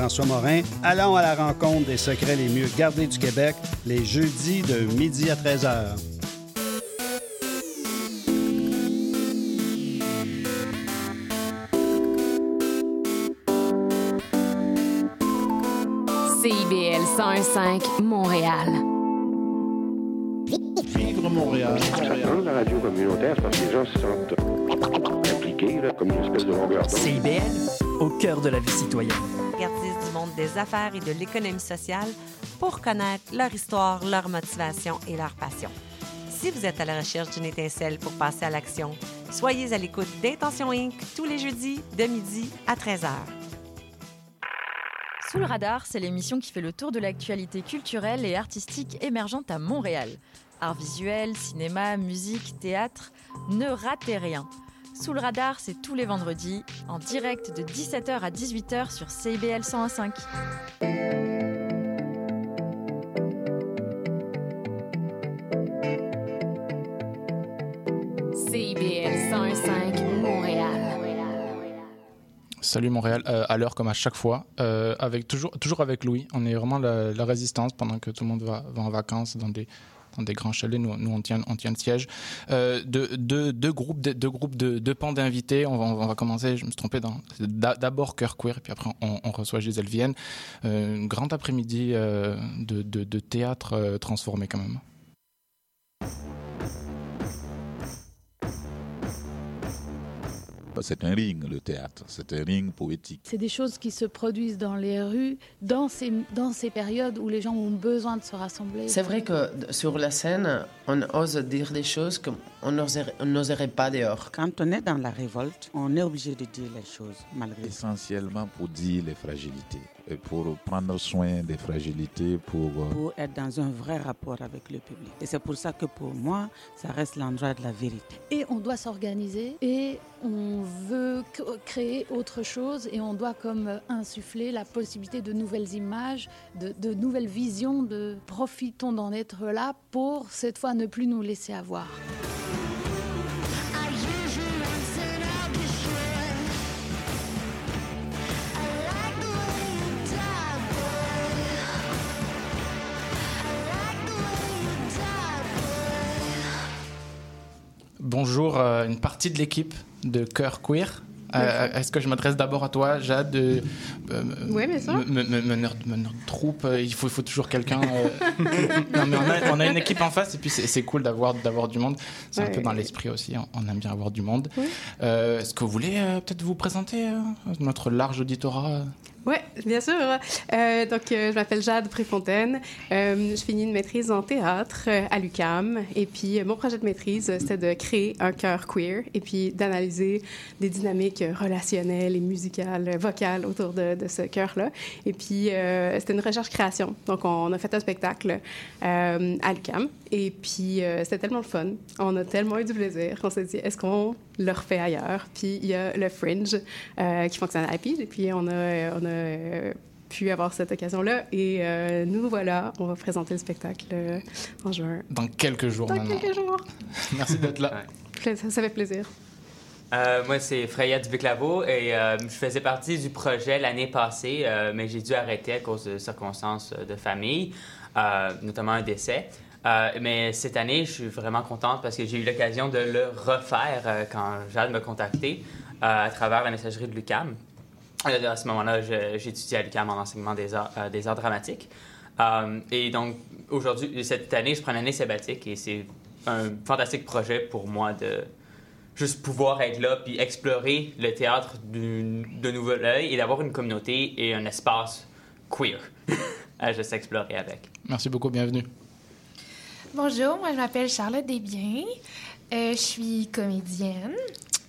François Morin. Allons à la rencontre des secrets les mieux gardés du Québec, les jeudis de midi à 13h. CIBL 101.5 Montréal. Vivre Montréal. Dans la radio communautaire, parce que les gens se sentent impliqués, là, comme une espèce de longueur. CIBL, au cœur de la vie citoyenne. du des affaires et de l'économie sociale pour connaître leur histoire, leur motivation et leur passion. Si vous êtes à la recherche d'une étincelle pour passer à l'action, soyez à l'écoute d'Intention Inc. tous les jeudis de midi à 13h. Sous le radar, c'est l'émission qui fait le tour de l'actualité culturelle et artistique émergente à Montréal. Art visuel, cinéma, musique, théâtre, ne ratez rien. Sous le radar, c'est tous les vendredis, en direct de 17h à 18h sur CIBL 101.5. CIBL 101.5 Montréal. Salut Montréal, euh, à l'heure comme à chaque fois, euh, avec toujours, toujours avec Louis. On est vraiment la, la résistance pendant que tout le monde va, va en vacances dans des, des grands chalets. Nous, on, tient, le siège. Euh, deux, deux, groupes, de, deux groupes de deux pans d'invités. On va, commencer, je me suis trompé, d'abord Cœur Queer, puis après on, reçoit Gisèle Vienne. Euh, un grand après-midi euh, de théâtre euh, transformé quand même. C'est un ring, le théâtre. C'est un ring poétique. C'est des choses qui se produisent dans les rues, dans ces, dans ces périodes où les gens ont besoin de se rassembler. C'est vrai que sur la scène, on ose dire des choses qu'on n'oserait on n'oserait pas dehors. Quand on est dans la révolte, on est obligé de dire les choses, malgré Essentiellement pour dire les fragilités, pour prendre soin des fragilités, pour... euh, pour être dans un vrai rapport avec le public. Et c'est pour ça que pour moi, ça reste l'endroit de la vérité. Et on doit s'organiser et on veut créer autre chose et on doit comme euh, insuffler la possibilité de nouvelles images, de, de nouvelles visions, de profitons d'en être là pour cette fois ne plus nous laisser avoir. Bonjour, euh, une partie de l'équipe de Cœur Queer. Euh, Est-ce que je m'adresse d'abord à toi, Jade euh, euh, Oui, bien sûr. troupe, euh, il faut, toujours quelqu'un. euh. non, mais on a, on a une équipe en face et puis c'est cool d'avoir du monde. C'est un peu dans l'esprit aussi, on, on aime bien avoir du monde. Euh, Est-ce que vous voulez euh, peut-être vous présenter euh, notre large auditorat Oui, bien sûr. Euh, donc, euh, je m'appelle Jade Préfontaine. Euh, je finis une maîtrise en théâtre à l'UCAM. Et puis, mon projet de maîtrise, c'était de créer un cœur queer et puis d'analyser des dynamiques relationnelles et musicales, vocales autour de, ce cœur-là. Et puis, c'était une recherche-création. Donc, on a fait un spectacle à l'UCAM. Et puis, c'était tellement le fun. On a tellement eu du plaisir qu'on s'est dit, est-ce qu'on le refait ailleurs? Puis, il y a le Fringe qui fonctionne à Pige. Et puis, on a pu avoir cette occasion-là. Et euh, nous voilà, on va présenter le spectacle euh, en juin. dans quelques jours Dans maintenant quelques jours. Merci d'être là. Ça, ça fait plaisir. Euh, moi, c'est Freya Dubé-Claveau et euh, je faisais partie du projet l'année passée, euh, mais j'ai dû arrêter à cause de circonstances de famille, euh, notamment un décès. Euh, mais cette année, je suis vraiment contente parce que j'ai eu l'occasion de le refaire euh, quand Jade m'a contacté euh, à travers la messagerie de l'UCAM. Euh, à ce moment-là, j'étudiais à l'UCAM en enseignement des arts, euh, des arts dramatiques. Euh, et donc, aujourd'hui, cette année, je prends une année sabbatique et c'est un fantastique projet pour moi de juste pouvoir être là puis explorer le théâtre du- de nouvel œil et d'avoir une communauté et un espace queer à juste explorer avec. Merci beaucoup, bienvenue. Bonjour, moi je m'appelle Charlotte Desbiens. Euh, je suis comédienne.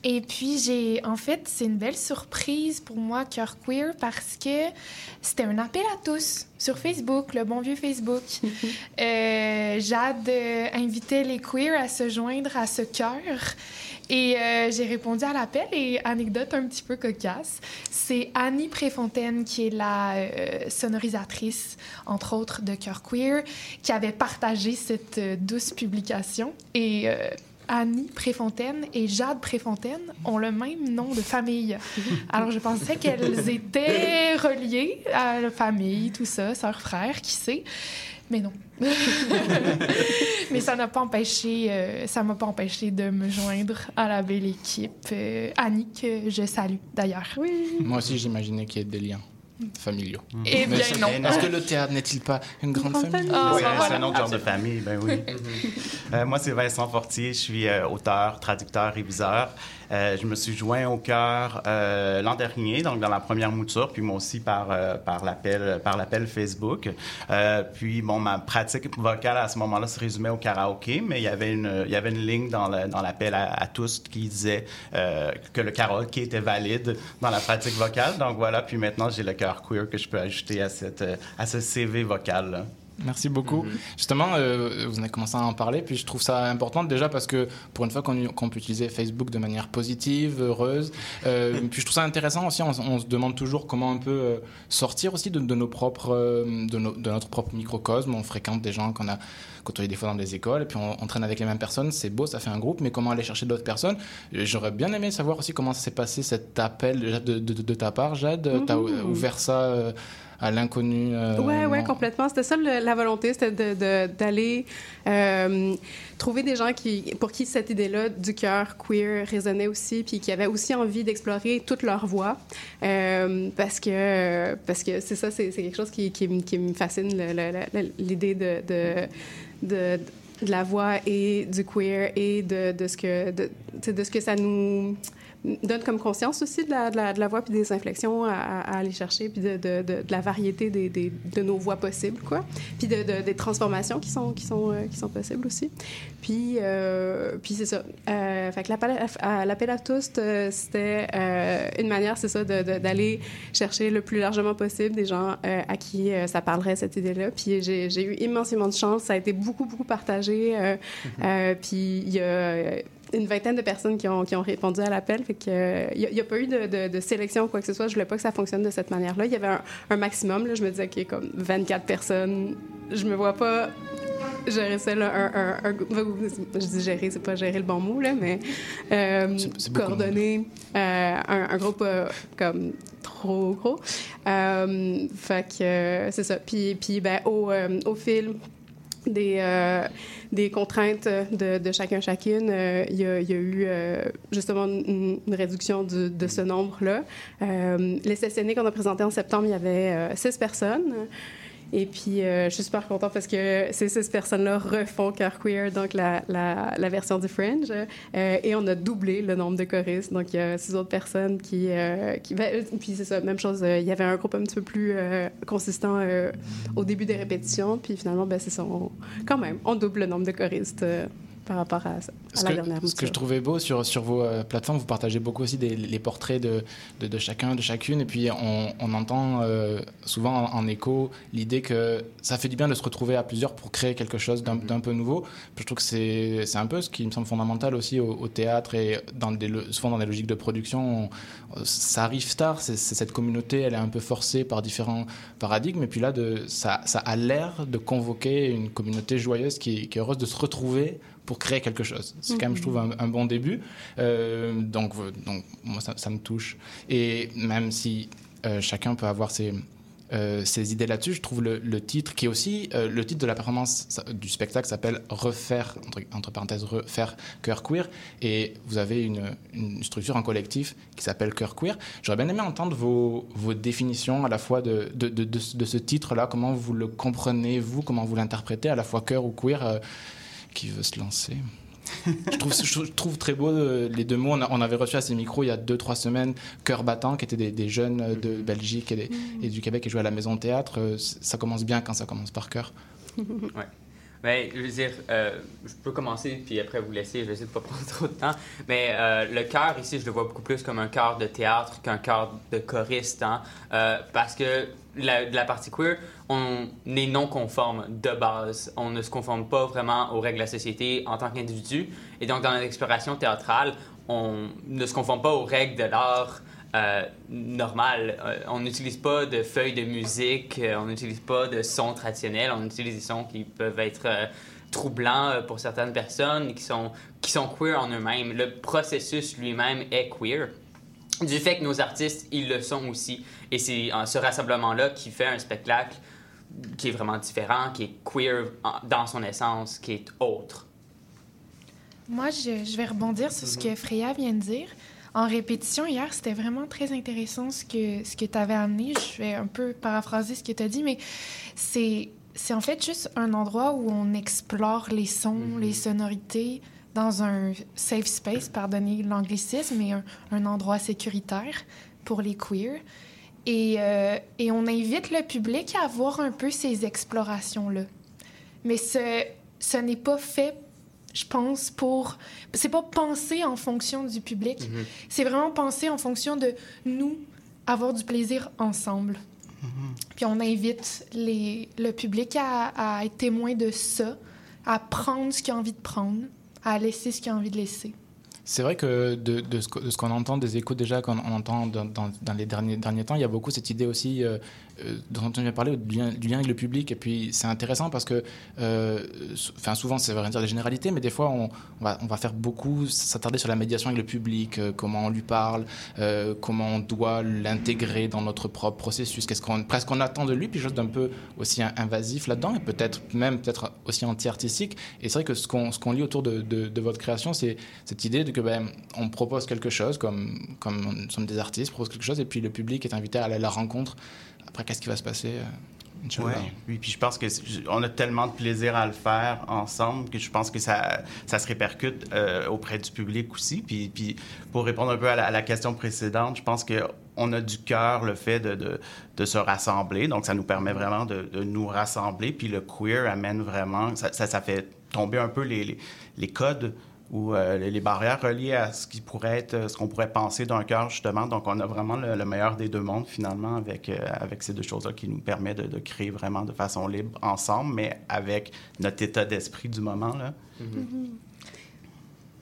Et puis j'ai, en fait, c'est une belle surprise pour moi, Cœur Queer, parce que c'était un appel à tous sur Facebook, le bon vieux Facebook. Euh, Jade euh, invitait les queers à se joindre à ce cœur. Et euh, j'ai répondu à l'appel et anecdote un petit peu cocasse, c'est Annie Préfontaine qui est la euh, sonorisatrice, entre autres, de Cœur Queer, qui avait partagé cette euh, douce publication. Et euh, Annie Préfontaine et Jade Préfontaine ont le même nom de famille. Alors, je pensais qu'elles étaient reliées à la famille, tout ça, sœurs, frères, qui sait. Mais non. Mais ça n'a pas empêché, euh, ça m'a pas empêché de me joindre à la belle équipe. Euh, Annie, que je salue d'ailleurs. Oui. Moi aussi, j'imaginais qu'il y ait des liens familiaux. Eh bien, non. Est-ce que le théâtre n'est-il pas une grande famille? Ah, Oui, c'est voilà. un autre genre de famille, ben oui. Euh, moi, c'est Vincent Fortier, je suis euh, auteur, traducteur, réviseur. Euh, je me suis joint au cœur euh, l'an dernier, donc dans la première mouture, puis moi aussi par, euh, par l'appel par l'appel Facebook. Puis, bon, ma pratique vocale à ce moment-là se résumait au karaoké, mais il y avait une, il y avait une ligne dans l'appel à, tous qui disait que le karaoké était valide dans la pratique vocale. Donc voilà, puis maintenant, j'ai le cœur queer que je peux ajouter à, cette, à ce CV vocal-là. Merci beaucoup. Justement, euh, vous avez commencé à en parler, puis je trouve ça important déjà parce que pour une fois qu'on qu'on peut utiliser Facebook de manière positive, heureuse, euh, puis je trouve ça intéressant aussi, on, on se demande toujours comment on peut euh, sortir aussi de, de nos propres, euh, de, nos- de notre propre microcosme. On fréquente des gens qu'on a côtoyés des fois dans des écoles, et puis on, on traîne avec les mêmes personnes, c'est beau, ça fait un groupe, mais comment aller chercher d'autres personnes? J'aurais bien aimé savoir aussi comment ça s'est passé cet appel déjà de, de- de ta part, Jade. Tu as Mhm. ouvert ça euh, à l'inconnu. euh, Ouais, ouais, complètement. C'était ça le- la volonté, c'était de- de- d'aller euh, trouver des gens qui, pour qui cette idée-là du cœur queer résonnait aussi, puis qui avaient aussi envie d'explorer toute leur voix, Euh, parce que parce que c'est ça, c'est quelque chose qui, qui, me- qui me fascine, l'idée de, de, de de la voix et du queer et de, de ce que de, de ce que ça nous donne comme conscience aussi de la, de la, de la voix puis des inflexions à, à aller chercher puis de, la variété des, des, de nos voix possibles quoi. Puis de, de- des transformations qui sont qui sont euh, qui sont possibles aussi. Puis euh, puis c'est ça. Euh, fait que l'appel à, l'appel à tous c'était une manière c'est ça d'aller chercher le plus largement possible des gens à qui ça parlerait cette idée là puis j'ai eu immensément de chance. Ça a été beaucoup beaucoup partagé euh, puis il y a une vingtaine de personnes qui ont, qui ont répondu à l'appel. Fait que, euh, il n'y a, pas eu de, de- de sélection ou quoi que ce soit. Je voulais pas que ça fonctionne de cette manière-là. Il y avait un, un maximum. Là. Je me disais, OK, comme 24 personnes, je me vois pas gérer ça. Là, un, un- un- je dis gérer, c'est pas gérer le bon mot, là, mais euh, coordonner euh, un, groupe euh, comme trop gros. Euh, fait que euh, c'est ça. Puis, puis ben, au, euh, au fil des, euh, des contraintes de, de chacun chacune. euh, Il y, a, eu euh, justement une, réduction du- de ce nombre-là. Les sessionnées qu'on a présentées en septembre, il y avait six personnes. Et puis, euh, je suis super contente parce que ces personnes-là refont Cœur Queer, donc la, la, version du Fringe. Euh, et on a doublé le nombre de choristes. Donc, il y a six autres personnes qui... euh, qui ben, puis, c'est ça, même chose. il y avait un groupe un petit peu plus consistant au début des répétitions. Puis, finalement, ben, c'est ça. quand même, on double le nombre de choristes par rapport à, ça, à Ce la que, dernière ce que mouture. je trouvais beau sur, sur vos euh, plateformes, vous partagez beaucoup aussi des, les portraits de, de, de chacun, de chacune, et puis on, on entend euh, souvent en, en écho l'idée que ça fait du bien de se retrouver à plusieurs pour créer quelque chose d'un d'un peu nouveau. Je trouve que c'est c'est un peu ce qui me semble fondamental aussi au, au théâtre et dans des, lo- souvent dans des logiques de production. on- ça arrive tard, c'est c'est cette communauté, elle est un peu forcée par différents paradigmes, et puis là, de, ça, ça a l'air de convoquer une communauté joyeuse qui, qui est heureuse de se retrouver pour créer quelque chose. C'est quand même, je trouve, un, un bon début. Euh, donc, donc, moi, ça, ça me touche. Et même si euh, chacun peut avoir ses, euh, ses idées là-dessus, je trouve le, le titre, qui est aussi euh, le titre de la performance ça- du spectacle, s'appelle Refaire, entre, entre parenthèses, Refaire Cœur Queer. Et vous avez une, une structure, un collectif qui s'appelle Cœur Queer. J'aurais bien aimé entendre vos, vos définitions à la fois de, de, de, de, ce- de ce titre-là, comment vous le comprenez, vous, comment vous l'interprétez, à la fois cœur ou queer. euh, qui veut se lancer je, trouve, je très beau euh, les deux mots. On, a- on avait reçu à ces micros il y a deux, trois semaines Cœur Battant, qui étaient des, des jeunes euh, de Belgique et, des- et du Québec qui jouaient à la Maison Théâtre. Euh, Ça commence bien quand ça commence par cœur. Ouais. Ben, je veux dire, euh, je peux commencer, puis après vous laisser, je vais essayer de pas prendre trop de temps. Mais euh, le chœur, ici, je le vois beaucoup plus comme un chœur de théâtre qu'un chœur de choriste, hein, euh, parce que la, de la partie queer, on est non conforme de base. On ne se conforme pas vraiment aux règles de la société en tant qu'individu. Et donc, dans notre exploration théâtrale, on ne se conforme pas aux règles de l'art euh, normal. Euh, on n'utilise pas de feuilles de musique, euh, on n'utilise pas de sons traditionnels, on utilise des sons qui peuvent être troublant euh, pour certaines personnes qui sont, qui sont queer en eux-mêmes. Le processus lui-même est queer. Du fait que nos artistes, ils le sont aussi. Et c'est en ce rassemblement-là qui fait un spectacle qui est vraiment différent, qui est queer dans son essence, qui est autre. Moi, je, je vais rebondir sur ce que Freya vient de dire. En répétition hier, c'était vraiment très intéressant ce que, ce que tu avais amené. Je vais un peu paraphraser ce que tu as dit, mais c'est, c'est en fait juste un endroit où on explore les sons, les sonorités dans un safe space, pardonnez l'anglicisme, mais un, un endroit sécuritaire pour les queers. Et, euh, et on invite le public à voir un peu ces explorations-là. Mais ce, ce n'est pas fait, je pense, pour... C'est pas pensé en fonction du public. Mhm. C'est vraiment pensé en fonction de nous avoir du plaisir ensemble. Puis on invite les, le public à, à être témoin de ça, à prendre ce qu'il a envie de prendre, à laisser ce qu'il a envie de laisser. C'est vrai que de, ce qu'on entend, des échos déjà qu'on on entend dans, les derniers, derniers temps, il y a beaucoup cette idée aussi euh, dont on vient parler, du lien, avec le public. Et puis c'est intéressant parce que, euh, souvent c'est vrai dire des généralités, mais des fois on, on va, on va faire beaucoup s'attarder sur la médiation avec le public, euh, comment on lui parle, euh, comment on doit l'intégrer dans notre propre processus, qu'est-ce qu'on presque qu'on attend de lui, puis chose d'un peu aussi in- invasif là-dedans, et peut-être même peut-être aussi anti-artistique. Et c'est vrai que ce qu'on ce qu'on lit autour de, de- votre création, c'est cette idée de que ben, on propose quelque chose, comme, comme nous sommes des artistes, on propose quelque chose, et puis le public est invité à aller à la rencontre. Après, qu'est-ce qui va se passer euh. Ouais. Oui, puis je pense que on a tellement de plaisir à le faire ensemble que je pense que ça, ça se répercute euh, auprès du public aussi. Puis, puis pour répondre un peu à la, à la question précédente, je pense que on a du cœur le fait de, de, de se rassembler. Donc, ça nous permet vraiment de, de nous rassembler. Puis le queer amène vraiment, ça, ça, ça fait tomber un peu les, les, les codes ou euh, les- barrières reliées à ce qui pourrait être, euh, ce qu'on pourrait penser d'un cœur, justement. Donc, on a vraiment le, le meilleur des deux mondes, finalement, avec, euh, avec ces deux choses-là qui nous permet de, de créer vraiment de façon libre ensemble, mais avec notre état d'esprit du moment, là.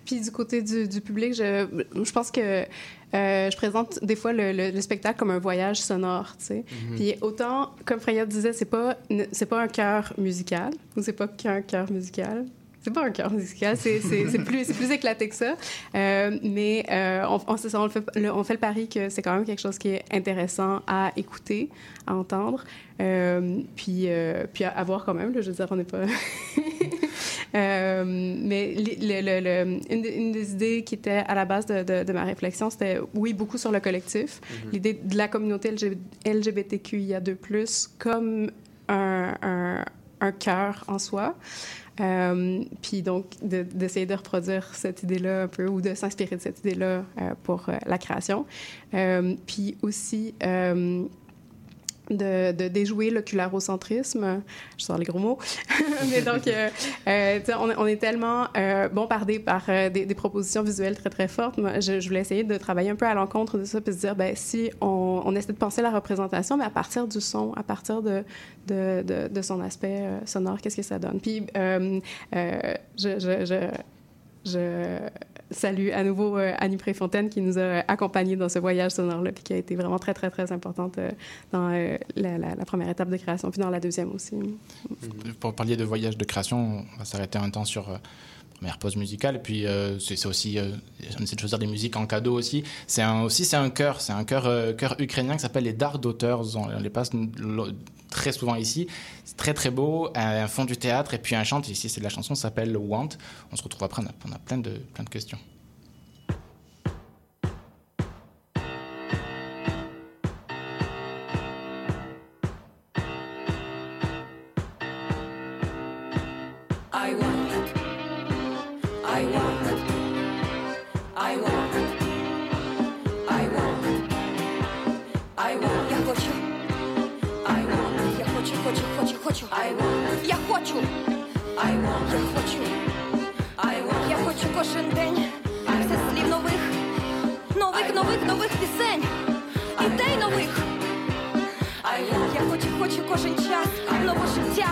Puis du côté du, du public, je, je pense que euh, je présente des fois le, le- le spectacle comme un voyage sonore, tu sais. Mhm. Puis autant, comme Freya disait, c'est pas c'est pas un chœur musical ou c'est pas qu'un chœur musical. C'est pas un chœur musical, c'est plus, plus éclaté que ça. Euh, mais euh, on, on, c'est ça, on, le fait, le- on fait le pari que c'est quand même quelque chose qui est intéressant à écouter, à entendre. Euh, puis, puis à, à voir quand même, là, je veux dire, on n'est pas... Mais le- une, des- une des idées qui était à la base de, de- de ma réflexion, c'était, oui, beaucoup sur le collectif. Mhm. L'idée de la communauté LG LGBTQIA2+, comme un, un, un cœur en soi. Euh, puis donc, de- d'essayer de, reproduire cette idée-là un peu, ou de s'inspirer de cette idée-là euh, pour euh, la création. Puis aussi... de, déjouer l'oculárocentrisme. Je sors les gros mots. Mais donc, euh, euh, on, est- tellement euh, par euh, des, propositions visuelles très, très fortes. Moi, je, voulais essayer de travailler un peu à l'encontre de ça, puis se dire, ben, si on, essaie de penser la représentation, mais à partir du son, à partir de, de, de, son aspect sonore, qu'est-ce que ça donne? Puis, je je salue à nouveau euh, Annie Préfontaine qui nous a accompagnés dans ce voyage sonore-là, puis qui a été vraiment très, très, très importante euh, dans euh, la, première étape de création, puis dans la deuxième aussi. Pour parler de voyage de création, on va s'arrêter un temps sur première pause musicale. Et puis c'est aussi, on essaie de choisir des musiques en cadeau aussi. C'est aussi c'est un chœur, c'est un chœur, ukrainien qui s'appelle les Dark Daughters. On, les passe très souvent ici. C'est très très beau, un, fond du théâtre et puis un chant. Ici c'est de la chanson, s'appelle Want. On se retrouve après, on a, on a plein de plein de questions. Нових, нових, пісень. Ідей нових. Я хочу, хочу кожен час. Нове життя.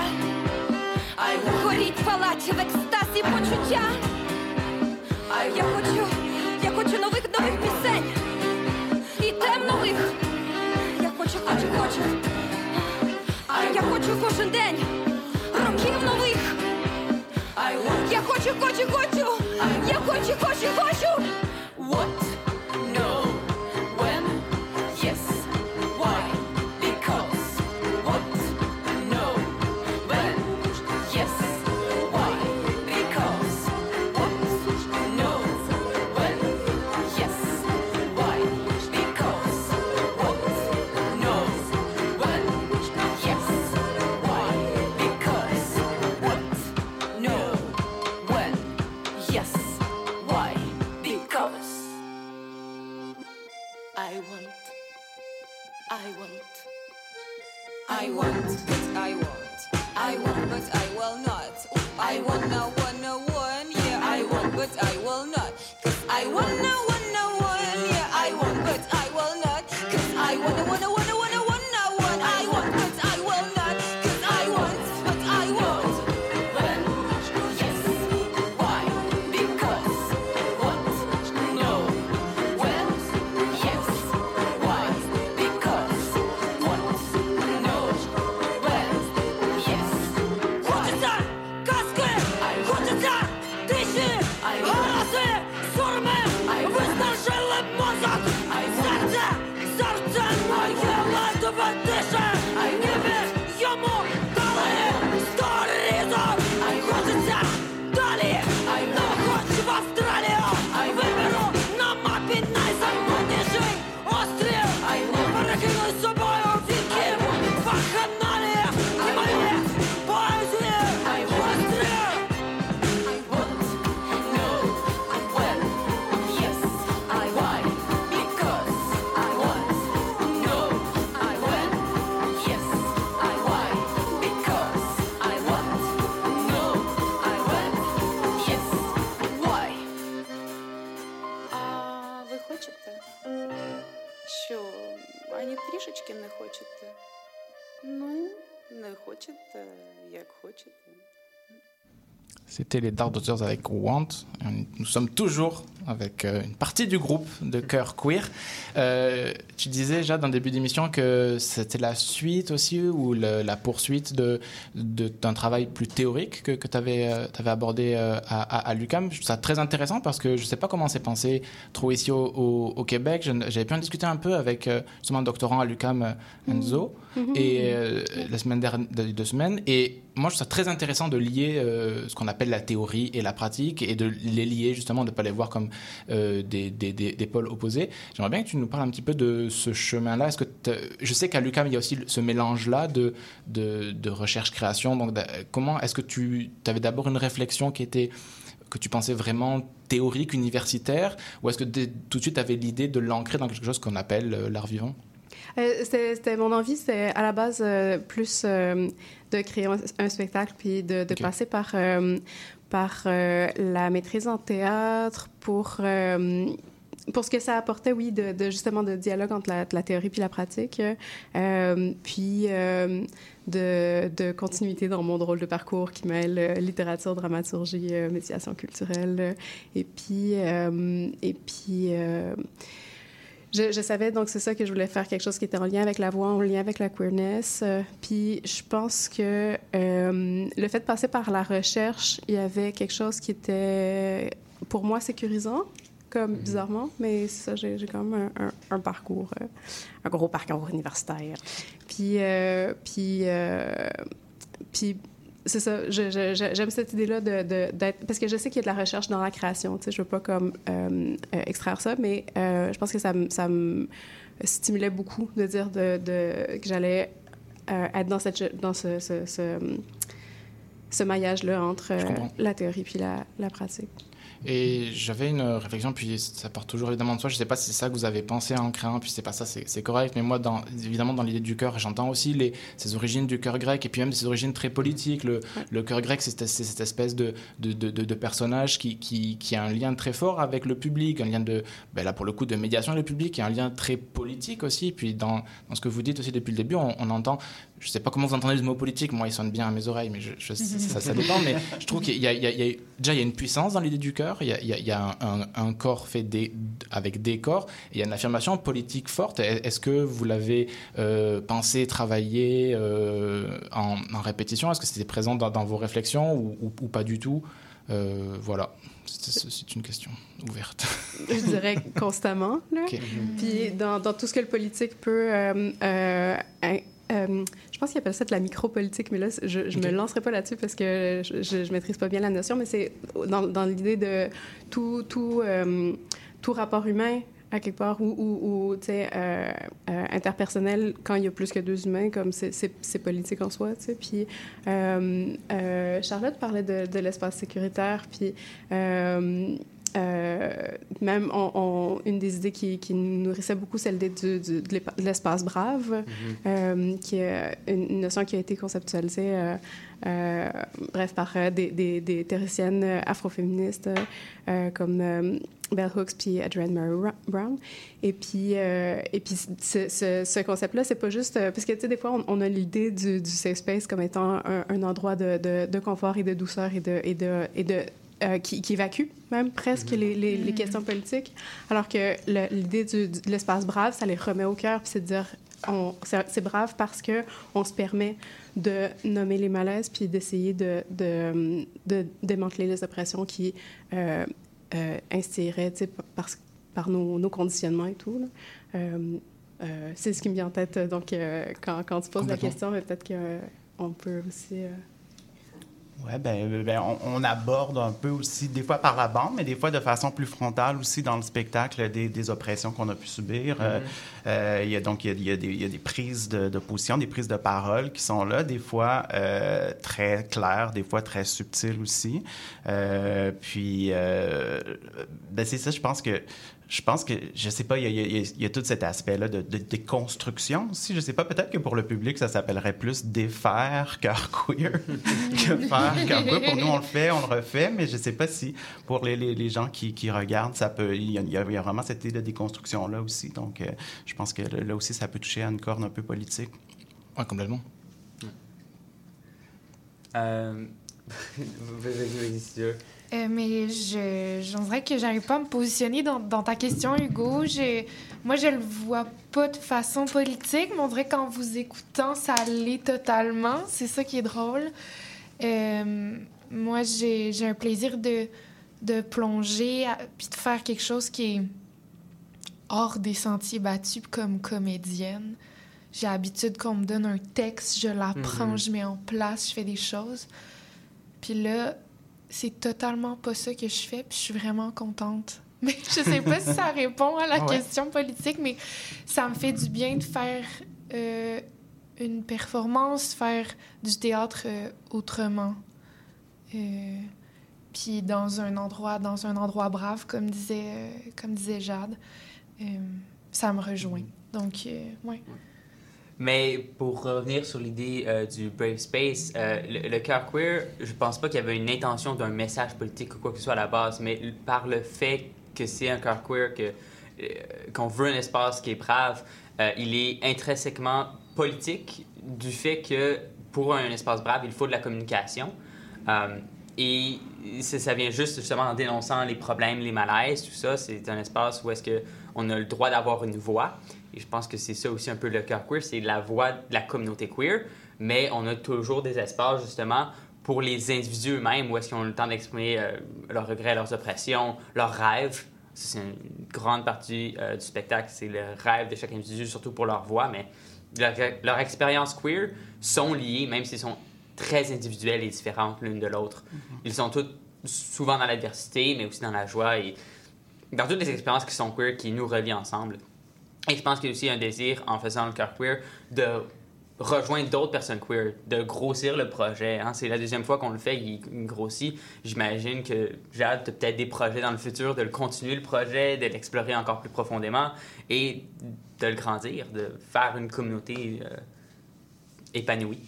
Горіть палач в екстазі почуття. Я хочу, я хочу нових нових пісень. І тем нових. Я хочу, хочу, хочу. Я хочу кожен день. Років нових. Я хочу, хочу, я хочу, хочу, хочу. C'était les Dark Daughters avec Want. Nous sommes toujours avec euh, une partie du groupe de chœur queer. Euh, tu disais, Jade, dans le début d'émission, que c'était la suite aussi ou la poursuite de- de- d'un travail plus théorique que, tu avais, abordé euh, à, à, à l'UQAM. Je trouve ça très intéressant parce que je ne sais pas comment c'est pensé trop ici au, Québec. J'avais pu en discuter un peu avec justement un doctorant à l'UQAM, euh, Enzo, Mhm. et euh, la semaine dernière, deux semaines. Et moi, je trouve ça très intéressant de lier euh, ce qu'on appelle la théorie et la pratique et de les lier justement, de ne pas les voir comme euh, des, des, des- des pôles opposés. J'aimerais bien que tu nous parles un petit peu de ce chemin-là. Est-ce que je sais qu'à l'UQAM, il y a aussi ce mélange-là de, de, de recherche-création. Donc, comment est-ce que tu avais d'abord une réflexion qui était que tu pensais vraiment théorique, universitaire, ou est-ce que tout de suite tu avais l'idée de l'ancrer dans quelque chose qu'on appelle l'art vivant? C'était c'était mon envie, c'était à la base euh, plus euh, de créer un, un spectacle puis de, de passer par, euh, par euh, la maîtrise en théâtre pour, euh, pour ce que ça apportait, oui, de, de justement de dialogue entre la, la théorie puis la pratique, euh, puis euh, de, de continuité dans mon drôle de parcours qui mêle euh, littérature, dramaturgie, euh, médiation culturelle, euh, et puis, euh, et puis euh, je, je savais donc c'est ça que je voulais faire quelque chose qui était en lien avec la voix, en lien avec la queerness. Euh, puis je pense que euh, le fait de passer par la recherche, il y avait quelque chose qui était pour moi sécurisant, comme bizarrement, mais ça, j'ai quand même un, un- un parcours, euh, un gros parcours universitaire. Puis, puis, puis c'est ça, j'aime cette idée-là de, d'être... Parce que je sais qu'il y a de la recherche dans la création, tu sais, je veux pas comme euh, euh, extraire ça, mais euh, je pense que ça, me- ça me stimulait beaucoup de dire de, de- que j'allais euh, être dans, cette, dans ce, ce, ce, ce maillage-là entre la théorie puis la, la pratique. Et j'avais une réflexion, puis ça part toujours évidemment de soi. Je ne sais pas si c'est ça que vous avez pensé en créant, puis c'est pas ça, c'est correct. Mais moi, dans, évidemment, dans l'idée du cœur, j'entends aussi les, ces origines du cœur grec, et puis même ces origines très politiques. Le, le cœur grec, c'est cette, espèce de, de, de, de- de personnage qui, qui, qui a un lien très fort avec le public, un lien de, ben là pour le coup, de médiation avec le public, et un lien très politique aussi. Puis dans, dans ce que vous dites aussi depuis le début, on, on entend, je ne sais pas comment vous entendez le mot politique, moi il sonne bien à mes oreilles, mais je, je- ça, ça dépend. Mais je trouve qu'il y a, y y déjà il y a une puissance dans l'idée du cœur, il y a, il y un, un- un corps fait des, avec des corps, et il y a une affirmation politique forte. Est- Est-ce que vous l'avez euh, pensé, travaillé euh, en, en répétition? Est-ce que c'était présent dans, dans vos réflexions ou, ou- ou pas du tout? Euh, voilà, c'est une question ouverte. je dirais constamment. Là. Puis dans, dans tout ce que le politique peut... euh, je pense qu'ils appellent ça de la micropolitique, mais là, je, je me lancerai pas là-dessus parce que je, je maîtrise pas bien la notion, mais c'est dans, dans l'idée de tout, tout, euh, tout rapport humain à quelque part ou, euh, interpersonnel quand il y a plus que deux humains, comme c'est- politique en soi. Puis Charlotte parlait de, de l'espace sécuritaire, puis même on- on- une des idées qui, qui nous nourrissait beaucoup, c'est l'idée du- du- de de l'espace brave, euh, qui est une, notion qui a été conceptualisée, euh, euh, bref, par euh, des, des, des théoriciennes euh, afroféministes euh, comme euh, Bell Hooks puis Adrienne Murray Ra- Brown. Et puis, euh, et puis ce, ce, ce concept-là, c'est pas juste... euh, parce que, tu sais, des fois, on, on a l'idée du, du safe space comme étant un, un endroit de, de, de confort et de douceur et de... Et de, et de euh, qui, qui évacue même presque les, les, les questions politiques, alors que le- l'idée de l'espace brave, ça les remet au cœur, puis c'est de dire, on- c'est c'est brave parce que on se permet de nommer les malaises, puis d'essayer de, de, de démanteler les oppressions qui euh, euh, instilleraient, par, par nos, nos conditionnements et tout. là. Euh, euh, c'est ce qui me vient en tête, donc, euh, quand, quand tu poses la question, mais peut-être qu'on peut aussi... euh, Ouais, ben, ben, on, on aborde un peu aussi, des fois par la bande, mais des fois de façon plus frontale aussi dans le spectacle des, des oppressions qu'on a pu subir. Euh, euh, il y a donc il y a, il y a des, il y a des prises de, de position, des prises de parole qui sont là, des fois euh, très claires, des fois très subtiles aussi. Euh, puis, euh, ben, c'est ça, je pense que je pense que, je sais pas, il y a, il y a- il y a tout cet aspect-là de, de déconstruction aussi. Je sais pas, peut-être que pour le public, ça s'appellerait plus défaire cœur queer que faire cœur queer. Pour nous, on le fait, on le refait, mais je sais pas si pour les, les, les gens qui, qui regardent, ça peut, il y, a, il y a- il y a vraiment cette idée de déconstruction-là aussi. Donc, euh, je pense que là aussi, ça peut toucher à une corne un peu politique. Ouais, complètement. Euh... Euh, mais je, j'en dirais que j'arrive pas à me positionner dans, dans ta question, Hugo. Je, moi, je le vois pas de façon politique, mais on dirait qu'en vous écoutant, ça l'est totalement. C'est ça qui est drôle. Euh, moi, j'ai, j'ai un plaisir de, de plonger à- puis de faire quelque chose qui est hors des sentiers battus comme comédienne. J'ai l'habitude qu'on me donne un texte, je l'apprends, Mhm. je mets en place, je fais des choses. Puis là, c'est totalement pas ça que je fais, puis je suis vraiment contente. Mais je sais pas si ça répond à la Ah ouais. question politique, mais ça me fait du bien de faire euh, une performance, faire du théâtre euh, autrement. Euh, puis dans un endroit, dans un endroit brave, comme disait, comme disait Jade, ça me rejoint. Donc, euh, ouais. Mais pour revenir sur l'idée euh, du Brave Space, euh, le, le cœur queer, je pense pas qu'il y avait une intention d'un message politique ou quoi que ce soit à la base, mais par le fait que c'est un cœur queer, que, euh, qu'on veut un espace qui est brave, il est intrinsèquement politique du fait que pour un espace brave, il faut de la communication. Et ça, vient juste justement en dénonçant les problèmes, les malaises, tout ça. C'est un espace où est-ce que on a le droit d'avoir une voix. Et je pense que c'est ça aussi un peu le cœur queer, c'est la voix de la communauté queer. Mais on a toujours des espaces justement pour les individus eux-mêmes où est-ce qu'ils ont le temps d'exprimer euh, leurs regrets, leurs oppressions, leurs rêves. C'est une grande partie euh, du spectacle, c'est le rêve de chaque individu, surtout pour leur voix, mais leur, leur expérience queer sont liées, même s'ils sont très individuelles et différentes l'une de l'autre. Ils sont tous souvent dans l'adversité, mais aussi dans la joie et dans toutes les expériences qui sont queer, qui nous relient ensemble. Et je pense qu'il y a aussi un désir, en faisant le cœur queer, de rejoindre d'autres personnes queer, de grossir le projet. hein. C'est la deuxième fois qu'on le fait, il, grossit. J'imagine que Jade, tu peut-être des projets dans le futur de le continuer le projet, de l'explorer encore plus profondément et de le grandir, de faire une communauté euh, épanouie.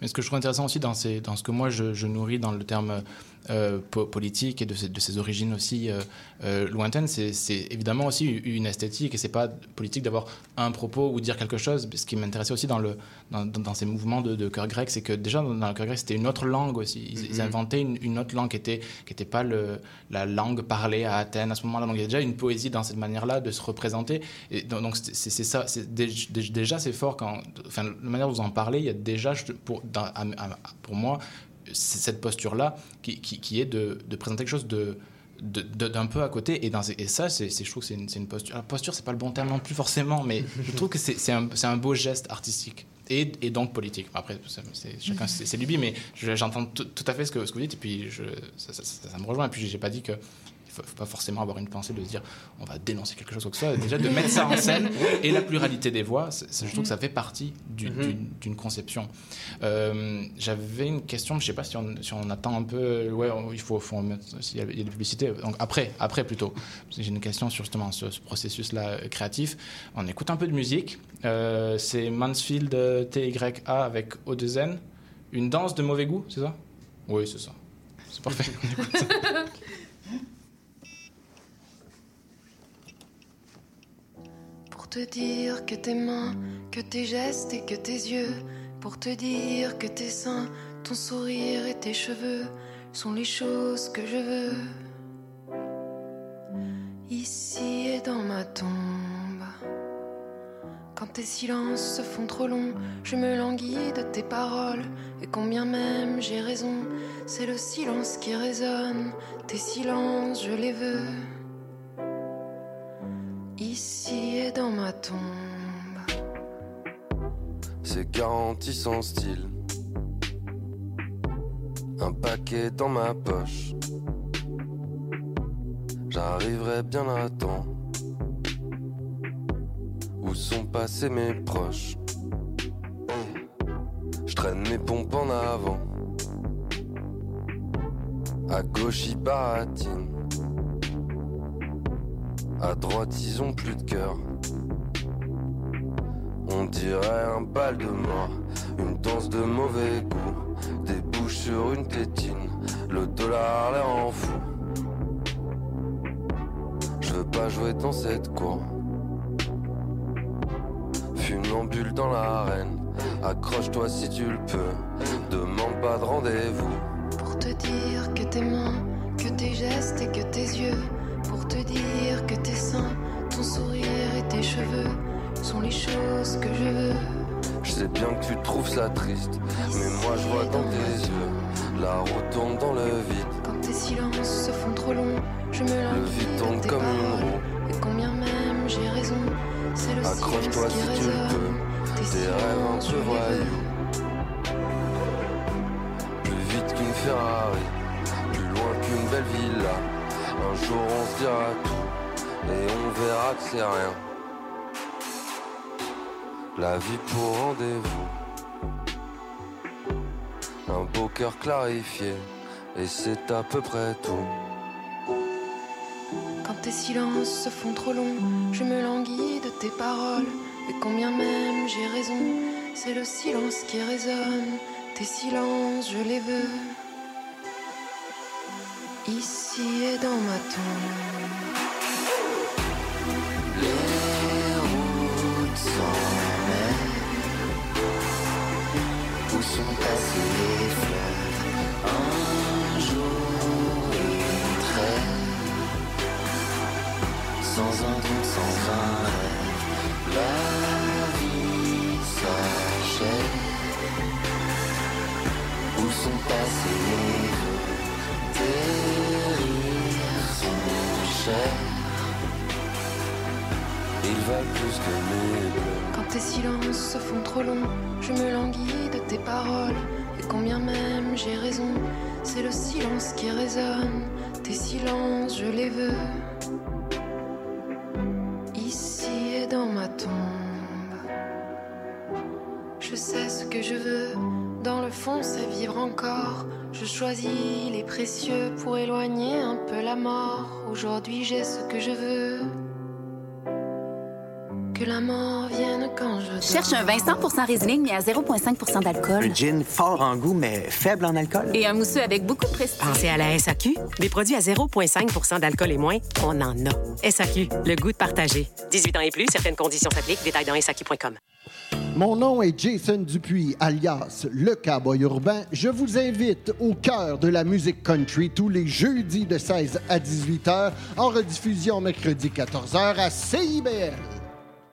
Mais ce que je trouve intéressant aussi dans, ce que moi je, je nourris dans le terme euh, po- politique et de ses, de ses origines aussi euh, euh, lointaines, c'est évidemment aussi une esthétique et c'est pas politique d'avoir un propos ou dire quelque chose. Ce qui m'intéressait aussi dans, le, dans, ces mouvements de, de chœur grec, c'est que déjà dans le chœur grec c'était une autre langue aussi. Ils, ils Mhm. inventaient une, une autre langue qui était qui était pas le, la langue parlée à Athènes à ce moment-là. Donc il y a déjà une poésie dans cette manière-là de se représenter. Et donc c'est ça. déjà c'est fort quand, enfin la manière dont vous en parlez, il y a déjà pour dans- à- à- pour moi c'est cette posture-là qui, qui- qui est de, de présenter quelque chose de d'un peu à côté. Et, ça c'est je trouve que c'est une, une posture. La posture c'est pas le bon terme non plus forcément mais je trouve que c'est un, un beau geste artistique et, et donc politique. Après c'est chacun c'est lubies mais je- j'entends tout, à fait ce que, ce que vous dites et puis je, ça, ça- ça- ça me rejoint. Et puis j'ai pas dit que faut, pas forcément avoir une pensée de se dire on va dénoncer quelque chose ou que ce soit. Déjà de mettre ça en scène et la pluralité des voix je trouve que ça fait partie du- Mhm. d'une conception. Euh, j'avais une question je sais pas si on, si on attend un peu ouais on- il faut, faut mettre s'il y a il y a des publicités. Donc après après plutôt. J'ai une question sur justement ce, ce processus là créatif. On écoute un peu de musique. Euh, c'est Mansfield euh, TYA avec O2N une danse de mauvais goût c'est ça? Oui c'est ça. C'est parfait On écoute ça. Pour te dire que tes mains, que tes gestes et que tes yeux. Pour te dire que tes seins, ton sourire et tes cheveux sont les choses que je veux. Ici et dans ma tombe. Quand tes silences se font trop longs, je me languis de tes paroles. Et combien même j'ai raison, c'est le silence qui résonne. Tes silences, je les veux. Ici et dans ma tombe. C'est garanti sans style. Un paquet dans ma poche. J'arriverai bien à temps. Où sont passés mes proches? Je traîne mes pompes en avant. À gauche, ils baratinent. À droite, ils ont plus de cœur. On dirait un bal de mort, une danse de mauvais goût, des bouches sur une tétine, le dollar l'air en fou. Je veux pas jouer dans cette cour. Funambule dans l'arène, accroche-toi si tu le peux, demande pas de rendez-vous. Pour te dire que tes mains, que tes gestes et que tes yeux. Pour te dire que tes seins, ton sourire et tes cheveux sont les choses que je veux. Je sais bien que tu trouves ça triste, mais moi je vois dans tes yeux, la route tourne dans le vide. Quand tes silences se font trop longs, je me Le languis vide de tourne comme une roue. Et combien même j'ai raison, c'est le Accroche-toi si tu le peux, Tes tes rêves veux. voyous. Plus vite qu'une Ferrari, plus loin qu'une belle villa. Un jour on se dira tout, et on verra que c'est rien. La vie pour rendez-vous. Un beau cœur clarifié, et c'est à peu près tout. Quand tes silences se font trop longs, je me languis de tes paroles. Et combien même j'ai raison, c'est le silence qui résonne. Tes silences, je les veux. Ici et dans ma tombe. Les routes s'en mêlent. Où sont passés les fleuves Un jour une trêve Sans un don, sans un rêve La vie s'achève Où sont passés les rires Quand tes silences se font trop longs, je me languis de tes paroles. Et combien même j'ai raison, c'est le silence qui résonne. Tes silences, je les veux. Ici et dans ma tombe. Je sais ce que je veux, dans le fond c'est vivre encore. Je choisis les précieux pour éloigner un peu la mort. Aujourd'hui j'ai ce que je veux. Que la mort vienne quand je. Cherche un vin 100% Riesling, mais à 0,5% d'alcool. Un gin fort en goût, mais faible en alcool. Et un mousseux avec beaucoup de prestige. Pensez à la SAQ. Des produits à 0,5% d'alcool et moins, on en a. SAQ, le goût de partager. 18 ans et plus, certaines conditions s'appliquent. Détails dans SAQ.com. Mon nom est Jason Dupuis, alias Le Cowboy Urbain. Je vous invite au cœur de la musique country tous les jeudis de 16 à 18 h, en rediffusion mercredi 14 h à CIBL.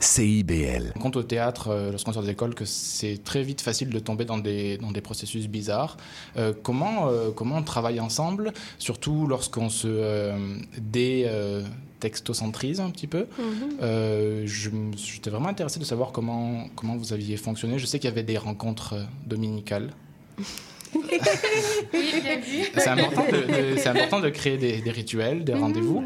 CIBL. On compte au théâtre, euh, lorsqu'on sort des écoles, que c'est très vite facile de tomber dans des, dans des processus bizarres. Euh, comment, euh, comment on travaille ensemble, surtout lorsqu'on se euh, dé-textocentrise un petit peu Mhm. Euh, J'étais vraiment intéressé de savoir comment, comment vous aviez fonctionné. Je sais qu'il y avait des rencontres dominicales. Oui. C'est important de, de- c'est important de créer des, des rituels, des rendez-vous.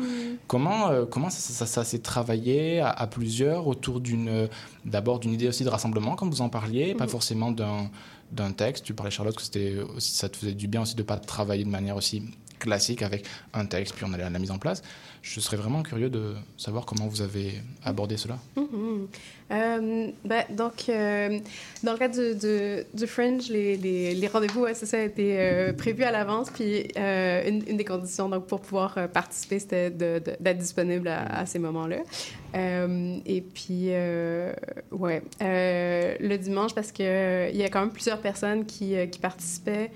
Comment, euh, comment ça, ça- ça s'est travaillé à, à plusieurs autour d'une, euh, d'abord d'une idée aussi de rassemblement, comme vous en parliez, pas Mhm. forcément d'un, d'un texte. Tu parlais Charlotte que c'était aussi, ça te faisait du bien aussi de pas travailler de manière aussi classique avec un texte puis on allait à la mise en place. Je serais vraiment curieux de savoir comment vous avez abordé cela. Mhm. Euh, ben, donc, euh, dans le cadre du, du, Fringe, les, les, rendez-vous, ouais, ça, a été euh, prévu à l'avance. Puis, une, une des conditions donc, pour pouvoir participer, c'était d'être disponible à, ces moments-là. Et puis, ouais, le dimanche, parce qu'il il y a quand même plusieurs personnes qui, qui participaient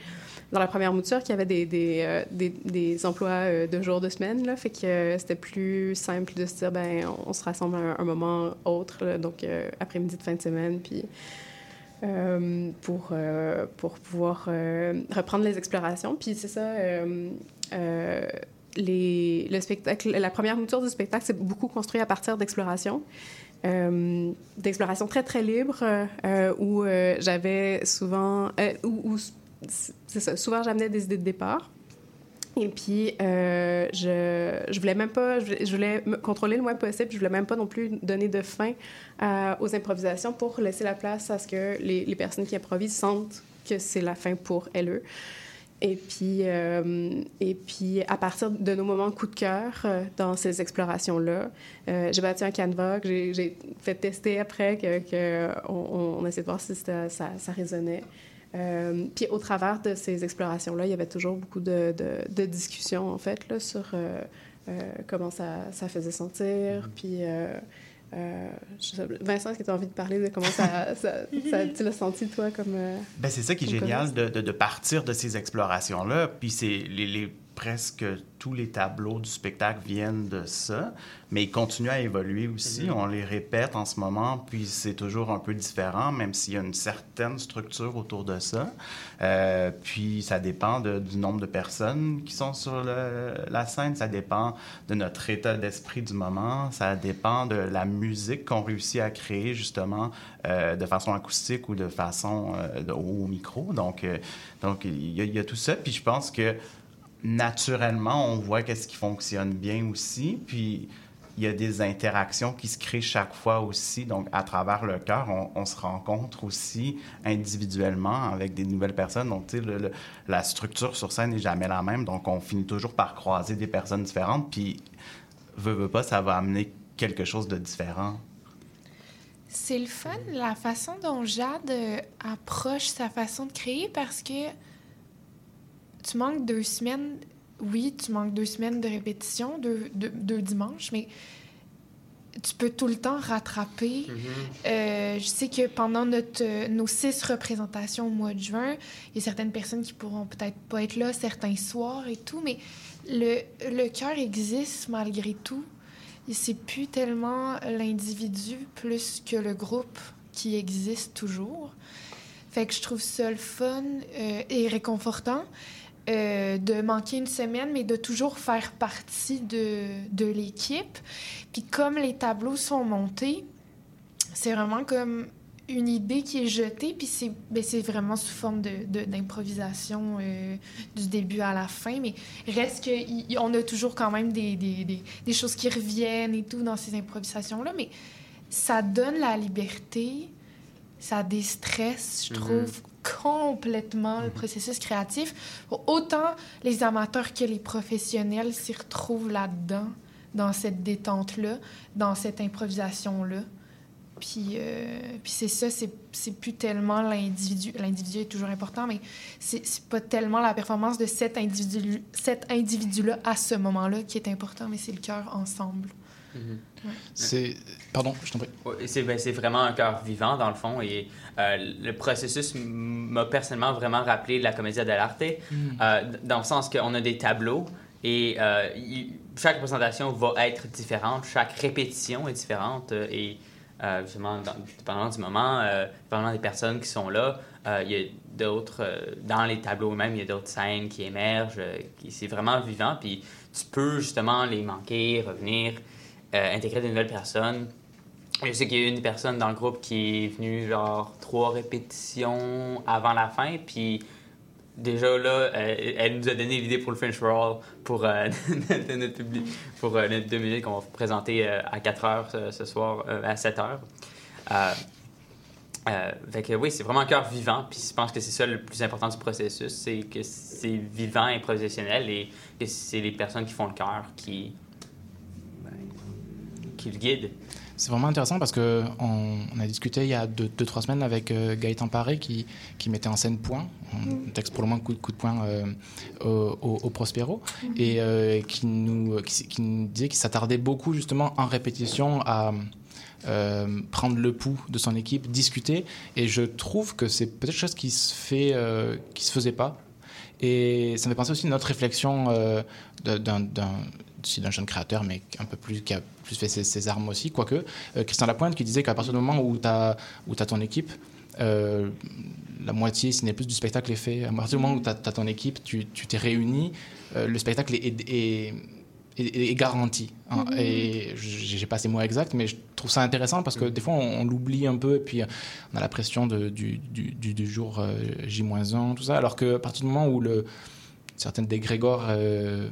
dans la première mouture qui avait des, des, euh, des, emplois euh, de jour de semaine. Fait que euh, c'était plus simple de se dire, ben, on, se rassemble à un, moment autre, donc euh, après-midi de fin de semaine, puis pour, pour pouvoir reprendre les explorations. Puis c'est ça, le spectacle, la première mouture du spectacle, c'est beaucoup construit à partir d'explorations. Euh, d'exploration très, très libre, euh, où j'avais souvent... où- c'est ça, souvent j'amenais des idées de départ. Et puis, euh, je, je voulais même pas, je voulais, me contrôler le moins possible. Je voulais même pas non plus donner de fin euh, aux improvisations pour laisser la place à ce que les, personnes qui improvisent sentent que c'est la fin pour elles. Et puis, euh, et puis, à partir de nos moments coup de cœur dans ces explorations-là, j'ai bâti un canevas que j'ai- fait tester après, que, que on, de voir si ça, ça résonnait. Euh, puis au travers de ces explorations-là, il y avait toujours beaucoup de, de, de discussions, en fait, là, sur euh, euh, comment ça, ça faisait sentir. Puis, euh, Vincent, est-ce que tu as envie de parler de comment ça, ça, ça- tu l'as senti, toi, comme... Ben, c'est ça qui est génial de, de- de partir de ces explorations-là. Puis c'est les, les- presque tous les tableaux du spectacle viennent de ça, mais ils continuent à évoluer aussi. Mm-hmm. Mhm. On les répète en ce moment, puis c'est toujours un peu différent, même s'il y a une certaine structure autour de ça. Euh, puis ça dépend de- du nombre de personnes qui sont sur le- la scène, ça dépend de notre état d'esprit du moment, ça dépend de la musique qu'on réussit à créer justement euh, de façon acoustique ou de façon euh, au micro. Donc, donc il y, a- il y a tout ça. Puis je pense que naturellement, on voit qu'est-ce qui fonctionne bien aussi. Puis il y a des interactions qui se créent chaque fois aussi. Donc, à travers le cœur, on, se rencontre aussi individuellement avec des nouvelles personnes. Donc, tu sais, la structure sur scène n'est jamais la même. Donc, on finit toujours par croiser des personnes différentes. Puis, veut, veut pas, ça va amener quelque chose de différent. C'est le fun, la façon dont Jade euh, approche sa façon de créer parce que tu manques deux semaines. Oui, tu manques deux semaines de répétition, deux, deux, deux dimanches, mais tu peux tout le temps rattraper. Euh, je sais que pendant notre, euh, nos six représentations au mois de juin, il y a certaines personnes qui pourront peut-être pas être là certains soirs et tout, mais le, le cœur existe malgré tout. Et c'est plus tellement l'individu plus que le groupe qui existe toujours. Fait que je trouve ça le fun euh, et réconfortant euh, de manquer une semaine, mais de toujours faire partie de, de l'équipe. Puis comme les tableaux sont montés, c'est vraiment comme une idée qui est jetée, puis c'est ben, c'est vraiment sous forme de- d'improvisation euh, du début à la fin, mais reste qu'on a toujours quand même des, des, des, des choses qui reviennent et tout dans ces improvisations-là, mais ça donne la liberté, ça déstresse, je Mhm. trouve, complètement le processus créatif. Autant les amateurs que les professionnels s'y retrouvent là-dedans, dans cette détente-là, dans cette improvisation-là. Puis, euh, puis c'est ça, c'est, plus tellement l'individu. L'individu est toujours important, mais c'est, pas tellement la performance de cet, individu, cet individu-là à ce moment-là qui est important, mais c'est le cœur ensemble. Mhm. Ouais. C'est. Pardon, je t'en prie. Ouais, C'est ben, c'est vraiment un cœur vivant, dans le fond. Et euh, le processus m'a personnellement vraiment rappelé la comédia dell'arte, Mm. euh, dans le sens qu'on a des tableaux et euh, chaque représentation va être différente, chaque répétition est différente. euh, et euh, justement, dans, dépendamment du moment, euh, dépendamment des personnes qui sont là, euh, il y a d'autres, euh, dans les tableaux même, il y a d'autres scènes qui émergent. euh, qui- c'est vraiment vivant. Puis tu peux justement les manquer, revenir, euh, intégrer de nouvelles personnes. Je sais qu'il y a une personne dans le groupe qui est venue genre trois répétitions avant la fin, puis déjà là, euh, elle nous a donné l'idée pour le French for All, pour euh, notre public, pour euh, notre deux minutes qu'on va présenter à 4 heures ce, soir, à 7 heures. Fait que oui, c'est vraiment un cœur vivant, puis je pense que c'est ça le plus important du processus, c'est que c'est vivant et professionnel et que c'est les personnes qui font le cœur qui, qui le guident. C'est vraiment intéressant parce que on, a discuté il y a deux, deux trois semaines avec euh, Gaëtan Paré qui, qui mettait en scène Point, un texte pour le moins coup, coup de poing euh, au, au- au Prospero, Mhm. et euh, qui, nous, qui, s- qui nous disait qu'il s'attardait beaucoup justement en répétition à euh, prendre le pouls de son équipe, discuter, et je trouve que c'est peut-être quelque chose qui se fait, euh, qui se faisait pas. Et ça me fait penser aussi à une autre réflexion euh, d'un d'un jeune créateur, mais un peu plus, qui a plus fait ses, ses armes aussi, quoique. Euh, Christian Lapointe qui disait qu'à partir du moment où tu as, as ton équipe, euh, la moitié, si ce n'est plus du spectacle est fait. À partir du moment où tu as, ton équipe, tu t'es réuni, euh, le spectacle est, est, est- est- est garanti. hein. Mhm. Et j'ai pas ces mots exacts, mais je trouve ça intéressant parce que des fois, on, on l'oublie un peu et puis on a la pression de, du, du, du- du jour euh, J-1, tout ça. Alors qu'à partir du moment où le, certaines dégrégore euh,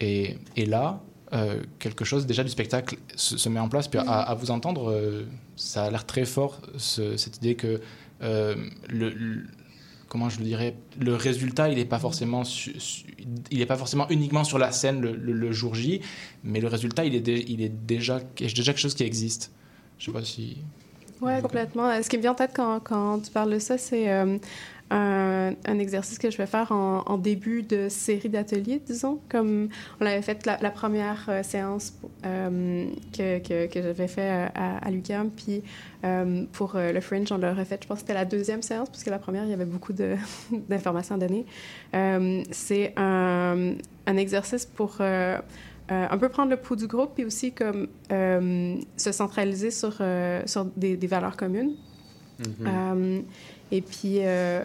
est, est là, euh, quelque chose déjà du spectacle se, se met en place. Puis à, à vous entendre, euh, ça a l'air très fort, ce- cette idée que euh, le, le- comment je le dirais, le résultat, il n'est pas forcément, su- su- il est pas forcément uniquement sur la scène le, le- le jour J, mais le résultat, il est, dé- il est déjà, déjà quelque chose qui existe. Je sais pas si. Oui, complètement. Ce qui me vient en tête quand, quand tu parles de ça, c'est un, exercice que je vais faire en, début de série d'ateliers, disons. Comme on avait fait la, la première euh, séance euh, que, que, que j'avais fait euh, à, à l'UQAM, puis pour le Fringe, on l'aurait fait, je pense que c'était la deuxième séance, puisque la première, il y avait beaucoup d'informations à donner. C'est un, exercice pour... un peu prendre le pouls du groupe, puis aussi comme se centraliser sur, sur des valeurs communes. Euh, et puis, euh,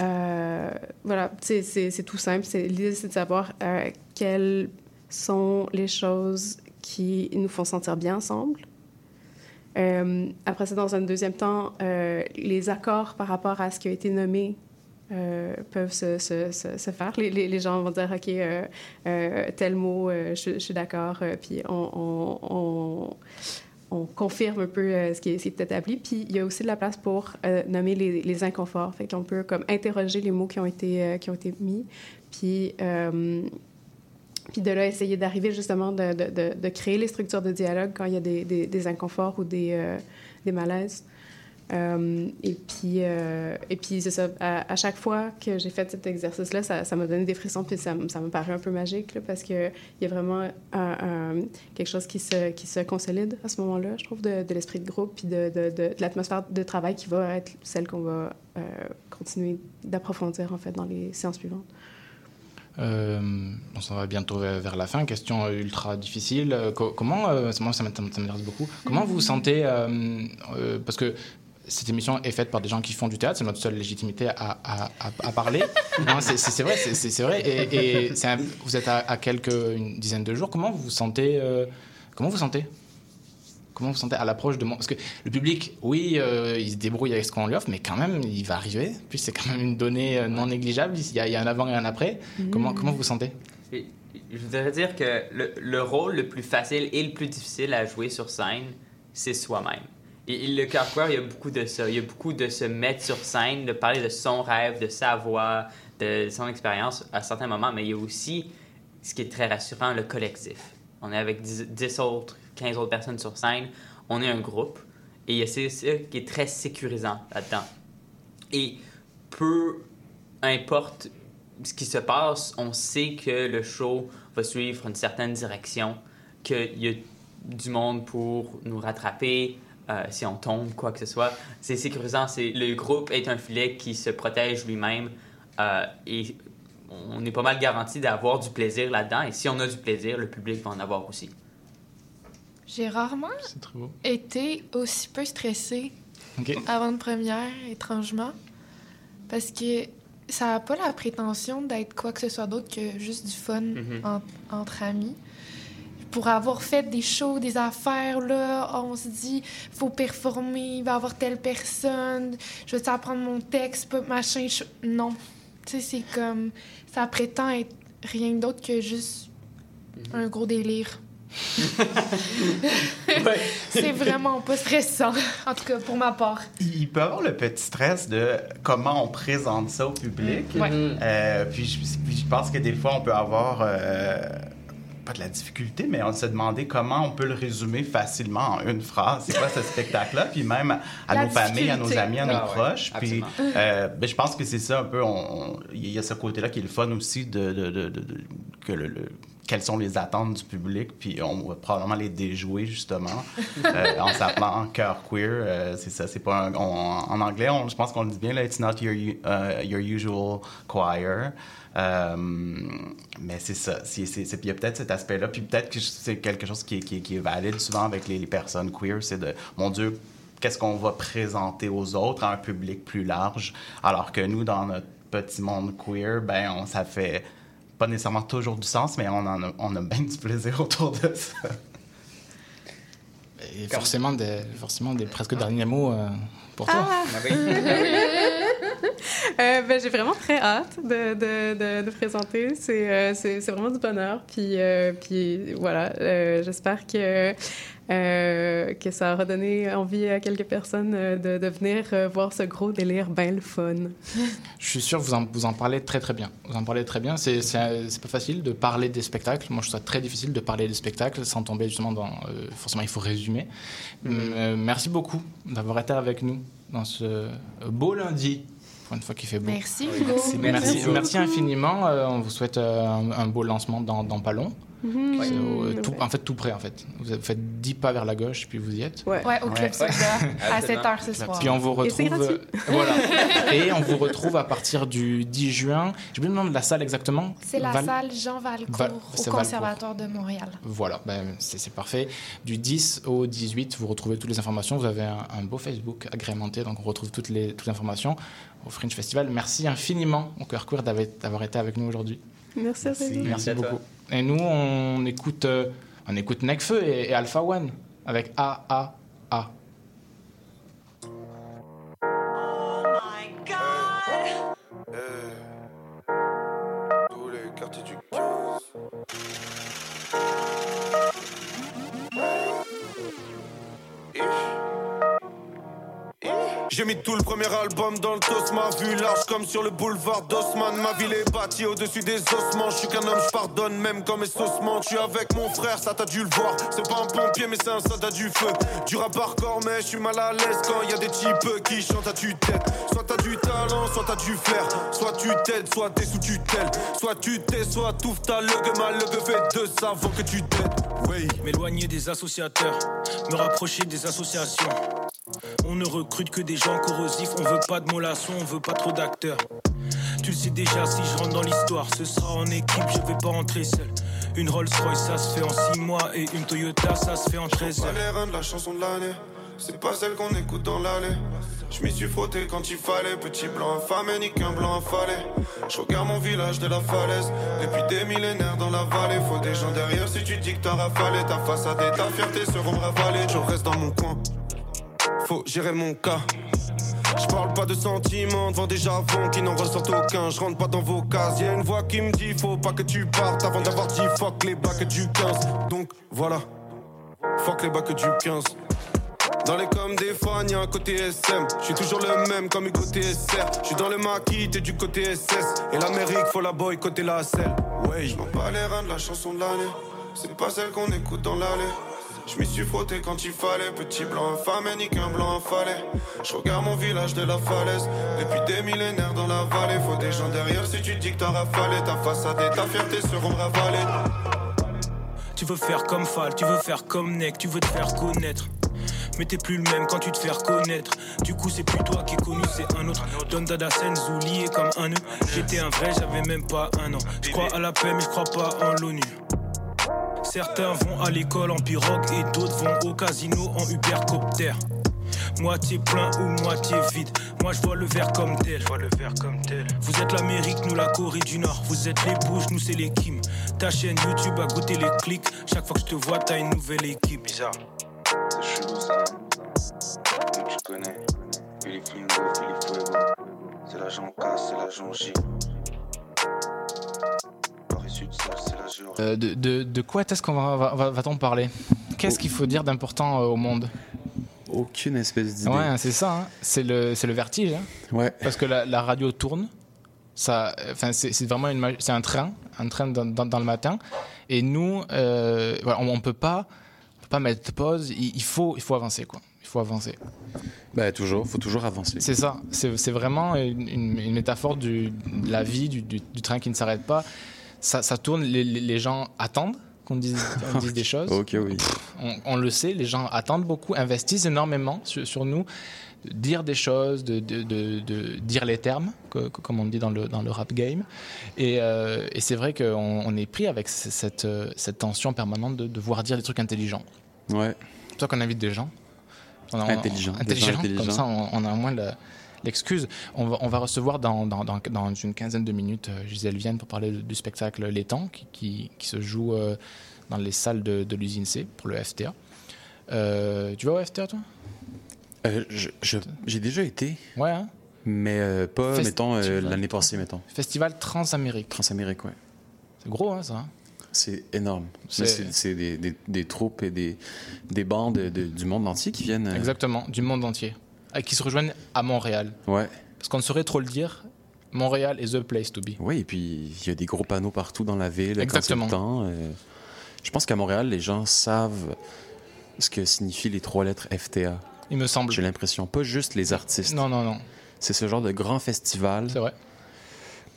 euh, voilà, c'est- tout simple. L'idée, c'est de savoir quelles sont les choses qui nous font sentir bien ensemble. Après ça, dans un deuxième temps, les accords par rapport à ce qui a été nommé peuvent se, faire. Les, gens vont dire, OK, tel mot, je, suis d'accord, puis on, on confirme un peu euh, ce qui est, établi. Puis il y a aussi de la place pour euh, nommer les, inconforts. Fait qu'on peut comme interroger les mots qui ont été, euh, qui ont été mis, puis... puis de là, essayer d'arriver justement de, de, de, créer les structures de dialogue quand il y a des, des, des inconforts ou des, des malaises. Euh, et puis, euh, et puis ça, à, chaque fois que j'ai fait cet exercice-là, ça m'a donné des frissons, puis ça, ça me paraît un peu magique, là, parce qu'il y a vraiment quelque chose qui se, qui se consolide à ce moment-là, je trouve, de, l'esprit de groupe, puis de, de, l'atmosphère de travail qui va être celle qu'on va euh, continuer d'approfondir, en fait, dans les séances suivantes. On s'en va bientôt vers la fin. Question ultra difficile. Co- comment, euh, moi ça m'int- ça m'intéresse beaucoup, comment vous sentez, parce que cette émission est faite par des gens qui font du théâtre, c'est notre seule légitimité à, à, à- à parler. Non, c'est- vrai, c'est- vrai. Et, et c'est un- vous êtes à, à quelques une dizaine de jours. Comment vous vous sentez euh, Comment vous sentez? Comment vous sentez à l'approche de mon... Parce que le public, oui, euh, il se débrouille avec ce qu'on lui offre, mais quand même, il va arriver. Puis c'est quand même une donnée euh, non négligeable. Il y a, il y a un avant et un après. Comment, comment vous vous sentez? Et Je voudrais dire que le, le rôle le plus facile et le plus difficile à jouer sur scène, c'est soi-même. Et, le Carquois, il y a beaucoup de ça. Il y a beaucoup de se mettre sur scène, de parler de son rêve, de sa voix, de son expérience à certains moments, mais il y a aussi, ce qui est très rassurant, le collectif. On est avec 10, 10 autres, 15 autres personnes sur scène. On est un groupe. Et il y ça qui est très sécurisant là-dedans. Et peu importe ce qui se passe, on sait que le show va suivre une certaine direction, qu'il y a du monde pour nous rattraper euh, si on tombe, quoi que ce soit. C'est sécurisant. C'est, le groupe est un filet qui se protège lui-même euh, et on est pas mal garanti d'avoir du plaisir là-dedans. Et si on a du plaisir, le public va en avoir aussi. J'ai rarement été aussi peu stressée avant de première, étrangement. Parce que ça n'a pas la prétention d'être quoi que ce soit d'autre que juste du fun Mhm. en- entre amis. Pour avoir fait des shows, des affaires, là, on se dit, faut performer, il va y avoir telle personne, je vais apprendre mon texte, machin. je- Non. Tu sais, c'est comme. Ça prétend être rien d'autre que juste un gros délire. c'est vraiment pas stressant, en tout cas pour ma part. Il peut y avoir le petit stress de comment on présente ça au public. Ouais. Euh, puis, je, puis je pense que des fois, on peut avoir, euh, pas de la difficulté, mais on se demander comment on peut le résumer facilement en une phrase. C'est quoi ce spectacle-là? Puis même à La nos familles, à nos amis, à nos Ah ouais, proches. Puis absolument. euh, ben, je pense que c'est ça un peu. Il y a ce côté-là qui est le fun aussi de, de- de- de- de- que le- le- quelles sont les attentes du public, puis on va probablement les déjouer justement euh, en s'appelant cœur queer. euh, c'est ça, c'est pas un- on- en anglais, on- je pense qu'on le dit bien là, it's not your u- uh, your usual choir. Euh, mais c'est ça, c'est, c'est- c'est- puis il y a peut-être cet aspect-là, puis peut-être que c'est quelque chose qui est, qui est- qui est valide souvent avec les, les personnes queer, c'est de, mon Dieu, qu'est-ce qu'on va présenter aux autres à un public plus large, alors que nous, dans notre petit monde queer, ben, on, ça fait pas nécessairement toujours du sens, mais on, en a, on a bien du plaisir autour de ça. Et forcément, des, forcément des presque derniers mots euh, pour toi. Ah. Euh, ben, j'ai vraiment très hâte de, de, de, de présenter. C'est, euh, c'est, c'est vraiment du bonheur. Puis, euh, puis voilà, euh, j'espère que, euh, que ça aura donné envie à quelques personnes de, de venir voir ce gros délire bien le fun. Je suis sûr que vous en, vous en parlez très très bien. Vous en parlez très bien. C'est, c'est, c'est pas facile de parler des spectacles. Moi, je trouve ça très difficile de parler des spectacles sans tomber justement dans. euh, forcément, il faut résumer. Euh, merci beaucoup d'avoir été avec nous dans ce beau lundi. Pour une fois qu'il fait beau. Merci, Hugo. Merci, merci, merci infiniment. Euh, on vous souhaite euh, un, un beau lancement dans, dans pas Mhm. Au- Ouais. tout- en fait, tout près, en fait. Vous faites 10 pas vers la gauche, puis vous y êtes. Ouais. Ouais, au Club Soda, à 7h ce soir. Puis on vous Et c'est retrouve. gratuit. euh, voilà. Et on vous retrouve à partir du 10 juin. J'ai oublié le nom de la salle exactement. C'est la Val- salle Jean Valcourt Val- au Valcourt. Conservatoire de Montréal. Voilà, ben, c'est c'est parfait. Du 10 au 18, vous retrouvez toutes les informations. Vous avez un, un beau Facebook agrémenté, donc on retrouve toutes les, toutes les informations au Fringe Festival. Merci infiniment au Cœur Queer d'avoir été avec nous aujourd'hui. Merci à vous. Merci beaucoup. Et nous, on écoute, euh, on écoute Necfeu et, et Alpha One avec A A A. J'ai mis tout le premier album dans le dos, ma vue large comme sur le boulevard d'Osman. Ma ville est bâtie au-dessus des ossements. Je suis qu'un homme, je pardonne même quand mes saucements. Je suis avec mon frère, ça t'as dû le voir. C'est pas un pompier, mais c'est un soldat du feu. Du rap hardcore, mais je suis mal à l'aise quand y a des types qui chantent à tue-tête. Soit t'as du talent, soit t'as du flair. Soit tu t'aides, soit t'es sous tutelle. Soit tu t'es, soit touffe ta lug, ma lug fait deux avant que tu t'aides. Oui, m'éloigner des associateurs, me rapprocher des associations. On ne recrute que des gens corrosifs, on veut pas de mollassons, on veut pas trop d'acteurs. Tu le sais déjà, si je rentre dans l'histoire, ce sera en équipe, je vais pas rentrer seul. Une Rolls Royce, ça se fait en 6 mois, et une Toyota, ça se fait en 13 Pas heures. les reins de la chanson de l'année, c'est pas celle qu'on écoute dans l'allée. Je m'y suis frotté quand il fallait, petit blanc infamé, ni qu'un blanc affalé. Je regarde mon village de la falaise, depuis des millénaires dans la vallée. Faut des gens derrière si tu dis que t'as rafalé, ta façade et ta fierté seront ravalées. Je reste dans mon coin, faut gérer mon cas. Je parle pas de sentiments devant des javons qui n'en ressortent aucun. Je rentre pas dans vos cases. Y a une voix qui me dit faut pas que tu partes avant d'avoir dit fuck les bacs du 15. Donc voilà, fuck les bacs du 15. Dans les coms des fans, y'a un côté SM. Je suis toujours le même comme Hugo TSR. Je suis dans le maquis, t'es du côté SS. Et l'Amérique, faut la boycotter la selle. Ouais, je m'en bats les reins de la chanson de l'année. C'est pas celle qu'on écoute dans l'allée. Je m'y suis frotté quand il fallait. Petit blanc infâme, ni qu'un blanc affalé. Je regarde mon village de la falaise. Depuis des millénaires dans la vallée. Faut des gens derrière si tu dis que t'as rafalé. Ta façade et ta fierté seront ravalées. Tu veux faire comme Fall, tu veux faire comme Neck, tu veux te faire connaître. Mais t'es plus le même quand tu te fais reconnaître. Du coup, c'est plus toi qui es connu, c'est un autre. Don Dada Senzu lié comme un nœud. J'étais un vrai, j'avais même pas un an. Je à la paix, mais je crois pas en l'ONU. Certains vont à l'école en pirogue et d'autres vont au casino en Ubercopter. Moitié plein ou moitié vide. Moi je vois le verre comme tel. le verre comme tel. Vous êtes l'Amérique, nous la Corée du Nord. Vous êtes les bouges, nous c'est les Kim. Ta chaîne YouTube a goûté les clics. Chaque fois que je te vois, t'as une nouvelle équipe. Bizarre. C'est chelou tu connais. Philippe Lingo, Philippe Fuego. C'est l'agent K, c'est l'agent J. Euh, de, de- de quoi est-ce qu'on va, va, va- va-t-on parler? Qu'est-ce qu'il faut dire d'important euh, au monde? Aucune espèce d'idée. Ouais, c'est ça. hein. C'est le, vertige. hein. Ouais. Parce que la, la radio tourne. Ça, c'est, vraiment une, c'est un train, un train dans, dans- dans le matin. Et nous, euh, voilà, on, on peut pas, on peut pas mettre pause. Il, il faut, il faut avancer, quoi. Il faut avancer. Ben, toujours, faut toujours avancer. C'est ça. C'est, c'est vraiment une, une- une métaphore du, de la vie, du, du- du train qui ne s'arrête pas. Ça, ça tourne. Les, gens attendent qu'on dise, on dise des choses. Oui. On, on le sait, les gens attendent beaucoup, investissent énormément sur, sur nous, dire des choses, de, de- de- de dire les termes, que- que- comme on dit dans le, dans le rap game. Et, euh, et c'est vrai qu'on on est pris avec cette, euh, cette tension permanente de devoir dire des trucs intelligents. Ouais. C'est pour ça qu'on invite des gens. On a- on-. Comme ça, on, a au moins le- l'excuse. On va, on va recevoir dans, dans, dans, dans une quinzaine de minutes euh, Gisèle Vienne pour parler du spectacle Les Temps qui, qui, qui se joue euh, dans les salles de, de l'usine C pour le FTA. Euh, tu vas au FTA, toi? Euh, J'ai déjà été. Ouais, hein? Mais euh, pas, Festi- mettons, l'année passée, mettons. Festival Transamérique. Transamérique, ouais. C'est gros, hein, ça hein? C'est énorme. C'est- des, des, des troupes et des, des bandes de- du monde entier qui viennent. Exactement, du monde entier. Et qui se rejoignent à Montréal. Ouais. Parce qu'on ne saurait trop le dire, Montréal is the place to be. Oui, et puis il y a des gros panneaux partout dans la ville. quand Exactement. temps. Euh, je pense qu'à Montréal, les gens savent ce que signifient les trois lettres FTA. Il me semble. J'ai l'impression. Pas juste les artistes. Non, non, non. C'est ce genre de grand festival. C'est vrai.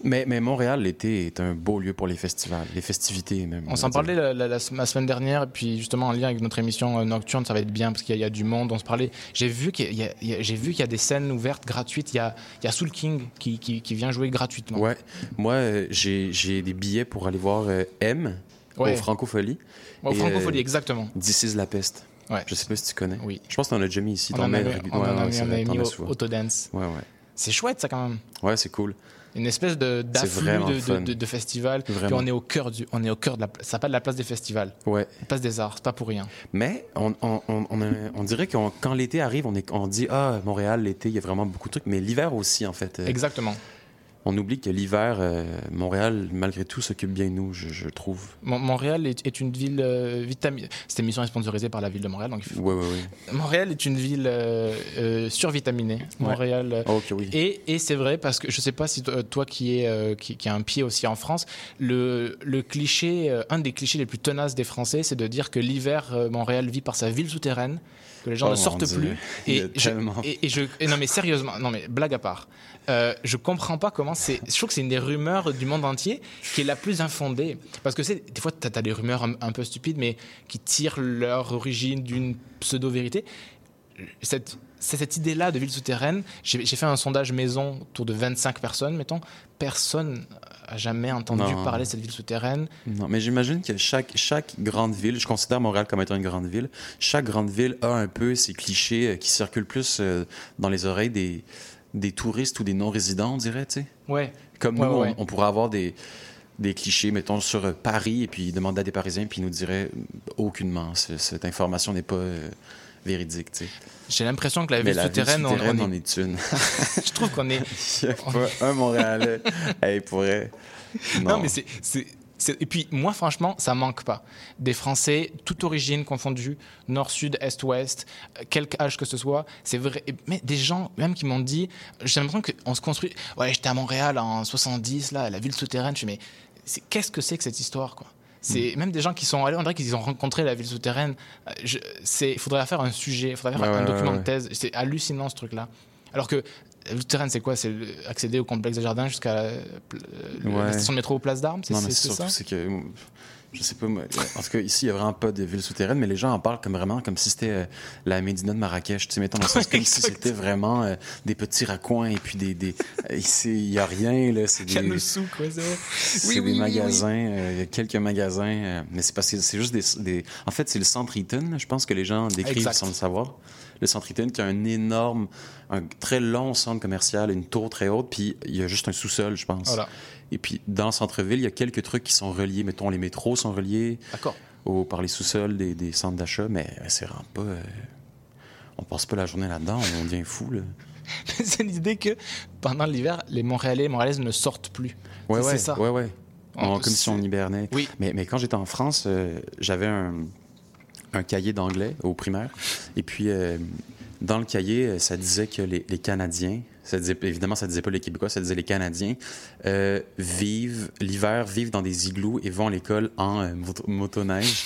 Mais, mais Montréal, l'été, est un beau lieu pour les festivals, les festivités même. On s'en parlait la, la- la sem- la semaine dernière, et puis justement en lien avec notre émission euh, nocturne, ça va être bien parce qu'il y, a- y a du monde. On se parlait. J'ai vu qu'il y a, y a- a des scènes ouvertes gratuites. Il y a, il y a Soul King qui, qui, qui vient jouer gratuitement. Ouais. Moi, euh, j'ai des billets pour aller voir euh, M Ouais. au Francophonie. Au euh, exactement. This is la peste. Ouais. Je sais pas si tu connais. Oui. Je pense qu'on a déjà mis ici. On t'en en avait- régu- on en a mis- on t'en mis. Autodance. Ouais, ouais. C'est chouette ça quand même. Ouais, c'est cool. Une espèce de d'afflux de, de, de- de festival. Puis on est au cœur du, on est au cœur de la, ça s'appelle la place des festivals. Ouais. La place des arts, c'est pas pour rien. Mais on, on, on, on, on dirait que quand l'été arrive, on, est, on dit Ah, Montréal, l'été, il y a vraiment beaucoup de trucs. Mais l'hiver aussi, en fait. Euh, Exactement. On oublie que l'hiver, euh, Montréal, malgré tout, s'occupe bien de nous, je, je trouve. Mon- Montréal est, est une ville euh, vitaminée. Cette émission est sponsorisée par la ville de Montréal, donc faut- Ouais, ouais, ouais. Montréal est une ville euh, euh, survitaminée. Montréal. euh, Ok, oui. Et, et c'est vrai parce que je sais pas si toi, qui qui a un pied aussi en France, le, le cliché, un des clichés les plus tenaces des Français, c'est de dire que l'hiver, Montréal vit par sa ville souterraine, que les gens Oh, ne sortent plus. Et je, et, et je et non mais sérieusement, non mais blague à part. Euh, je comprends pas comment c'est. Je trouve que c'est une des rumeurs du monde entier qui est la plus infondée. Parce que c'est des fois, tu as, des rumeurs un, un peu stupides, mais qui tirent leur origine d'une pseudo-vérité. Cette, c'est cette idée-là de ville souterraine. J'ai fait un sondage maison autour de 25 personnes, mettons. Personne a jamais entendu Non. parler de cette ville souterraine. Non, mais j'imagine que chaque, chaque grande ville, je considère Montréal comme étant une grande ville, chaque grande ville a un peu ces clichés euh, qui circulent plus euh, dans les oreilles des, des touristes ou des non-résidents, on dirait, tu sais? Ouais. Comme nous, ouais. On, on pourrait avoir des, des clichés, mettons, sur Paris, et puis demander à des Parisiens, puis ils nous diraient aucunement, ce- cette information n'est pas euh, véridique, tu sais. J'ai l'impression que la ville souterraine, on- on est- une. je trouve qu'on est. Il y a pas un Montréalais. hey, pourrait. Non, mais c'est. Et puis, moi, franchement, ça manque pas. Des Français, toute origine confondue, nord, sud, est, ouest, euh, quelque âge que ce soit, c'est vrai. Mais des gens, même qui m'ont dit, j'ai l'impression qu'on se construit. Ouais, j'étais à Montréal en 70, là, la ville souterraine. Je fais, mais qu'est-ce que c'est que cette histoire, quoi? C'est même des gens qui sont allés, on dirait qu'ils ont rencontré la ville souterraine. Euh, Il faudrait faire un sujet, il faudrait faire Ouais, un ouais, document ouais, de thèse. C'est hallucinant ce truc-là. Alors que la ville souterraine, c'est quoi? C'est le- accéder au complexe des jardins jusqu'à la, la Ouais. station de métro Place d'Armes C'est Non, mais c'est- surtout, ça? c'est que. Je sais pas, moi, en tout cas, ici, il n'y a vraiment pas de ville souterraine, mais les gens en parlent comme vraiment comme si c'était euh, la Médina de Marrakech, tu sais, mettons, dans le sens comme si c'était vraiment euh, des petits raccoins et puis des. des euh, ici, il n'y a rien, là. C'est des, le souk, ouais, c'est vrai. c'est Oui, des oui, magasins, euh, il y a quelques magasins, euh, mais c'est parce que c'est juste des, des- En fait, c'est le centre Eaton, je pense que les gens décrivent Exact. sans le savoir. Le centre Eaton qui a un énorme, un très long centre commercial, une tour très haute, puis il y a juste un sous-sol, je pense. Voilà. Et puis, dans le centre-ville, il y a quelques trucs qui sont reliés. Mettons, les métros sont reliés au, par les sous-sols des, des centres d'achat, mais c'est vraiment pas. euh, on passe pas la journée là-dedans, on devient fou, là. c'est l'idée que pendant l'hiver, les Montréalais et Montréalaises ne sortent plus. Ouais, C'est- ouais, ça. ouais, ouais. On- comme si on hibernait. Oui. Mais, mais quand j'étais en France, euh, j'avais un, un cahier d'anglais au primaire. Et puis, euh, dans le cahier, euh, ça disait que les, les Canadiens, ça disait, évidemment, ça disait pas les Québécois, ça disait les Canadiens, euh, vivent l'hiver, vivent dans des igloos et vont à l'école en moto- motoneige.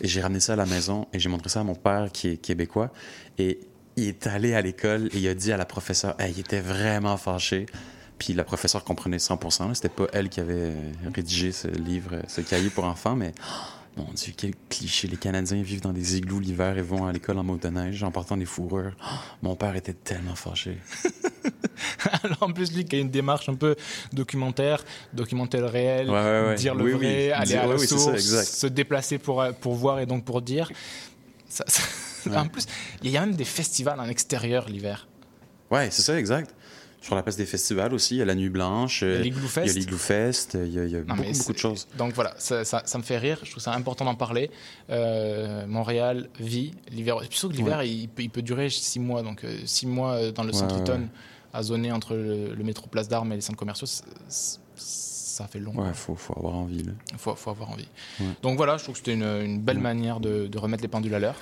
Et j'ai ramené ça à la maison et j'ai montré ça à mon père qui est québécois. Et il est allé à l'école et il a dit à la professeure, Hey, il était vraiment fâché. Puis la professeure comprenait 100%. là. C'était pas elle qui avait rédigé ce livre, ce cahier pour enfants, mais mon Dieu, quel cliché. Les Canadiens vivent dans des igloos l'hiver et vont à l'école en motoneige en portant des fourrures. Oh, mon père était tellement fâché. Alors, en plus, lui qui a une démarche un peu documentaire, documenter le réel, Ouais, ouais, ouais. dire le Oui, vrai, oui. aller Dire- à la oui, ça, source, exact. se déplacer pour, euh, pour voir et donc pour dire. Ça- ça- En plus, il y a même des festivals en extérieur l'hiver. Ouais, c'est ça, exact. Sur la place des festivals aussi, il y a la Nuit Blanche, euh, Il y a l'Igloo Fest. il y a l'Igloo Fest, il y a, il y a Non, beaucoup, de choses. Donc voilà, ça, ça- ça me fait rire. Je trouve ça important d'en parler. Euh, Montréal vit l'hiver. Surtout que l'hiver, Ouais. il, peut, il peut durer six mois. Donc euh, six mois euh, dans le Ouais, centre ouais, à zoner entre le, le métro Place d'Armes et les centres commerciaux, ça fait long. Ouais, faut, faut avoir envie. Il faut, faut avoir envie. Ouais. Donc voilà, je trouve que c'était une, une belle Ouais. manière de, de remettre les pendules à l'heure.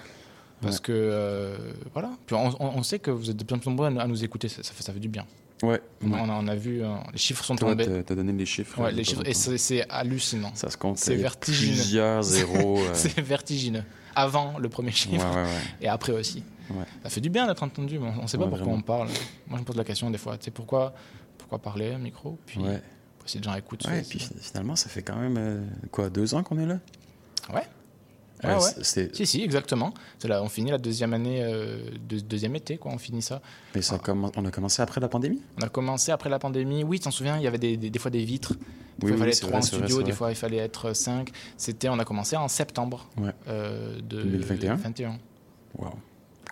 Parce Ouais. que, euh, voilà. Puis on, sait que vous êtes de plus en plus nombreux à, nous- à nous écouter. Ça, ça fait, ça fait du bien. Ouais. On, ouais. a, on a vu, euh, les chiffres sont Toi, tombés. t'as donné les chiffres. Ouais, euh, les chiffres, et c'est hallucinant. Ça se compte. C'est vertigineux. Plusieurs zéros. euh, c'est vertigineux. Avant le premier chiffre Ouais, ouais, ouais. et après aussi. Ouais. Ça fait du bien d'être entendu, mais on ne sait pas Ouais, pourquoi vraiment. on parle. Moi, je me pose la question des fois. Tu sais, pourquoi, pourquoi parler à un micro Puis, Ouais. si les gens écoutent. Ouais, c'est- puis finalement, ça fait quand même, euh, quoi, deux ans qu'on est là? Ouais. Ouais, c'est- Si, si, exactement. Là, on finit la deuxième année, euh, de- deuxième été, quoi. On finit ça. Mais ça commen- on a commencé après la pandémie? On a commencé après la pandémie. Oui, tu t'en souviens, il y avait des, des- des fois des vitres. Des Oui, fois, il fallait être vrai, trois en vrai, studio, c'est des vrai. fois, il fallait être cinq. C'était, on a commencé en septembre Ouais. euh, de 2021? 21. Wow.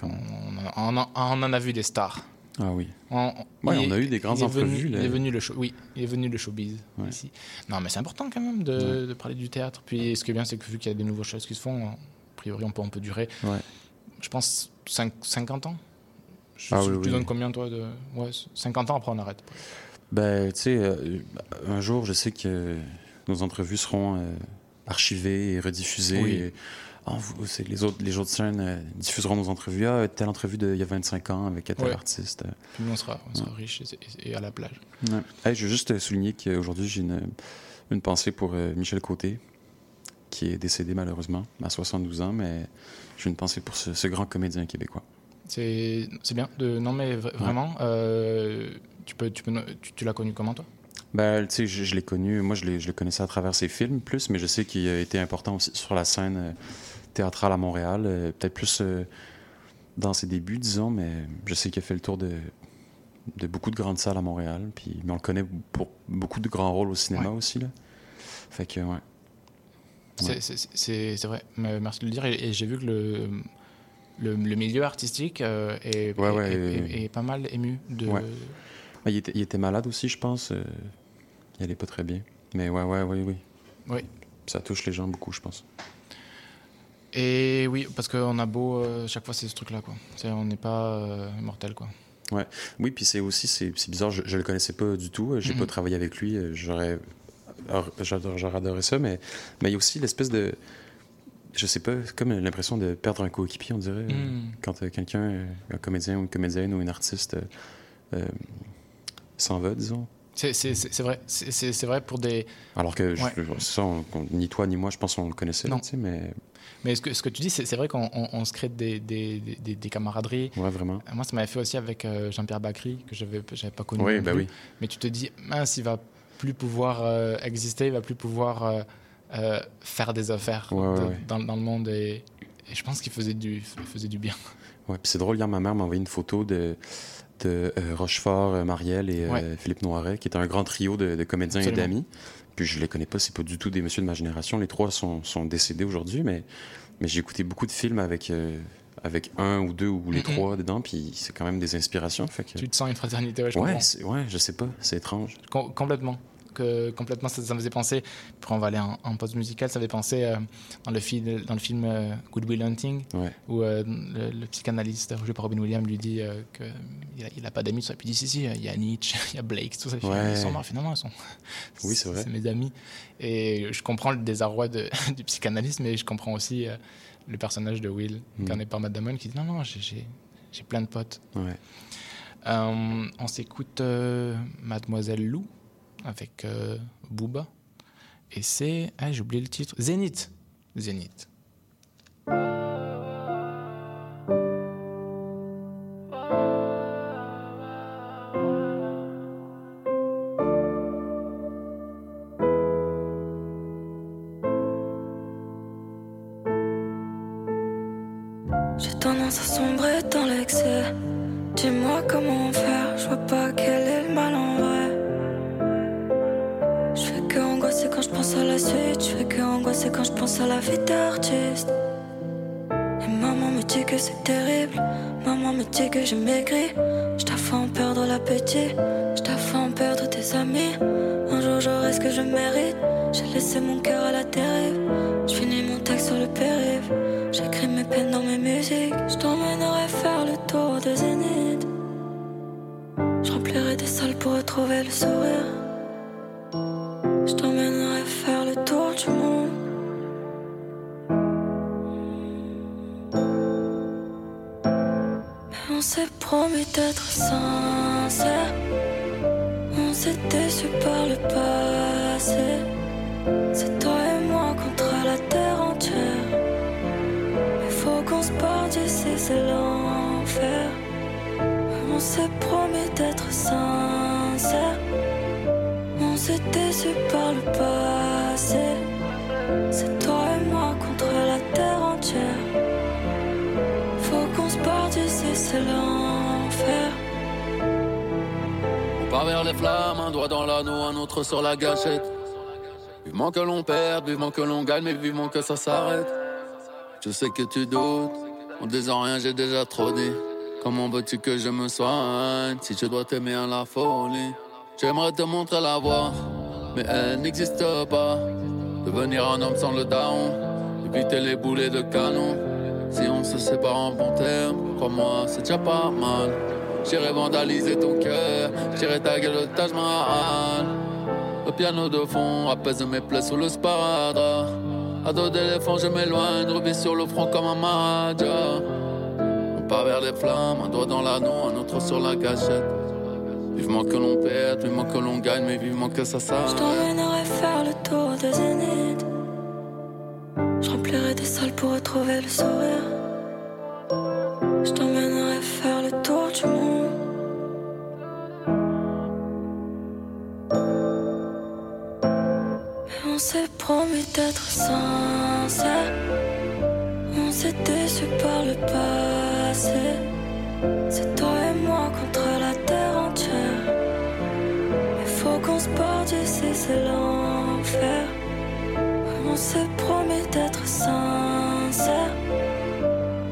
On, a- on en- on en a vu des stars. Ah oui. On, Ouais, on a est- eu des venu- entrevues. Il est venu le show, oui, il est venu le showbiz Ouais. ici. Non, mais c'est important quand même de, de parler du théâtre. Puis ce qui est bien, c'est que vu qu'il y a des nouvelles choses qui se font, a priori, on peut, on peut durer. Je pense cinq- 50 ans. Je, Ah tu oui, oui. donnes combien toi de ouais, 50 ans après on arrête. Ben, tu sais, euh, un jour, je sais que nos entrevues seront euh, archivées et rediffusées. Oui. Et, ah, les autres, les autres chaînes euh, diffuseront nos entrevues. Ah, telle entrevue d'il y a 25 ans avec tel Ouais. artiste. Puis nous on sera, on sera riche et, et à la plage. Ouais. Hey, je veux juste souligner qu'aujourd'hui, j'ai une, une pensée pour euh, Michel Côté, qui est décédé malheureusement à 72 ans, mais j'ai une pensée pour ce, ce grand comédien québécois. C'est bien. De, non mais vra- vraiment, euh, tu, peux, tu, peux, tu, tu l'as connu comment toi? Ben, tu sais, je, je l'ai connu, moi je, le connaissais à travers ses films plus, mais je sais qu'il a été important aussi sur la scène euh, théâtrale à Montréal, euh, peut-être plus euh, dans ses débuts, disons, mais je sais qu'il a fait le tour de, de beaucoup de grandes salles à Montréal, puis, mais on le connaît pour beaucoup de grands rôles au cinéma Ouais. aussi, là. Fait que, ouais. C'est- Ouais. vrai, mais merci de le dire. Et, et j'ai vu que le, le, le milieu artistique euh, est, Ouais, est- ouais, est- est- est pas mal ému de. Ouais. Il, était, il était malade aussi, je pense. euh, il allait pas très bien. Mais ouais, ouais, oui, oui. Oui. Ça touche les gens beaucoup, je pense. Et oui, parce qu'on a beau, euh, chaque fois c'est ce truc-là, quoi. On n'est pas euh, immortel, quoi. Ouais. Oui, puis c'est aussi, c'est bizarre, je, je le connaissais pas du tout, j'ai Mhm. pas travaillé avec lui, j'aurais adoré ça, mais mais il y a aussi l'espèce de, je sais pas, comme l'impression de perdre un coéquipier, on dirait, euh, Mhm. quand quelqu'un, un comédien ou une comédienne ou une artiste euh, s'en va, disons. C'est c'est- c'est- c'est vrai. C'est- vrai pour des. Alors que je- Ouais. ça, on- on- ni toi ni moi, je pense qu'on le connaissait. Non. sais, mais Mais ce que, ce que tu dis, c'est vrai qu'on on- on se crée des, des, des, des camaraderies. ouais, vraiment. Euh, Moi, ça m'avait fait aussi avec euh, Jean-Pierre Bacry, que je n'avais pas connu. Oui, bah plus. oui. Mais tu te dis, mince, il va plus pouvoir euh, exister, il va plus pouvoir euh, euh, faire des affaires Ouais, ouais, de- ouais. Dans, dans le monde. Et, et je pense qu'il faisait du, faisait du bien. Ouais, puis c'est drôle, hier, ma mère m'a envoyé une photo de, de Rochefort, Marielle et. Philippe Noiret, qui est un grand trio de, de comédiens Absolument. et d'amis. Puis je les connais pas, c'est pas du tout des messieurs de ma génération. Les trois sont, sont décédés aujourd'hui, mais, mais j'ai écouté beaucoup de films avec, euh, avec un ou deux ou les trois dedans, puis c'est quand même des inspirations. Fait que... Tu te sens une fraternité, ouais, je ouais, ouais, je sais pas, c'est étrange. Com- complètement. Que, complètement, ça, ça me faisait penser, puis on va aller en, en pause musicale, ça me fait penser euh, dans le, fil, dans le film euh, Good Will Hunting, Ouais. où euh, le, le psychanalyste joué par Robin Williams lui dit euh, qu'il n'a pas d'amis, tout ça. Puis il dit si, si, il y a Nietzsche, il y a Blake, tout ça. Ouais. Ils sont morts, finalement, ils sont. Oui, c'est vrai. C'est mes amis. Et je comprends le désarroi de- du psychanalyste, mais je comprends aussi le personnage de Will, Mm. incarné par Matt Damon, qui dit non, non, j'ai- plein de potes. Ouais. Euh, on s'écoute euh, Mademoiselle Lou avec euh, Booba. Et c'est. Ah, j'ai oublié le titre. Zénith. Zénith. Un jour j'aurai ce que je mérite, j'ai laissé mon cœur à la dérive. Je finis mon texte sur le périph', j'écris mes peines dans mes musiques. Je t'emmènerai faire le tour des zéniths. Je des salles pour retrouver le sourire. Je t'emmènerai faire le tour du monde. Mais on s'est promis d'être sincère. S'est déçu par le passé. C'est toi et moi contre la terre entière. Il faut qu'on se parte d'ici, c'est l'enfer. On s'est promis d'être sincère. On s'est déçu par le passé. C'est toi et moi contre la terre entière. Faut qu'on se parte d'ici, c'est l'enfer. Les flammes, un doigt dans l'anneau, un autre sur la gâchette. Vivement que l'on perde, vivement que l'on gagne, mais vivement que ça s'arrête. Je sais que tu doutes, en disant rien, j'ai déjà trop dit. Comment veux-tu que je me soigne si je dois t'aimer à la folie? J'aimerais te montrer la voie, mais elle n'existe pas. Devenir un homme sans le daron, éviter les boulets de canon. Si on se sépare en bon terme, crois-moi, c'est déjà pas mal. J'irai vandaliser ton cœur, j'irai taguer le Taj Mahal. Le piano de fond apaise mes plaies sous le sparadrap. À dos d'éléphant, je m'éloigne, revis sur le front comme un maja. On part vers les flammes, un doigt dans l'anneau, un autre sur la gâchette. Vivement que l'on perde, vivement que l'on gagne, mais vivement que ça Je s'arrête. t'emmènerai faire le tour des zéniths. Je remplirai des salles pour retrouver le sourire. Je t'emmènerai faire le tour du monde. On s'est promis d'être sincère. On s'est déçu par le passé. C'est toi et moi contre la terre entière. Il faut qu'on se parte d'ici, c'est l'enfer. On s'est promis d'être sincère.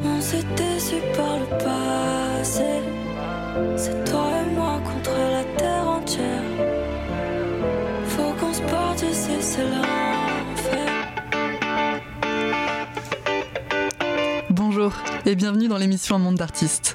On s'est déçu par le passé. C'est toi et moi contre la terre Bonjour et bienvenue dans l'émission Un monde d'artistes.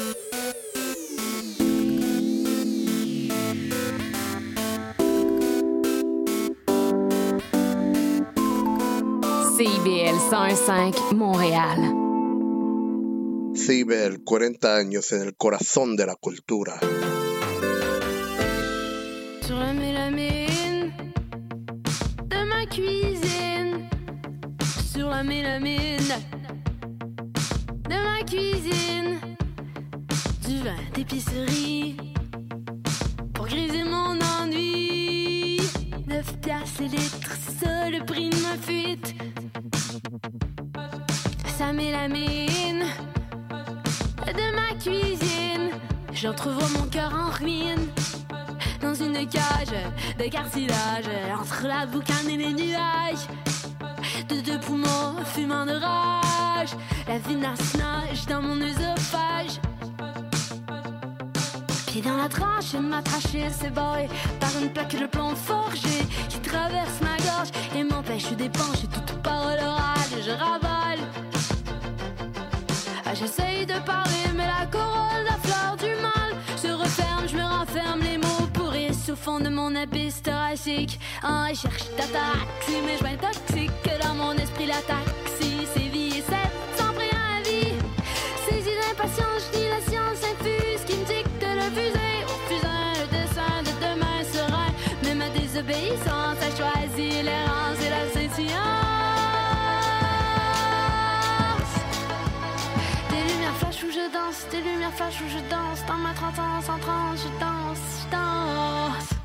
CIBL 101.5 Montréal. CIBL, 40 años en el corazón de la cultura. Sur la mélamine de ma cuisine. Sur la mélamine de ma cuisine. Du vin d'épicerie pour griser mon ennui. 9 piastres ça le prix de ma fuite. Ça mélamine de ma cuisine. J'entrevois mon cœur en ruine dans une cage de cartilage entre la boucane et les nuages. De deux poumons fumant de rage, la vinasse nage dans mon œsophage. Dans la tranche, ma trachée s'est barrée par une plaque de plomb forgé qui traverse ma gorge et m'empêche d'épancher toute parole orale. Je ravale. Ah, J'essaye de parler, mais la corolle, la fleur du mal se referme. Je me renferme les mots pourrissent au fond de mon abysse thoracique. Ah, je cherche ta taxi, mais je m'intoxique que dans mon esprit la taxi. Vie et c'est sans préavis. Saisi d'impatience, je dis je danse. Dans ma ans, en transe, je danse, je danse.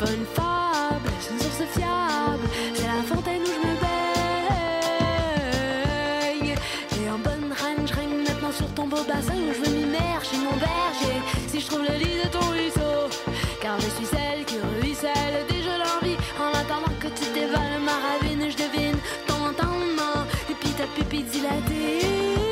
Une fable, c'est une source fiable? C'est la fontaine où je me baigne. Et en bonne reine, je règne maintenant sur ton beau bassin où je veux m'immerger, mon berger. Si je trouve le lit de ton ruisseau, car je suis celle qui ruisselle déjà l'envie. En attendant que tu dévales ma ravine, je devine ton entendement. Et puis ta pupille dilatée.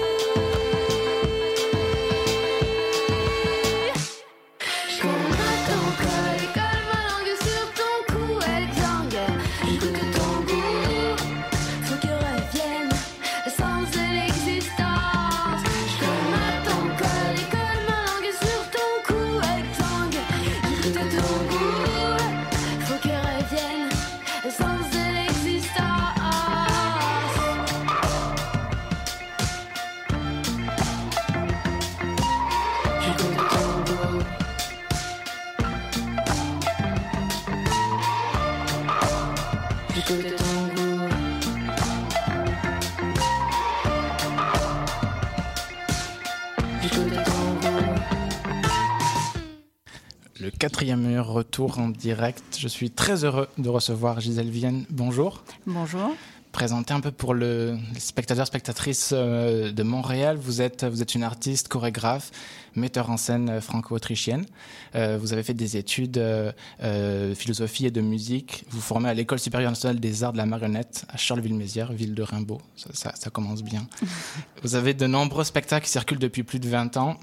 Le quatrième mur, retour en direct. Je suis très heureux de recevoir Gisèle Vienne. Bonjour. Bonjour. présenter un peu pour le, les spectateurs, spectatrices euh, de Montréal. Vous êtes, vous êtes une artiste, chorégraphe, metteur en scène euh, franco-autrichienne. Euh, vous avez fait des études euh, euh, philosophie et de musique. Vous formez à l'École supérieure nationale des arts de la marionnette à Charleville-Mézières, ville de Rimbaud. Ça, ça- ça commence bien. vous avez de nombreux spectacles qui circulent depuis plus de 20 ans.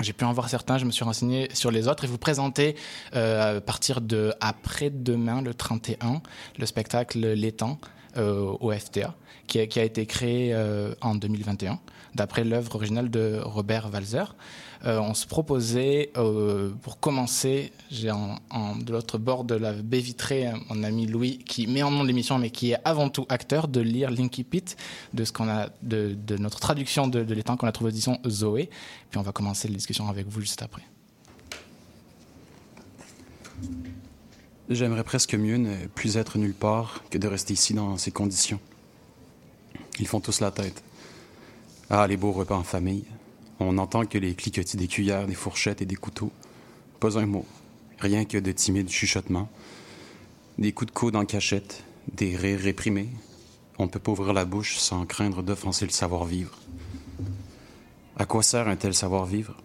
J'ai pu en voir certains, je me suis renseigné sur les autres et vous présentez euh, à partir de après-demain, le 31, le spectacle L'étang euh, au FTA, qui a, qui a été créé euh, en 2021, d'après l'œuvre originale de Robert Walzer. Euh, on se proposait, euh, pour commencer, j'ai de l'autre bord de la baie vitrée mon ami Louis, qui met en nom de l'émission, mais qui est avant tout acteur, de lire Linky Pit, de, ce qu'on a, de, notre traduction de, de l'étang qu'on a trouvé éditions Zoé. Puis on va commencer la discussion avec vous juste après. J'aimerais presque mieux ne plus être nulle part que de rester ici dans ces conditions. Ils font tous la tête. Ah, les beaux repas en famille. On n'entend que les cliquetis des cuillères, des fourchettes et des couteaux. Pas un mot. Rien que de timides chuchotements. Des coups de coude en cachette. Des rires réprimés. On ne peut pas ouvrir la bouche sans craindre d'offenser le savoir-vivre. À quoi sert un tel savoir-vivre?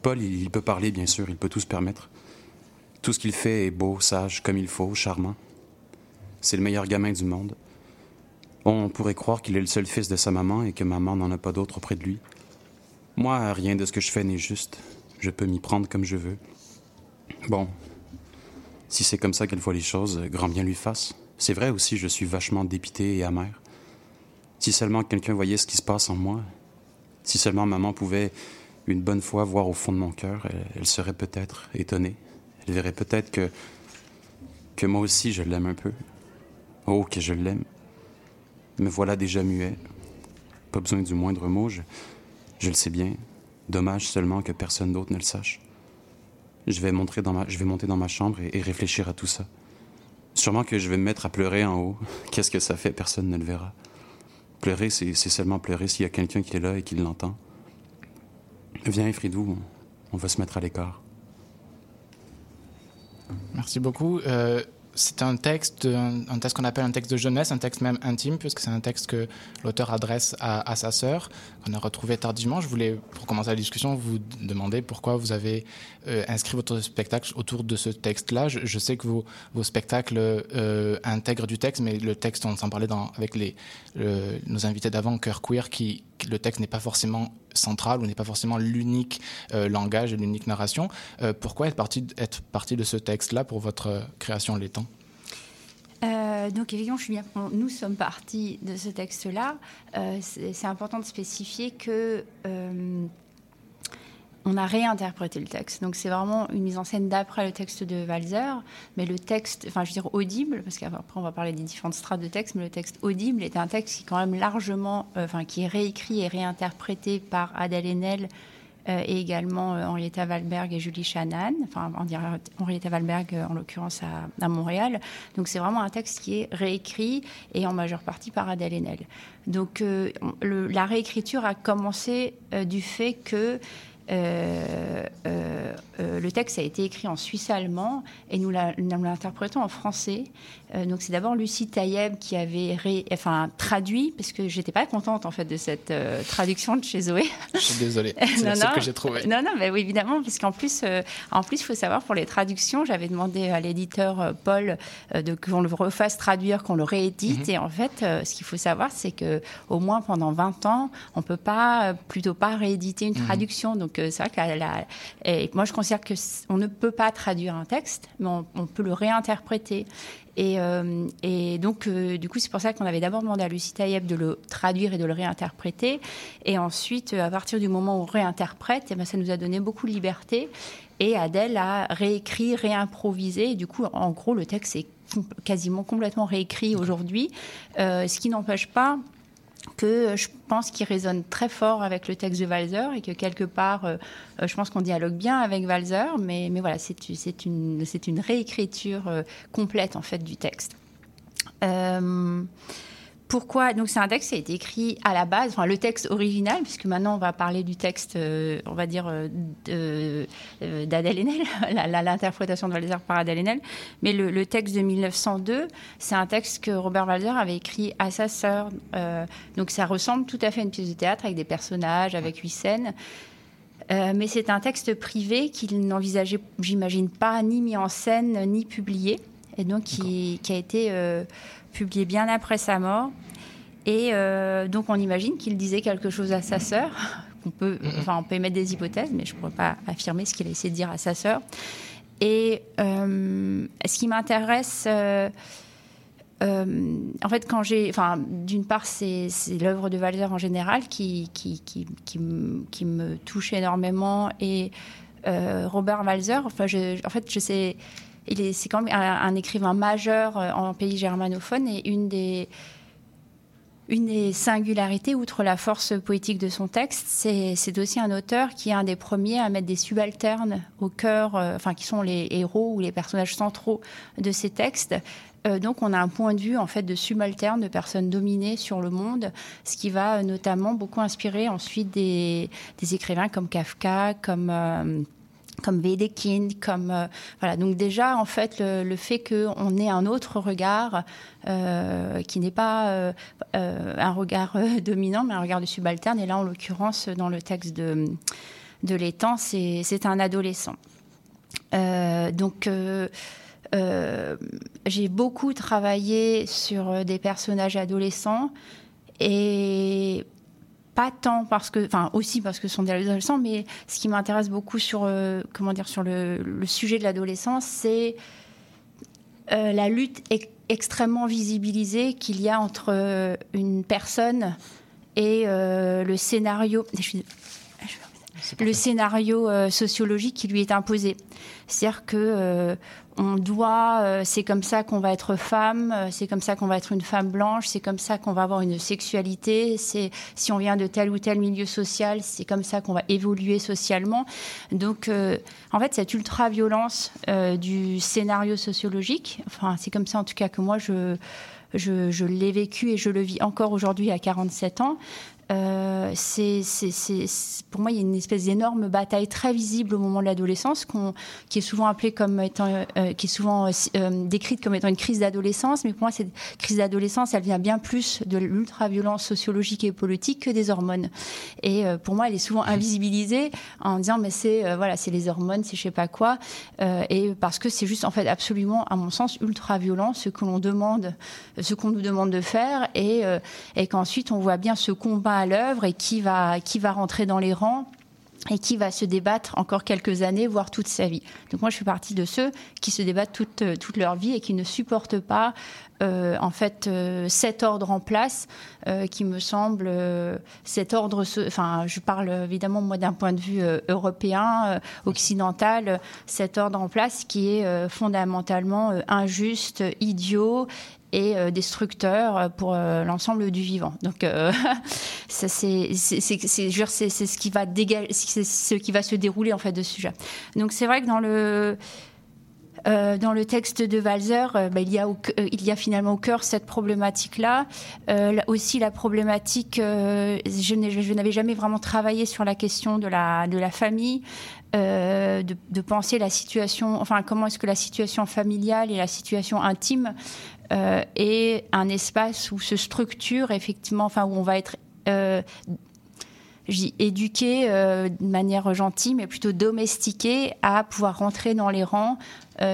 Paul, il, peut parler, bien sûr, il peut tout se permettre. Tout ce qu'il fait est beau, sage, comme il faut, charmant. C'est le meilleur gamin du monde. On pourrait croire qu'il est le seul fils de sa maman et que maman n'en a pas d'autre auprès de lui. Moi, rien de ce que je fais n'est juste. Je peux m'y prendre comme je veux. Bon, si c'est comme ça qu'elle voit les choses, grand bien lui fasse. C'est vrai aussi, je suis vachement dépité et amer. Si seulement quelqu'un voyait ce qui se passe en moi, si seulement maman pouvait une bonne fois voir au fond de mon cœur, elle, serait peut-être étonnée. Elle verrait peut-être que que moi aussi je l'aime un peu. Oh, que je l'aime. Me voilà déjà muet. Pas besoin du moindre mot, je, je le sais bien. Dommage seulement que personne d'autre ne le sache. Je vais, monter dans ma chambre et, réfléchir à tout ça. Sûrement que je vais me mettre à pleurer en haut. Qu'est-ce que ça fait? Personne ne le verra. Pleurer, c'est seulement pleurer s'il y a quelqu'un qui est là et qui l'entend. Viens, Fridou, on- on va se mettre à l'écart. Merci beaucoup. Euh, c'est un texte, un, texte qu'on appelle un texte de jeunesse, un texte même intime, puisque c'est un texte que l'auteur adresse à, sa sœur, qu'on a retrouvé tardivement. Je voulais, pour commencer la discussion, vous demander pourquoi vous avez euh, inscrit votre spectacle autour de ce texte-là. Je, sais que vos, spectacles euh, intègrent du texte, mais le texte, on s'en parlait avec nos invités d'avant, Cœur Queer, qui- le texte n'est pas forcément central ou n'est pas forcément l'unique euh, langage et l'unique narration. Euh, pourquoi être parti, être parti de ce texte-là pour votre euh, création Les Temps? Donc effectivement, je suis bien. nous sommes partis de ce texte-là. C'est important de spécifier que on a réinterprété le texte. Donc c'est vraiment une mise en scène d'après le texte de Walzer, mais le texte, enfin je veux dire audible, parce qu'après on va parler des différentes strates de texte, mais le texte audible est un texte qui est quand même largement, euh, enfin qui est réécrit et réinterprété par Adèle Haenel euh, et également euh, Henrietta Valberg et Julie Shannon, enfin on dirait Henrietta Valberg en l'occurrence à, Montréal. Donc c'est vraiment un texte qui est réécrit et en majeure partie par Adèle Haenel. Donc la réécriture a commencé du fait que euh, euh, euh, le texte a été écrit en suisse-allemand et nous l'interprétons en français. Euh, donc c'est d'abord Lucie Taïeb qui avait ré- enfin, traduit, parce que j'étais pas contente en fait de cette euh, traduction de chez Zoé. Je suis désolé, c'est Non, que j'ai trouvée. Non, non, bah oui, évidemment, parce qu'en plus, en plus, il faut savoir pour les traductions, j'avais demandé à l'éditeur Paul de qu'on le refasse traduire, qu'on le réédite. Mhm. Et en fait, ce qu'il faut savoir, c'est que au moins pendant 20 ans, on peut pas, plutôt pas rééditer une Mhm. traduction. Donc c'est vrai que la- la- et moi, je considère que c- on ne peut pas traduire un texte, mais on, peut le réinterpréter. Et, euh, et donc, euh, du coup, c'est pour ça qu'on avait d'abord demandé à Lucie Taïeb de le traduire et de le réinterpréter. Et ensuite, euh, à partir du moment où on réinterprète, eh ben, ça nous a donné beaucoup de liberté. Et Adèle a réécrit, réimprovisé. Et du coup, en gros, le texte est quasiment complètement réécrit aujourd'hui. Ce qui n'empêche pas que je pense qu'il résonne très fort avec le texte de Walzer et que quelque part, euh, euh, je pense qu'on dialogue bien avec Walzer, mais, mais voilà, c'est une, une réécriture euh, complète en fait du texte. Euh, pourquoi Donc c'est un texte qui a été écrit à la base, enfin le texte original, puisque maintenant on va parler du texte, euh, on va dire euh, euh, d'Adèle Haenel, l'interprétation de Walzer par Adèle Haenel. Mais le, le texte de 1902, c'est un texte que Robert Walzer avait écrit à sa sœur. Euh, donc ça ressemble tout à fait à une pièce de théâtre avec des personnages, avec huit scènes. Mais c'est un texte privé qu'il n'envisageait, j'imagine pas, ni mis en scène, ni publié. Et donc qui, qui a été publié bien après sa mort. Et euh, donc on imagine qu'il disait quelque chose à sa sœur. On peut, enfin, on peut émettre des hypothèses, mais je ne pourrais pas affirmer ce qu'il a essayé de dire à sa sœur. Et euh, ce qui m'intéresse, euh, en fait, quand j'ai, enfin, d'une part, c'est l'œuvre de Walzer en général qui qui, qui, qui, me, qui me touche énormément et Robert Walzer. Enfin, je, en fait, je sais, c'est quand même un, écrivain majeur euh, en pays germanophone et une des singularités, outre la force poétique de son texte, c'est aussi un auteur qui est un des premiers à mettre des subalternes au cœur, euh, enfin qui sont les héros ou les personnages centraux de ses textes. Euh, donc on a un point de vue en fait de subalterne, de personnes dominées sur le monde, ce qui va notamment beaucoup inspirer ensuite des, des écrivains comme Kafka, comme comme Wedekind, comme euh, voilà. Donc déjà, en fait, le, fait qu'on ait un autre regard euh, qui n'est pas euh, un regard dominant, mais un regard de subalterne. Et là, en l'occurrence, dans le texte de de l'étang, c'est un adolescent. Donc j'ai beaucoup travaillé sur des personnages adolescents et pas tant parce que, enfin aussi parce que ce sont des adolescents, mais ce qui m'intéresse beaucoup sur, euh, comment dire, sur le, le sujet de l'adolescence, c'est euh, la lutte ex- extrêmement visibilisée qu'il y a entre euh, une personne et euh, le scénario. je suis- le scénario sociologique qui lui est imposé. C'est-à-dire que on doit, euh, c'est comme ça qu'on va être femme, euh, c'est comme ça qu'on va être une femme blanche, c'est comme ça qu'on va avoir une sexualité, c'est si on vient de tel ou tel milieu social, c'est comme ça qu'on va évoluer socialement. Donc, euh, en fait, cette ultra-violence du scénario sociologique, enfin, c'est comme ça en tout cas que moi je je, je l'ai vécu et je le vis encore aujourd'hui à 47 ans. Euh, c'est, c'est- c'est- c'est- pour moi, il y a une espèce d'énorme bataille très visible au moment de l'adolescence, qu'on- qui est souvent appelée comme étant, euh, qui est souvent euh, euh, décrite comme étant une crise d'adolescence. Mais pour moi, cette crise d'adolescence, elle vient bien plus de l'ultra-violence sociologique et politique que des hormones. Et euh, pour moi, elle est souvent invisibilisée en disant, mais c'est euh, voilà, c'est les hormones, c'est je sais pas quoi. Euh, et parce que c'est juste en fait absolument, à mon sens, ultra-violent ce que l'on demande, ce qu'on nous demande de faire, et, euh, et qu'ensuite on voit bien ce combat à l'œuvre et qui va qui va rentrer dans les rangs et qui va se débattre encore quelques années, voire toute sa vie. Donc moi, je fais partie de ceux qui se débattent toute, euh, toute leur vie et qui ne supportent pas, euh, en fait, euh, cet ordre en place qui me semble, cet ordre, enfin, je parle évidemment, moi, d'un point de vue européen, occidental, cet ordre en place qui est fondamentalement injuste, idiot et euh, destructeur euh, pour euh, l'ensemble du vivant. Donc euh, c'est ce qui va ce qui va se dérouler en fait de ce sujet. Donc c'est vrai que dans le dans le texte de Walzer, bah, il, y a il y a finalement au cœur cette problématique-là. Là aussi, la problématique, je n'avais jamais vraiment travaillé sur la question de la, de la famille, euh, de, penser la situation, enfin, comment est-ce que la situation familiale et la situation intime euh, est un espace où se structure effectivement, enfin, où on va être. euh, éduqué euh, de manière gentille, mais plutôt domestiqué à pouvoir rentrer dans les rangs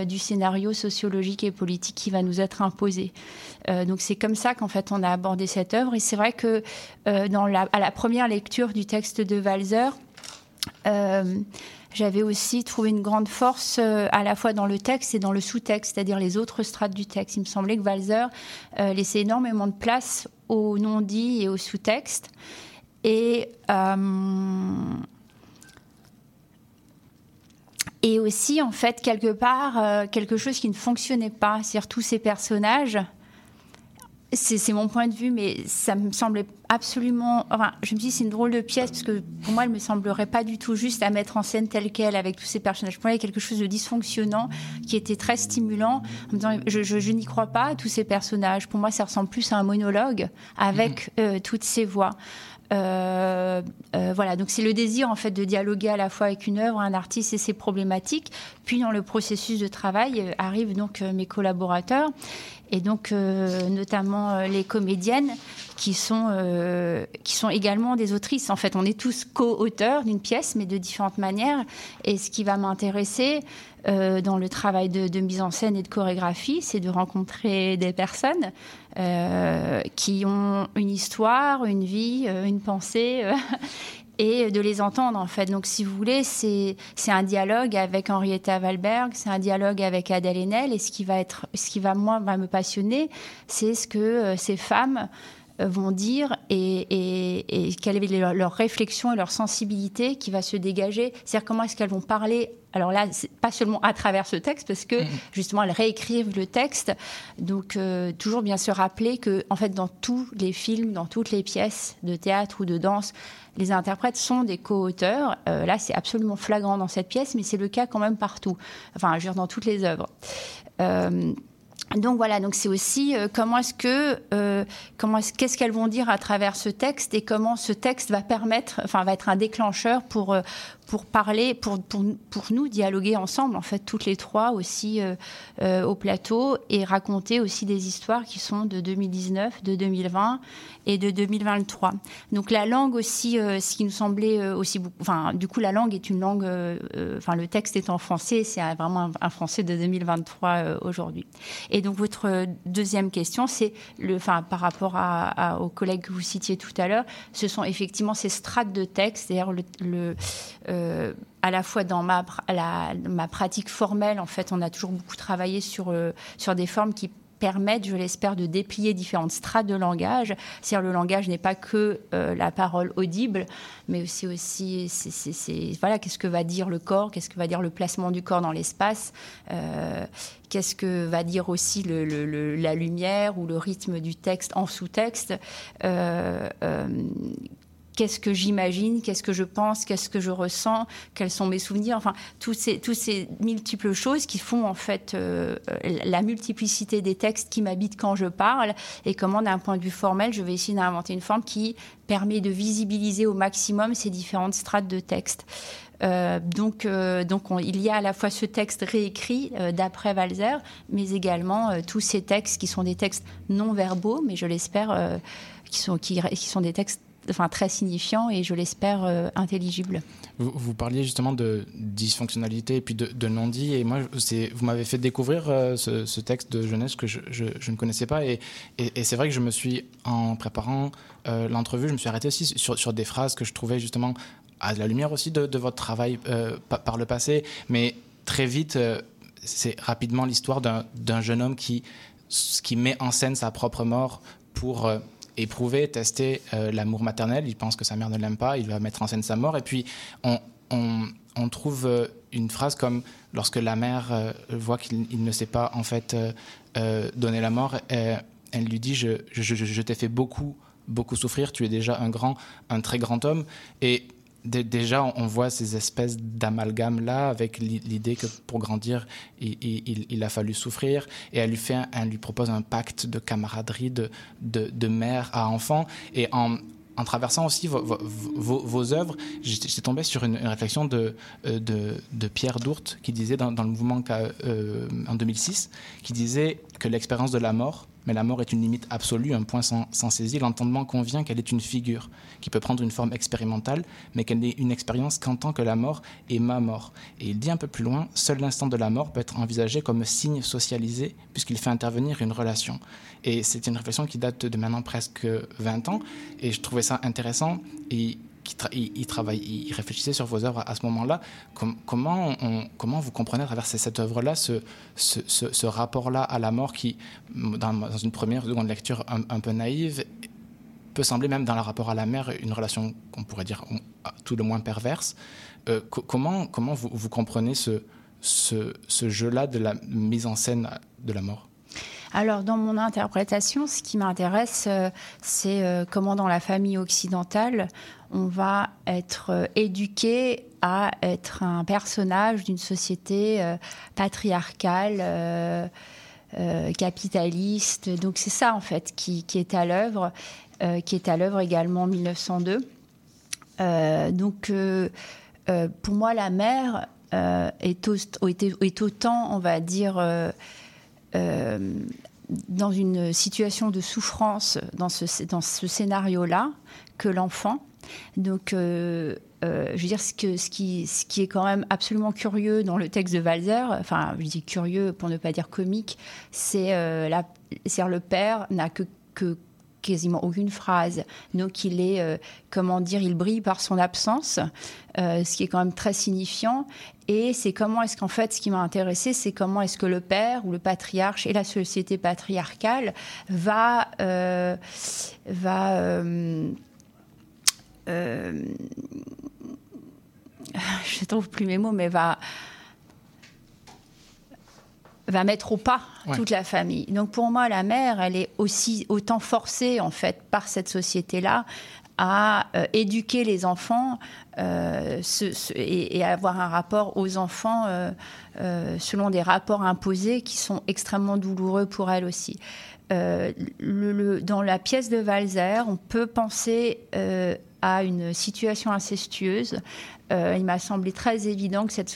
du scénario sociologique et politique qui va nous être imposé. Donc c'est comme ça qu'en fait on a abordé cette œuvre. Et c'est vrai que dans la, à la première lecture du texte de Walzer, j'avais aussi trouvé une grande force euh, à la fois dans le texte et dans le sous-texte, c'est-à-dire les autres strates du texte. Il me semblait que Walzer euh, laissait énormément de place au non-dit et au sous-texte. Et, euh, et aussi, en fait, quelque part, quelque chose qui ne fonctionnait pas. C'est-à-dire tous ces personnages c'est mon point de vue, mais ça me semblait absolument. Enfin, je me dis, c'est une drôle de pièce, parce que pour moi, elle me semblerait pas du tout juste à mettre en scène telle qu'elle, avec tous ces personnages. Pour moi, il y a quelque chose de dysfonctionnant qui était très stimulant. En me disant, je, je, je n'y crois pas à tous ces personnages. Pour moi, ça ressemble plus à un monologue avec euh, toutes ces voix. Euh, euh, voilà, donc c'est le désir en fait de dialoguer à la fois avec une œuvre, un artiste et ses problématiques. Puis dans le processus de travail euh, arrivent donc mes collaborateurs et donc euh, notamment euh, les comédiennes qui sont euh, qui sont également des autrices. En fait, on est tous co-auteurs d'une pièce, mais de différentes manières. Et ce qui va m'intéresser dans le travail de, mise en scène et de chorégraphie, c'est de rencontrer des personnes qui ont une histoire, une vie, une pensée. Et de les entendre en fait. Donc si vous voulez, c'est un dialogue avec Henrietta Valberg, c'est un dialogue avec Adèle Haenel et ce qui va être ce qui va moi va me passionner, c'est ce que euh, ces femmes euh, vont dire et, et, et quelle est leur, réflexion et leur sensibilité qui va se dégager. C'est-à-dire comment est-ce qu'elles vont parler. Alors là, pas seulement à travers ce texte, parce que justement, elles réécrivent le texte. Donc, euh, toujours bien se rappeler que, en fait, dans tous les films, dans toutes les pièces de théâtre ou de danse, les interprètes sont des co-auteurs. Euh, là, c'est absolument flagrant dans cette pièce, mais c'est le cas quand même partout. Enfin, je veux dire, dans toutes les œuvres. Euh, donc voilà, donc c'est aussi euh, comment est-ce que comment est-ce qu'est-ce qu'elles vont dire à travers ce texte et comment ce texte va permettre, enfin va être un déclencheur pour pour parler, pour, pour, pour nous dialoguer ensemble, en fait, toutes les trois aussi euh, euh, au plateau et raconter aussi des histoires qui sont de 2019, de 2020 et de 2023. Donc la langue aussi, euh, ce qui nous semblait aussi enfin, du coup, la langue est une langue, enfin, le texte est en français, c'est vraiment un, français de 2023 euh, aujourd'hui. Et donc, votre deuxième question, c'est, par rapport aux collègues que vous citiez tout à l'heure, ce sont effectivement ces strates de texte, c'est-à-dire le, euh, à la fois dans ma, pratique formelle, en fait, on a toujours beaucoup travaillé sur, euh, sur des formes qui permettent, je l'espère, de déplier différentes strates de langage. C'est-à-dire le langage n'est pas que euh, la parole audible, mais aussi aussi c'est- c'est- voilà qu'est-ce que va dire le corps, qu'est-ce que va dire le placement du corps dans l'espace, qu'est-ce que va dire aussi la lumière ou le rythme du texte en sous-texte. Qu'est-ce que j'imagine, qu'est-ce que je pense, qu'est-ce que je ressens, quels sont mes souvenirs, enfin, tous ces, tous ces multiples choses qui font en fait euh, la multiplicité des textes qui m'habitent quand je parle et comment, d'un point de vue formel, je vais essayer d'inventer une forme qui permet de visibiliser au maximum ces différentes strates de texte. Euh, donc, euh, donc on- il y a à la fois ce texte réécrit euh, d'après Walzer, mais également euh, tous ces textes qui sont des textes non verbaux, mais je l'espère, euh, qui, sont, qui, qui sont des textes enfin, très signifiants et je l'espère euh, intelligibles. Vous, parliez justement de dysfonctionnalité et puis de, non-dit. Et moi, vous m'avez fait découvrir euh, ce, texte de jeunesse que je, ne connaissais pas. Et, c'est vrai que je me suis, en préparant euh, l'entrevue, je me suis arrêté aussi sur, des phrases que je trouvais justement à la lumière aussi de, votre travail euh, pa- par le passé. Mais très vite, c'est rapidement l'histoire d'un jeune homme qui, qui met en scène sa propre mort pour éprouver, tester euh, l'amour maternel. Il pense que sa mère ne l'aime pas, il va mettre en scène sa mort. Et puis, on, on- on trouve euh, une phrase comme lorsque la mère euh, voit qu'il il ne sait pas en fait euh, donner la mort, elle lui dit je, je, je- je t'ai fait beaucoup beaucoup souffrir. Tu es déjà un grand, un très grand homme. Et déjà, on- voit ces espèces d'amalgames là avec l'i- l'idée que pour grandir, il, a fallu souffrir. Et elle lui propose un pacte de camaraderie de, mère à enfant. Et en traversant aussi vos, œuvres, j'étais tombé sur une, réflexion de, euh, de, Pierre Dourte qui disait dans, dans le mouvement qu'a- euh, en 2006, qui disait que l'expérience de la mort, mais la mort est une limite absolue, un point sans, sans saisie, l'entendement convient qu'elle est une figure qui peut prendre une forme expérimentale, mais qu'elle n'est une expérience qu'en tant que la mort est ma mort. Et il dit un peu plus loin, seul l'instant de la mort peut être envisagé comme signe socialisé puisqu'il fait intervenir une relation. Et c'est une réflexion qui date de maintenant presque 20 ans, et je trouvais ça intéressant. Et qui tra- il, il réfléchissait sur vos œuvres à, ce moment-là. Com- comment, comment vous comprenez à travers cette œuvre-là ce, ce, rapport-là à la mort qui, dans, une première ou seconde lecture un, peu naïve, peut sembler même dans le rapport à la mère une relation qu'on pourrait dire tout le moins perverse. Euh, co- comment, comment vous, vous comprenez ce, ce jeu-là de la mise en scène de la mort? Alors, dans mon interprétation, ce qui m'intéresse, euh, c'est euh, comment dans la famille occidentale, on va être euh, éduqué à être un personnage d'une société patriarcale, capitaliste. Donc, c'est ça, en fait, qui, est à l'œuvre, qui est à l'œuvre également en 1902. Euh, donc, pour moi, la mère est, au- est- est autant, on va dire, dans une situation de souffrance dans ce, scénario-là que l'enfant. Donc, euh, euh, je veux dire, ce, qui, est quand même absolument curieux dans le texte de Walzer, enfin, je dis curieux pour ne pas dire comique, c'est euh, le père n'a que quasiment aucune phrase. Donc il est, euh, comment dire, il brille par son absence, euh, ce qui est quand même très signifiant. Et c'est comment est-ce qu'en fait, ce qui m'a intéressé, c'est comment est-ce que le père ou le patriarche et la société patriarcale va, euh, va euh, je trouve plus mes mots, mais va va mettre au pas Ouais. toute la famille. Donc pour moi, la mère, elle est aussi autant forcée en fait par cette société-là à euh, éduquer les enfants euh, ce- ce- et, et avoir un rapport aux enfants euh, selon des rapports imposés qui sont extrêmement douloureux pour elle aussi. Le- le- dans la pièce de Walzer, on peut penser à une situation incestueuse. Euh, il m'a semblé très évident que cette,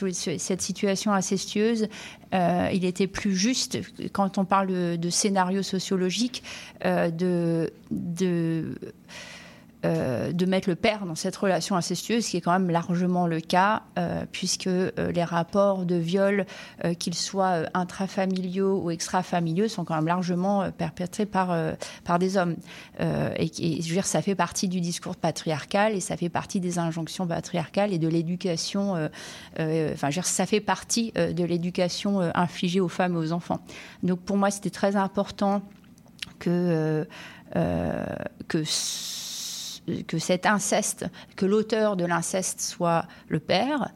situation incestueuse, euh, il était plus juste, quand on parle de, de scénario sociologique, euh, de, de, euh, de mettre le père dans cette relation incestueuse, ce qui est quand même largement le cas, euh, puisque euh, les rapports de viol, qu'ils soient intrafamiliaux ou extrafamiliaux, sont quand même largement perpétrés par, par des hommes. Et, je veux dire, ça fait partie du discours patriarcal et ça fait partie des injonctions patriarcales et de l'éducation. Enfin, je veux dire, ça fait partie de l'éducation infligée aux femmes et aux enfants. Donc, pour moi, c'était très important que, que que cet inceste, que l'auteur de l'inceste soit le père.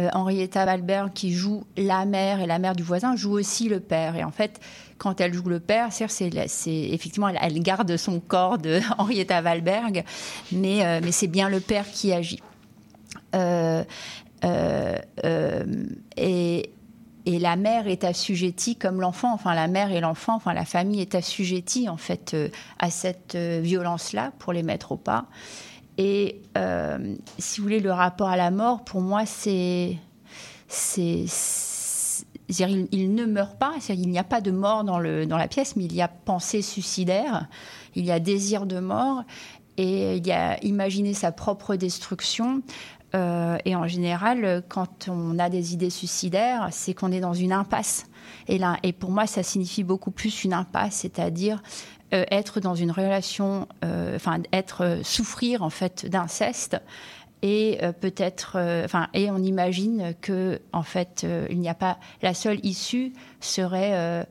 Euh, Henrietta Walberg, qui joue la mère et la mère du voisin, joue aussi le père. Et en fait, quand elle joue le père, c'est, effectivement, elle, garde son corps de Henrietta Walberg, mais, euh, mais c'est bien le père qui agit. Euh, et, et la mère est assujettie comme l'enfant, enfin la mère et l'enfant, enfin la famille est assujettie en fait euh, à cette euh, violence-là pour les mettre au pas. Et euh, si vous voulez, le rapport à la mort, pour moi, c'est. c'est il, il ne meurt pas, il n'y a pas de mort dans, le, dans la pièce, mais il y a pensée suicidaire, il y a désir de mort, et il y a imaginer sa propre destruction. Euh, et en général, quand on a des idées suicidaires, c'est qu'on est dans une impasse. Et, pour moi, ça signifie beaucoup plus une impasse, c'est-à-dire euh, être dans une relation, euh, enfin être souffrir en fait d'inceste et peut-être, enfin et on imagine que en fait il n'y a pas la seule issue serait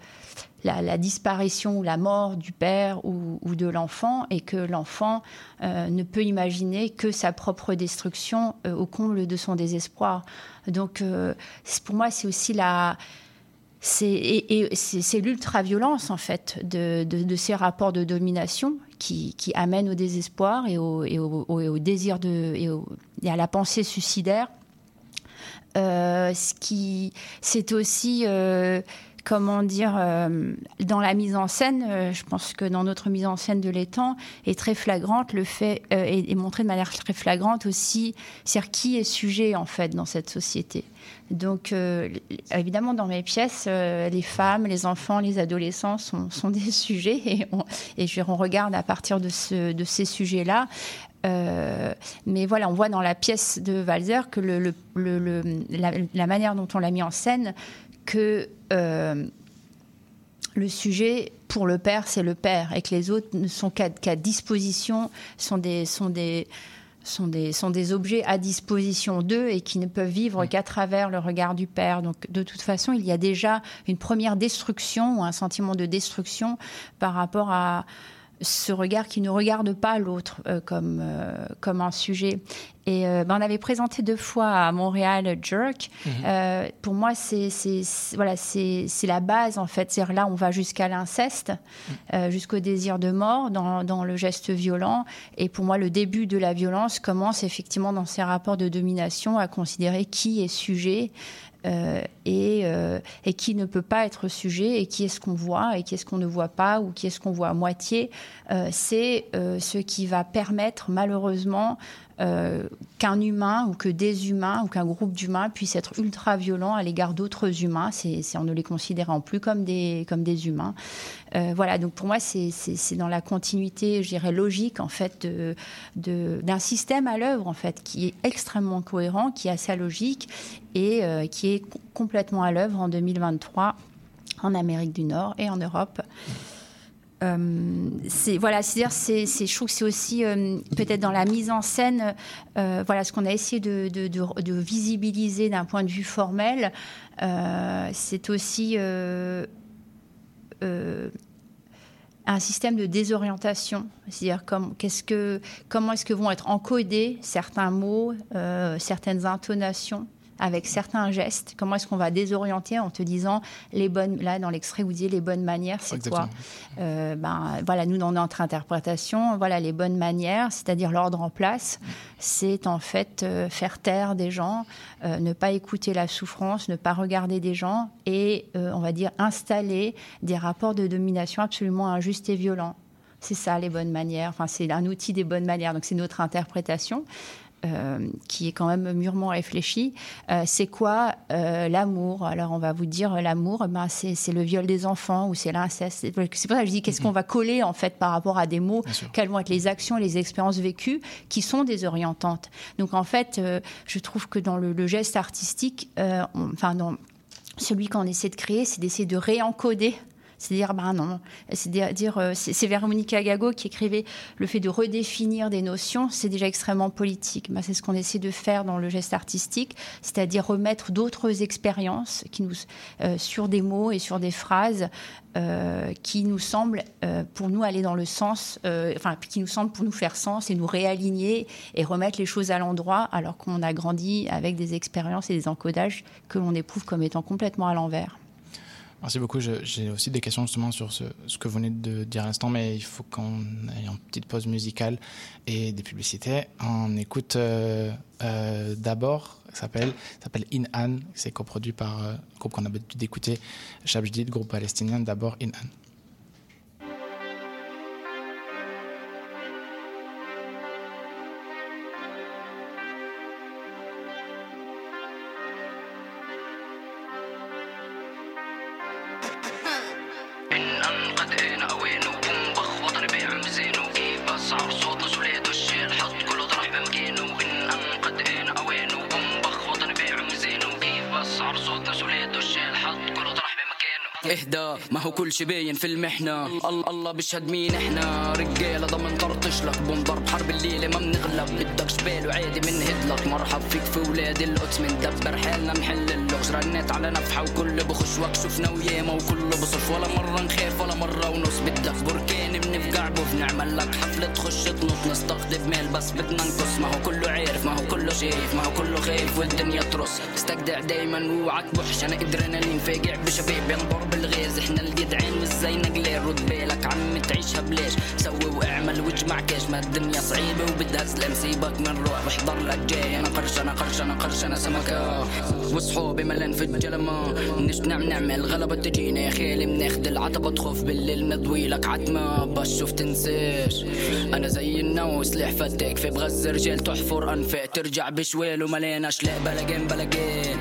la, disparition ou la mort du père ou, de l'enfant et que l'enfant euh, ne peut imaginer que sa propre destruction euh, au comble de son désespoir. Donc euh, pour moi c'est aussi la c'est et, c'est l'ultra-violence en fait de, de, ces rapports de domination qui, qui amènent au désespoir et au, et au, désir de et, à la pensée suicidaire. Ce qui c'est aussi comment dire euh, dans la mise en scène. euh, je pense que dans notre mise en scène de l'étang est très flagrante le fait euh, est, montré de manière très flagrante aussi, c'est qui est sujet en fait dans cette société. Donc, évidemment, dans mes pièces, les femmes, les enfants, les adolescents sont, des sujets et on, et je regarde à partir de, ce, de ces sujets-là. Mais voilà, on voit dans la pièce de Walzer que la, la manière dont on l'a mis en scène, que euh, le sujet pour le père, c'est le père, et que les autres ne sont qu'à disposition, sont des, sont des, sont des, sont des objets à disposition d'eux et qui ne peuvent vivre qu'à travers le regard du père. Donc, de toute façon, il y a déjà une première destruction ou un sentiment de destruction par rapport à ce regard qui ne regarde pas l'autre euh, comme, euh, comme un sujet. Et euh, ben, on avait présenté deux fois à Montréal Jerk. Mhm. Pour moi, c'est voilà, c'est la base en fait. C'est-à-dire là, on va jusqu'à l'inceste, euh, jusqu'au désir de mort dans, dans le geste violent. Et pour moi, le début de la violence commence effectivement dans ces rapports de domination à considérer qui est sujet. Euh, et, euh, et qui ne peut pas être sujet et qui est-ce qu'on voit et qui est-ce qu'on ne voit pas ou qui est-ce qu'on voit à moitié, euh, c'est ce qui va permettre malheureusement euh, qu'un humain ou que des humains ou qu'un groupe d'humains puisse être ultra violent à l'égard d'autres humains. C'est, en ne les considérant plus comme des, comme des humains. Euh, voilà, donc pour moi, c'est, dans la continuité, je dirais, logique, en fait, de, d'un système à l'œuvre, en fait, qui est extrêmement cohérent, qui a sa logique et euh, qui est co- complètement à l'œuvre en 2023 en Amérique du Nord et en Europe. Euh, c'est voilà, c'est, c'est, je trouve que c'est aussi euh, peut-être dans la mise en scène, euh, voilà, ce qu'on a essayé de, visibiliser d'un point de vue formel, c'est aussi un système de désorientation, c'est-à-dire comment est-ce que vont être encodés certains mots, certaines intonations avec certains gestes, comment est-ce qu'on va désorienter en te disant les bonnes, là dans l'extrait vous disiez les bonnes manières, c'est quoi. Euh, ben, voilà, nous, dans notre interprétation, voilà, les bonnes manières, c'est-à-dire l'ordre en place, c'est en fait euh, faire taire des gens, euh, ne pas écouter la souffrance, ne pas regarder des gens et, on va dire, installer des rapports de domination absolument injustes et violents. C'est ça, les bonnes manières. Enfin, c'est un outil des bonnes manières. Donc, c'est notre interprétation. Euh, qui est quand même mûrement réfléchie. Euh, c'est quoi euh, l'amour? Alors on va vous dire l'amour, ben, c'est c'est le viol des enfants ou c'est l'inceste. C'est pour ça que je dis qu'est-ce qu'on va coller en fait par rapport à des mots, quelles vont être les actions, les expériences vécues qui sont désorientantes? Donc en fait, je trouve que dans le, le geste artistique, on- enfin dans celui qu'on essaie de créer, c'est d'essayer de réencoder. C'est dire, ben non, c'est dire, euh, c'est Véronica Gago qui écrivait le fait de redéfinir des notions, c'est déjà extrêmement politique. Ben, c'est ce qu'on essaie de faire dans le geste artistique, c'est-à-dire remettre d'autres expériences euh, sur des mots et sur des phrases euh, qui nous semblent, pour nous, aller dans le sens, enfin, qui nous semblent pour nous faire sens et nous réaligner et remettre les choses à l'endroit, alors qu'on a grandi avec des expériences et des encodages que l'on éprouve comme étant complètement à l'envers. Merci beaucoup. J'ai aussi des questions justement sur ce, que vous venez de dire à l'instant, mais il faut qu'on aille en petite pause musicale et des publicités. On écoute euh, euh, d'abord, ça s'appelle In An, c'est coproduit par euh, groupe qu'on a l'habitude d'écouter, Shabjdid, groupe palestinien. D'abord In An. اهدى ما هو كل شي باين في المحنة. الله الله بيشهد مين إحنا؟ رجالة ضمن طرطش لك بنضرب حرب الليلة ما بنغلب. بدك شبال وعادي بنهد لك مرحب فيك في ولاد القدس مندبر حالنا محل اللغز. رنيت على نفحة وكل بخش وكشفنا وياما وكله بصف ولا مرة نخاف ولا مرة ونص. بدك بركان بنفقع بنعمل لك حفلة تخش تنط. نستقطب مال بس بدنا نقص. ما هو كله عارف. ما هو كله شايف. ما هو كله خايف والدنيا ترص استجدع دايما وعك بحش أنا أدرينالين فاجع بشباب ينضر بالغاز. إحنا الجدعان والزينة قليل. رد بالك عم تعيشها بلاش. سوي واعمل واجمع كاش ما الدنيا صعيبة وبدها سلام سيبك من روح بحضر لك جاي. أنا قرش أنا قرش أنا قرش أنا سمكة. وصحوبي ملان في الجلمة. نجتنع نعمل نعم، غلبة تجيني خيلي مناخد العتبة تخوف بالليل نضوي لك عتمة. بس شوف تنساش. أنا زي النو سلاح فتك في بغزة رجال. تحفر أنفاق ترجع بشويل ومليناش لا بلا جيم بلا جيم.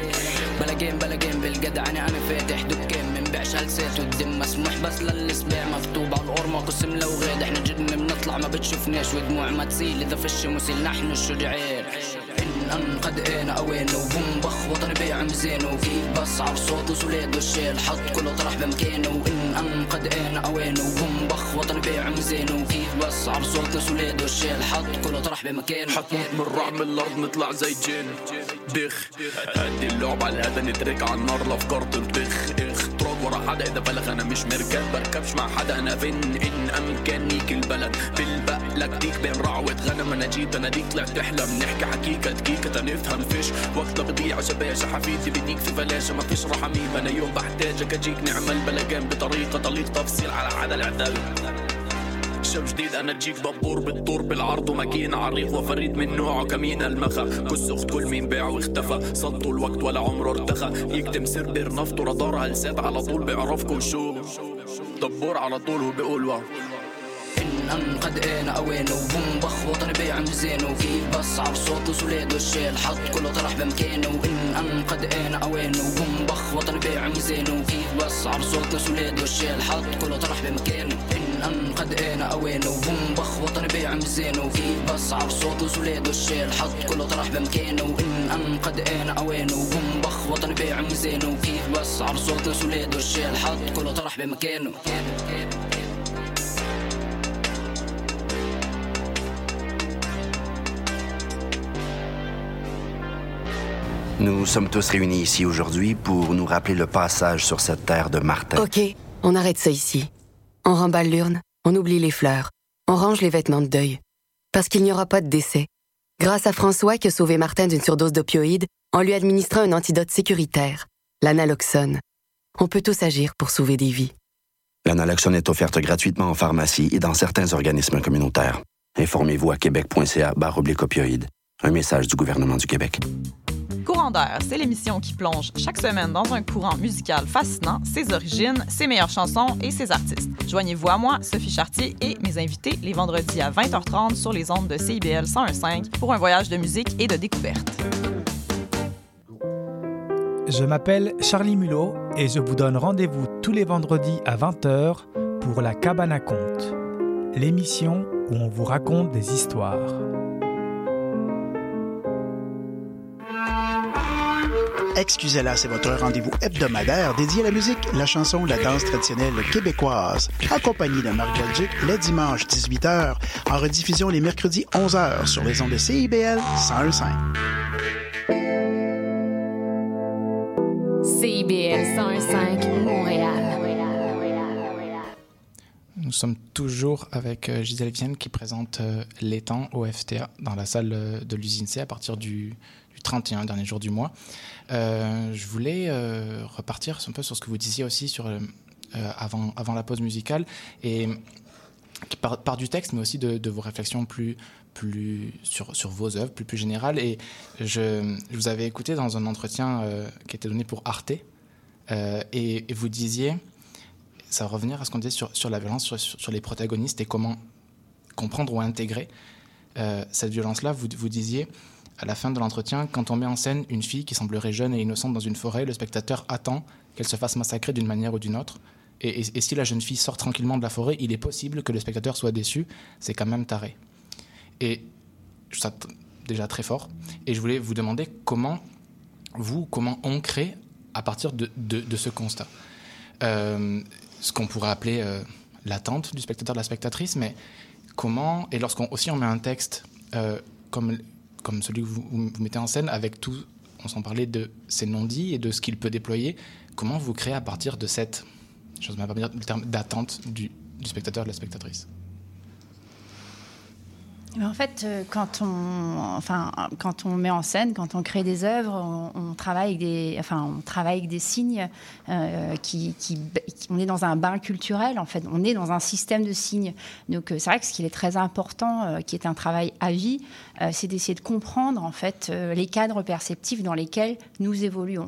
بلا جيم بلا جيم. أنا فاتح دكان. منبيعش هلسات والدم مسموح بس للسباع مكتوب على القرمة قسم لو غاد إحنا جن بنطلع ما بتشوفناش. ودموع ما تسيل. إذا فش مسيل نحن الشجعان ان قد أنا اوان وبنبخ وطني بيع مزين وكيف بسعر صوت وسولاد والشيل. حط كله طرح بمكانه. وان ان قد أنا اوان وبنبخ وطني بيع مزين وكيف بسعر صوت وسولاد والشيل حط كله طرح بمكانه حتموت من رعب من الأرض نطلع زي جن. دخ. هدي اللعب على الهدى نترك على النار الافكار تنطخ إخ. تراب ورا حدا إذا بلغ أنا مش مركب. بركبش مع حدا أنا فين إن امكانيك البلد. بالبقلك ديك بين رعوة غنم أنا جيت أنا ديك طلعت تحلم. نحكي حكيكة دقيقة تنفهم فيش. وقت بضيع شباشة حفيدي بديك في فلاشة ما فيش رحميم أنا يوم بحتاجك أجيك نعمل بلغان بطريقة طليق تفصيل على حدا العدل شاب جديد أنا جيك ببور بالطور بالعرض وماكينة عريض وفريد من نوعه كمين المخا كس اخت كل مين باع واختفى. صدوا الوقت ولا عمره ارتخى. يكتم سر بير نفط ورادار هلسات على طول بيعرفكوا شو. دبور على طول وبيقول واو. ان قد أنا اوينه وبوم بخ وطني بيع ميزانه كيف بسعر صوت سوليد والشيل. حط كله طرح بمكانه. ان ان قد أنا اوينه وبوم بخ وطني بيع ميزانه كيف بسعر صوت سوليد والشيل. حط كله طرح بمكانه. ان ان قد انا اوينه وبوم بخ وطني بيع ميزانه كيف بسعر صوت سوليد والشيل حط كله طرح بمكانه ان ان قد انا اوينه وبوم بخ وطني بيع ميزانه كيف بسعر صوت سوليد والشيل حط كله طرح بمكانه Nous sommes tous réunis ici aujourd'hui pour nous rappeler le passage sur cette terre de Martin. Ok, on arrête ça ici. On remballe l'urne, on oublie les fleurs, on range les vêtements de deuil. Parce qu'il n'y aura pas de décès. Grâce à François qui a sauvé Martin d'une surdose d'opioïdes en lui administrant un antidote sécuritaire, l'analoxone. On peut tous agir pour sauver des vies. L'analoxone est offerte gratuitement en pharmacie et dans certains organismes communautaires. Informez-vous à québec.ca barre opioïdes. Un message du gouvernement du Québec. C'est l'émission qui plonge chaque semaine dans un courant musical fascinant, ses origines, ses meilleures chansons et ses artistes. Joignez-vous à moi, Sophie Chartier et mes invités les vendredis à 20h30 sur les ondes de CIBL 101.5 pour un voyage de musique et de découverte. Je m'appelle Charlie Mulot et je vous donne rendez-vous tous les vendredis à 20h pour La Cabane à Conte, l'émission où on vous raconte des histoires. Excusez-la, c'est votre rendez-vous hebdomadaire dédié à la musique, la chanson, la danse traditionnelle québécoise, accompagné de Marc Belgique les dimanches 18h, en rediffusion les mercredis 11h sur les ondes de CIBL 101.5. CIBL 101.5 Montréal. Nous sommes toujours avec euh, Gisèle Vienne qui présente euh, l'étang au FTA dans la salle euh, de l'usine C à partir du 31, dernier jour du mois. Euh, je voulais euh, repartir un peu sur ce que vous disiez aussi sur, euh, avant, avant la pause musicale, et part du texte, mais aussi de, vos réflexions plus, plus sur, sur vos œuvres, plus, plus générales. Et je, vous avais écouté dans un entretien qui était donné pour Arte, et, vous disiez, ça va revenir à ce qu'on disait sur, sur la violence, sur, sur, les protagonistes et comment comprendre ou intégrer cette violence-là. Vous, vous disiez à la fin de l'entretien, quand on met en scène une fille qui semblerait jeune et innocente dans une forêt, le spectateur attend qu'elle se fasse massacrer d'une manière ou d'une autre. Et, si la jeune fille sort tranquillement de la forêt, il est possible que le spectateur soit déçu. C'est quand même taré. Et ça déjà très fort. Et je voulais vous demander comment vous, comment on crée à partir de ce constat. Euh, ce qu'on pourrait appeler euh, l'attente du spectateur, de la spectatrice, mais comment, et lorsqu'on aussi on met un texte euh, comme, comme celui que vous, vous mettez en scène, avec tout, on s'en parlait de ces non-dits et de ce qu'il peut déployer, comment vous créez à partir de cette, je même pas dire le terme, d'attente du, du spectateur, de la spectatrice? En fait, euh, quand on, enfin, quand on met en scène, quand on crée des œuvres, on, travaille avec des, enfin, on travaille avec des signes euh, qui, qui, on est dans un bain culturel. En fait, on est dans un système de signes. Donc, euh, c'est vrai que ce qui est très important, qui est un travail à vie, c'est d'essayer de comprendre en fait les cadres perceptifs dans lesquels nous évoluons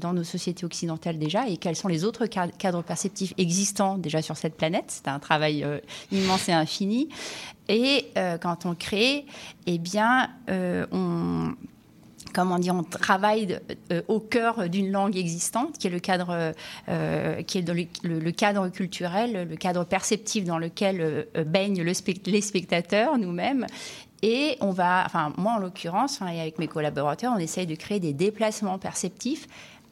dans nos sociétés occidentales déjà, et quels sont les autres ca- cadres perceptifs existants déjà sur cette planète. C'est un travail immense et infini. Et euh, quand on crée, eh bien, euh, on comment dire, on travaille euh, au cœur d'une langue existante, qui est le cadre, qui est le, cadre culturel, le cadre perceptif dans lequel baignent les spectateurs, nous-mêmes. Et on va, enfin moi en l'occurrence, enfin, et avec mes collaborateurs, on essaye de créer des déplacements perceptifs.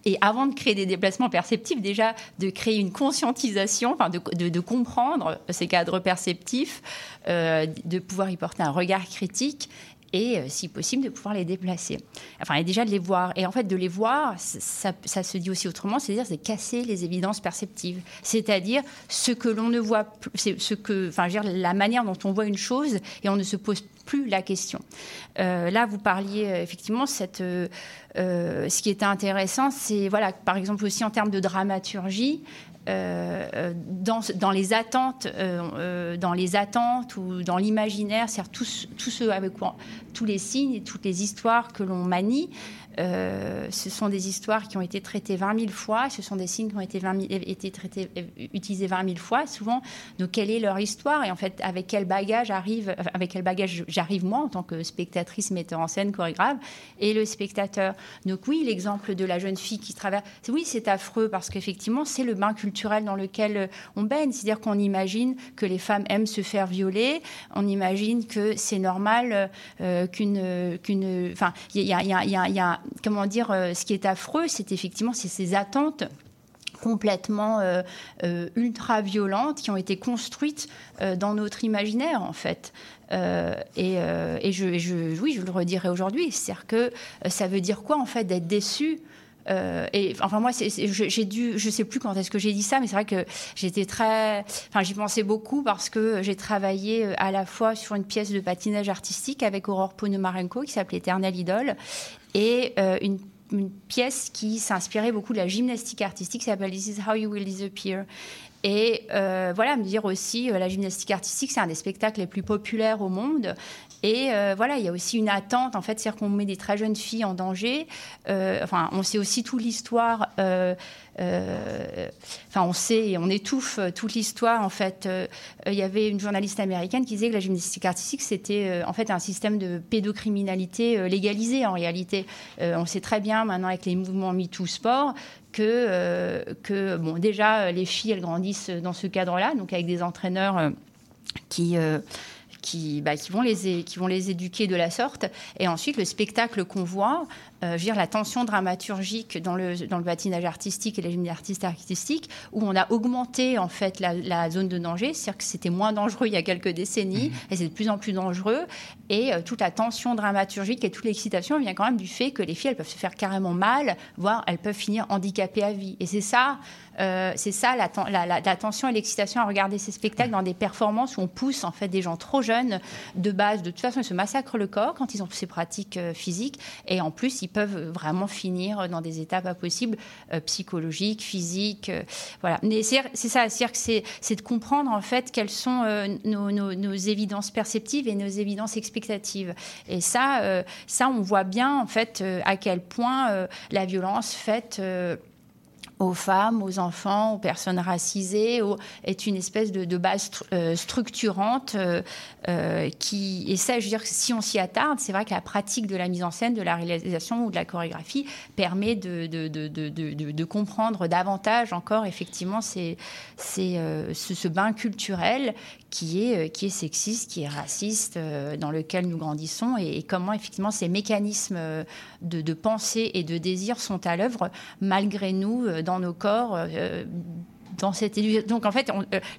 Et avant de créer des déplacements perceptifs, déjà de créer une conscientisation, enfin de, comprendre ces cadres perceptifs, euh, de pouvoir y porter un regard critique et, euh, si possible, de pouvoir les déplacer. Enfin, et déjà de les voir. Et en fait, de les voir, ça, se dit aussi autrement, c'est-à-dire c'est casser les évidences perceptives. C'est-à-dire ce que l'on ne voit plus, ce que, enfin, dire, la manière dont on voit une chose et on ne se pose plus la question. Euh, là, vous parliez euh, effectivement cette, ce qui était intéressant, c'est voilà, par exemple aussi en termes de dramaturgie. Euh, euh, dans, dans les attentes, euh, dans les attentes ou dans l'imaginaire, c'est-à-dire tout, ce- tout ce avec tous les signes et toutes les histoires que l'on manie, euh, ce sont des histoires qui ont été traitées 20 000 fois, ce sont des signes qui ont été, 20 000 été traités, utilisés 20 000 fois. Souvent, donc quelle est leur histoire? Et en fait avec quel bagage arrive, avec quel bagage j'arrive moi en tant que spectatrice, metteur en scène, chorégraphe et le spectateur? Donc oui, l'exemple de la jeune fille qui traverse, oui c'est affreux parce qu'effectivement c'est le bain culturel dans lequel euh, on baigne, c'est-à-dire qu'on imagine que les femmes aiment se faire violer, on imagine que c'est normal euh, qu'une, euh, enfin il y a, y y a- comment dire, euh, ce qui est affreux, c'est effectivement ces attentes complètement euh, euh, ultra violentes qui ont été construites dans notre imaginaire en fait. Et et je, je- oui, je le redirai aujourd'hui, c'est-à-dire que ça veut dire quoi en fait d'être déçu euh, et enfin moi, j'ai dû, je sais plus quand est-ce que j'ai dit ça, mais c'est vrai que j'étais très, enfin j'y pensais beaucoup parce que j'ai travaillé à la fois sur une pièce de patinage artistique avec Aurore Ponomarenko qui s'appelait Éternelle Idole et euh, une une pièce qui s'inspirait beaucoup de la gymnastique artistique, s'appelle This is how you will disappear. Et euh, voilà, me dire aussi, euh, la gymnastique artistique, c'est un des spectacles les plus populaires au monde. Et euh, voilà, il y a aussi une attente, en fait, c'est-à-dire qu'on met des très jeunes filles en danger. Euh, enfin, on sait aussi toute l'histoire. Enfin, on sait on étouffe toute l'histoire. En fait, il y avait une journaliste américaine qui disait que la gymnastique artistique, c'était en fait un système de pédocriminalité légalisé en réalité. On sait très bien maintenant avec les mouvements MeToo Sport que, euh, que bon, déjà, euh, les filles, elles grandissent dans ce cadre-là, donc avec des entraîneurs euh, qui. euh, qui, bah, qui, vont les, qui vont les éduquer de la sorte. Et ensuite, le spectacle qu'on voit, euh, je veux dire, la tension dramaturgique dans le, dans le patinage artistique et les gymnastiques artistiques, où on a augmenté en fait la, la zone de danger, c'est-à-dire que c'était moins dangereux il y a quelques décennies, et c'est de plus en plus dangereux. Et euh, toute la tension dramaturgique et toute l'excitation vient quand même du fait que les filles, elles peuvent se faire carrément mal, voire elles peuvent finir handicapées à vie. Et c'est ça, euh, c'est ça la, ten- la- la- la tension et l'excitation à regarder ces spectacles dans des performances où on pousse en fait des gens trop jeunes de base. De toute façon, ils se massacrent le corps quand ils ont ces pratiques euh, physiques, et en plus, ils peuvent vraiment finir dans des états pas possibles euh, psychologiques, physiques, euh, voilà. Mais c'est ça, c'est-à-dire que c'est de comprendre en fait quelles sont euh, nos, nos- nos évidences perceptives et nos évidences expectatives. Et ça, euh, ça, on voit bien en fait à quel point la violence faite aux femmes, aux enfants, aux personnes racisées, est une espèce de, base euh, structurante euh, euh, qui, et ça, je veux dire, si on s'y attarde, c'est vrai que la pratique de la mise en scène, de la réalisation ou de la chorégraphie permet de, comprendre davantage encore effectivement ce bain culturel qui est, euh, qui est sexiste, qui est raciste, euh, dans lequel nous grandissons, et, comment effectivement ces mécanismes euh, de, pensée et de désir sont à l'œuvre malgré nous dans nos corps. dans cette donc en fait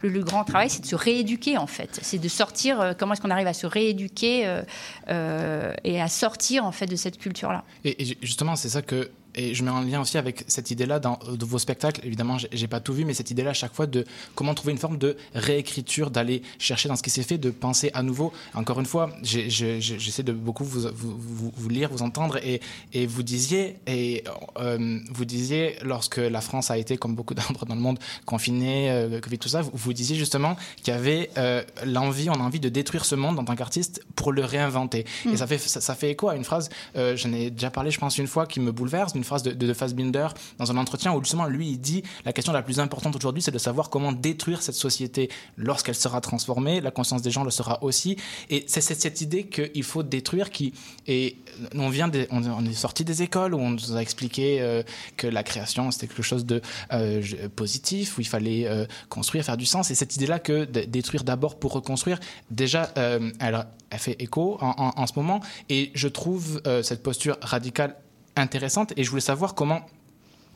le, grand travail c'est de se rééduquer en fait c'est de sortir comment est-ce qu'on arrive à se rééduquer et à sortir en fait de cette culture là Et, et ju- justement, c'est ça que. Et je mets en lien aussi avec cette idée-là dans de vos spectacles. Évidemment, j'ai- pas tout vu, mais cette idée-là à chaque fois de comment trouver une forme de réécriture, d'aller chercher dans ce qui s'est fait, de penser à nouveau. Encore une fois, j'essaie de beaucoup vous, vous, vous- vous lire, vous entendre, et, et vous disiez, et euh, vous disiez lorsque la France a été, comme beaucoup d'endroits dans le monde, confinée, euh, Covid, tout ça, vous, vous disiez justement qu'il y avait euh, l'envie, on a envie de détruire ce monde en tant qu'artiste pour le réinventer. Mm. Et ça fait, ça, ça fait écho à une phrase, euh, j'en ai déjà parlé, je pense, une fois, qui me bouleverse, phrase de, de, de Fassbinder dans un entretien où justement lui, il dit la question la plus importante aujourd'hui, c'est de savoir comment détruire cette société lorsqu'elle sera transformée. La conscience des gens le sera aussi. Et c'est cette idée qu'il faut détruire qui. Et on vient on, est sorti des écoles où on nous a expliqué euh, que la création c'était quelque chose de euh, positif, où il fallait euh, construire, faire du sens. Et cette idée-là que détruire d'abord pour reconstruire, déjà, elle, fait écho en, en- ce moment. Et je trouve cette posture radicale intéressante. Et je voulais savoir comment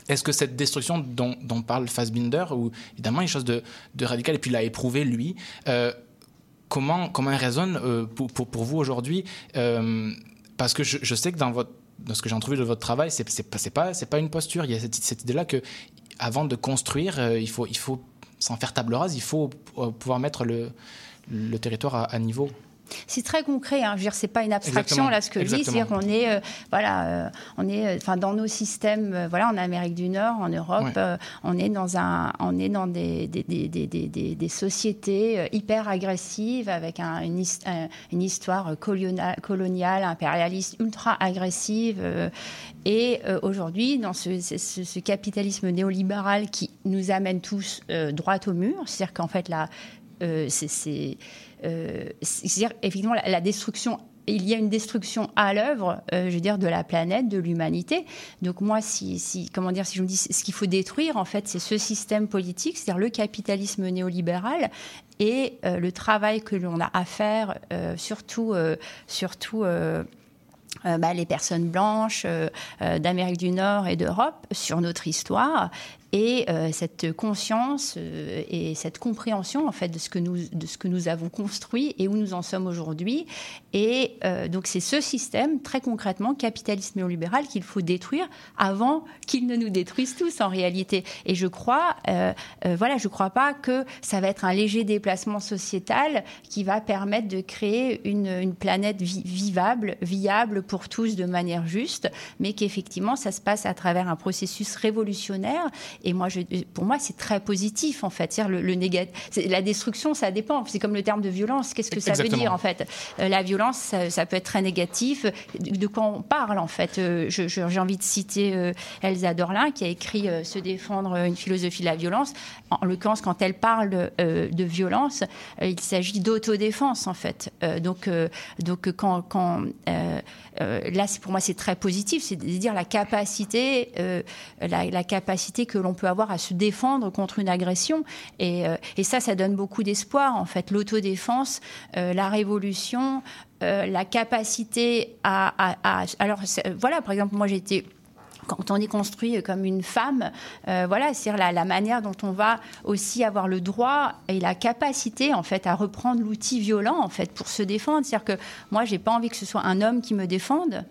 est-ce que cette destruction dont, dont parle Fassbinder, où évidemment quelque chose de, de radical, et puis l'a éprouvé lui, euh, comment, comment elle résonne euh, pour, pour, vous aujourd'hui euh, Parce que je, sais que dans, votre, dans ce que j'ai trouvé de votre travail, c'est c'est pas, pas, une posture. Il y a cette, cette idée-là que avant de construire, il, faut, il faut, sans faire table rase, il faut pouvoir mettre le, le territoire à niveau. C'est très concret. Hein. Je veux dire, c'est pas une abstraction Exactement. là ce que je dis. C'est-à-dire qu'on est, euh, voilà, euh, on est, euh, enfin, dans nos systèmes, voilà, en Amérique du Nord, en Europe, Ouais. on est dans un, on est dans des, des, des, des, des, sociétés hyper agressives avec un- une, his- un- une histoire coloniale, coloniale, impérialiste, ultra agressive. et aujourd'hui, dans ce, ce- ce- ce capitalisme néolibéral qui nous amène tous droit au mur, c'est-à-dire qu'en fait, là, euh, c'est- c'est-à-dire effectivement la, la destruction il y a une destruction à l'œuvre, euh, je veux dire, de la planète, de l'humanité. Donc moi, si, si, comment dire, si je me dis ce qu'il faut détruire, en fait, c'est ce système politique, c'est-à-dire le capitalisme néolibéral et euh, le travail que l'on a à faire, euh, surtout, euh, surtout. euh, euh, bah, les personnes blanches euh, euh, d'Amérique du Nord et d'Europe sur notre histoire et euh, cette conscience euh, et cette compréhension en fait de ce que nous de ce que nous avons construit et où nous en sommes aujourd'hui. Et euh, donc c'est ce système très concrètement capitalisme néolibéral qu'il faut détruire avant qu'il ne nous détruise tous en réalité. Et je crois voilà je crois pas que ça va être un léger déplacement sociétal qui va permettre de créer une, une planète vi- vivable viable pour tous de manière juste mais qu'effectivement ça se passe à travers un processus révolutionnaire et moi, je, pour moi, c'est très positif en fait. Le, le négat- la destruction, ça dépend. C'est comme le terme de violence. Qu'est-ce que ça veut dire en fait? Euh, La violence, ça, ça peut être très négatif. De, quoi on parle en fait? Euh, je- je- J'ai envie de citer euh, Elsa Dorlin qui a écrit euh, Se défendre une philosophie de la violence. En l'occurrence, quand elle parle euh, de violence, euh, il s'agit d'autodéfense en fait. Euh, donc, euh, donc quand, quand euh, là, pour moi, c'est très positif, c'est de dire la capacité, euh, la, capacité que l'on peut avoir à se défendre contre une agression. Et, euh, ça, ça donne beaucoup d'espoir, en fait. L'autodéfense, la révolution, la capacité à... alors, voilà, par exemple, moi, été quand on est construit comme une femme, euh, voilà, la, la manière dont on va aussi avoir le droit et la capacité en fait à reprendre l'outil violent en fait pour se défendre. C'est-à-dire que moi, j'ai pas envie que ce soit un homme qui me défende,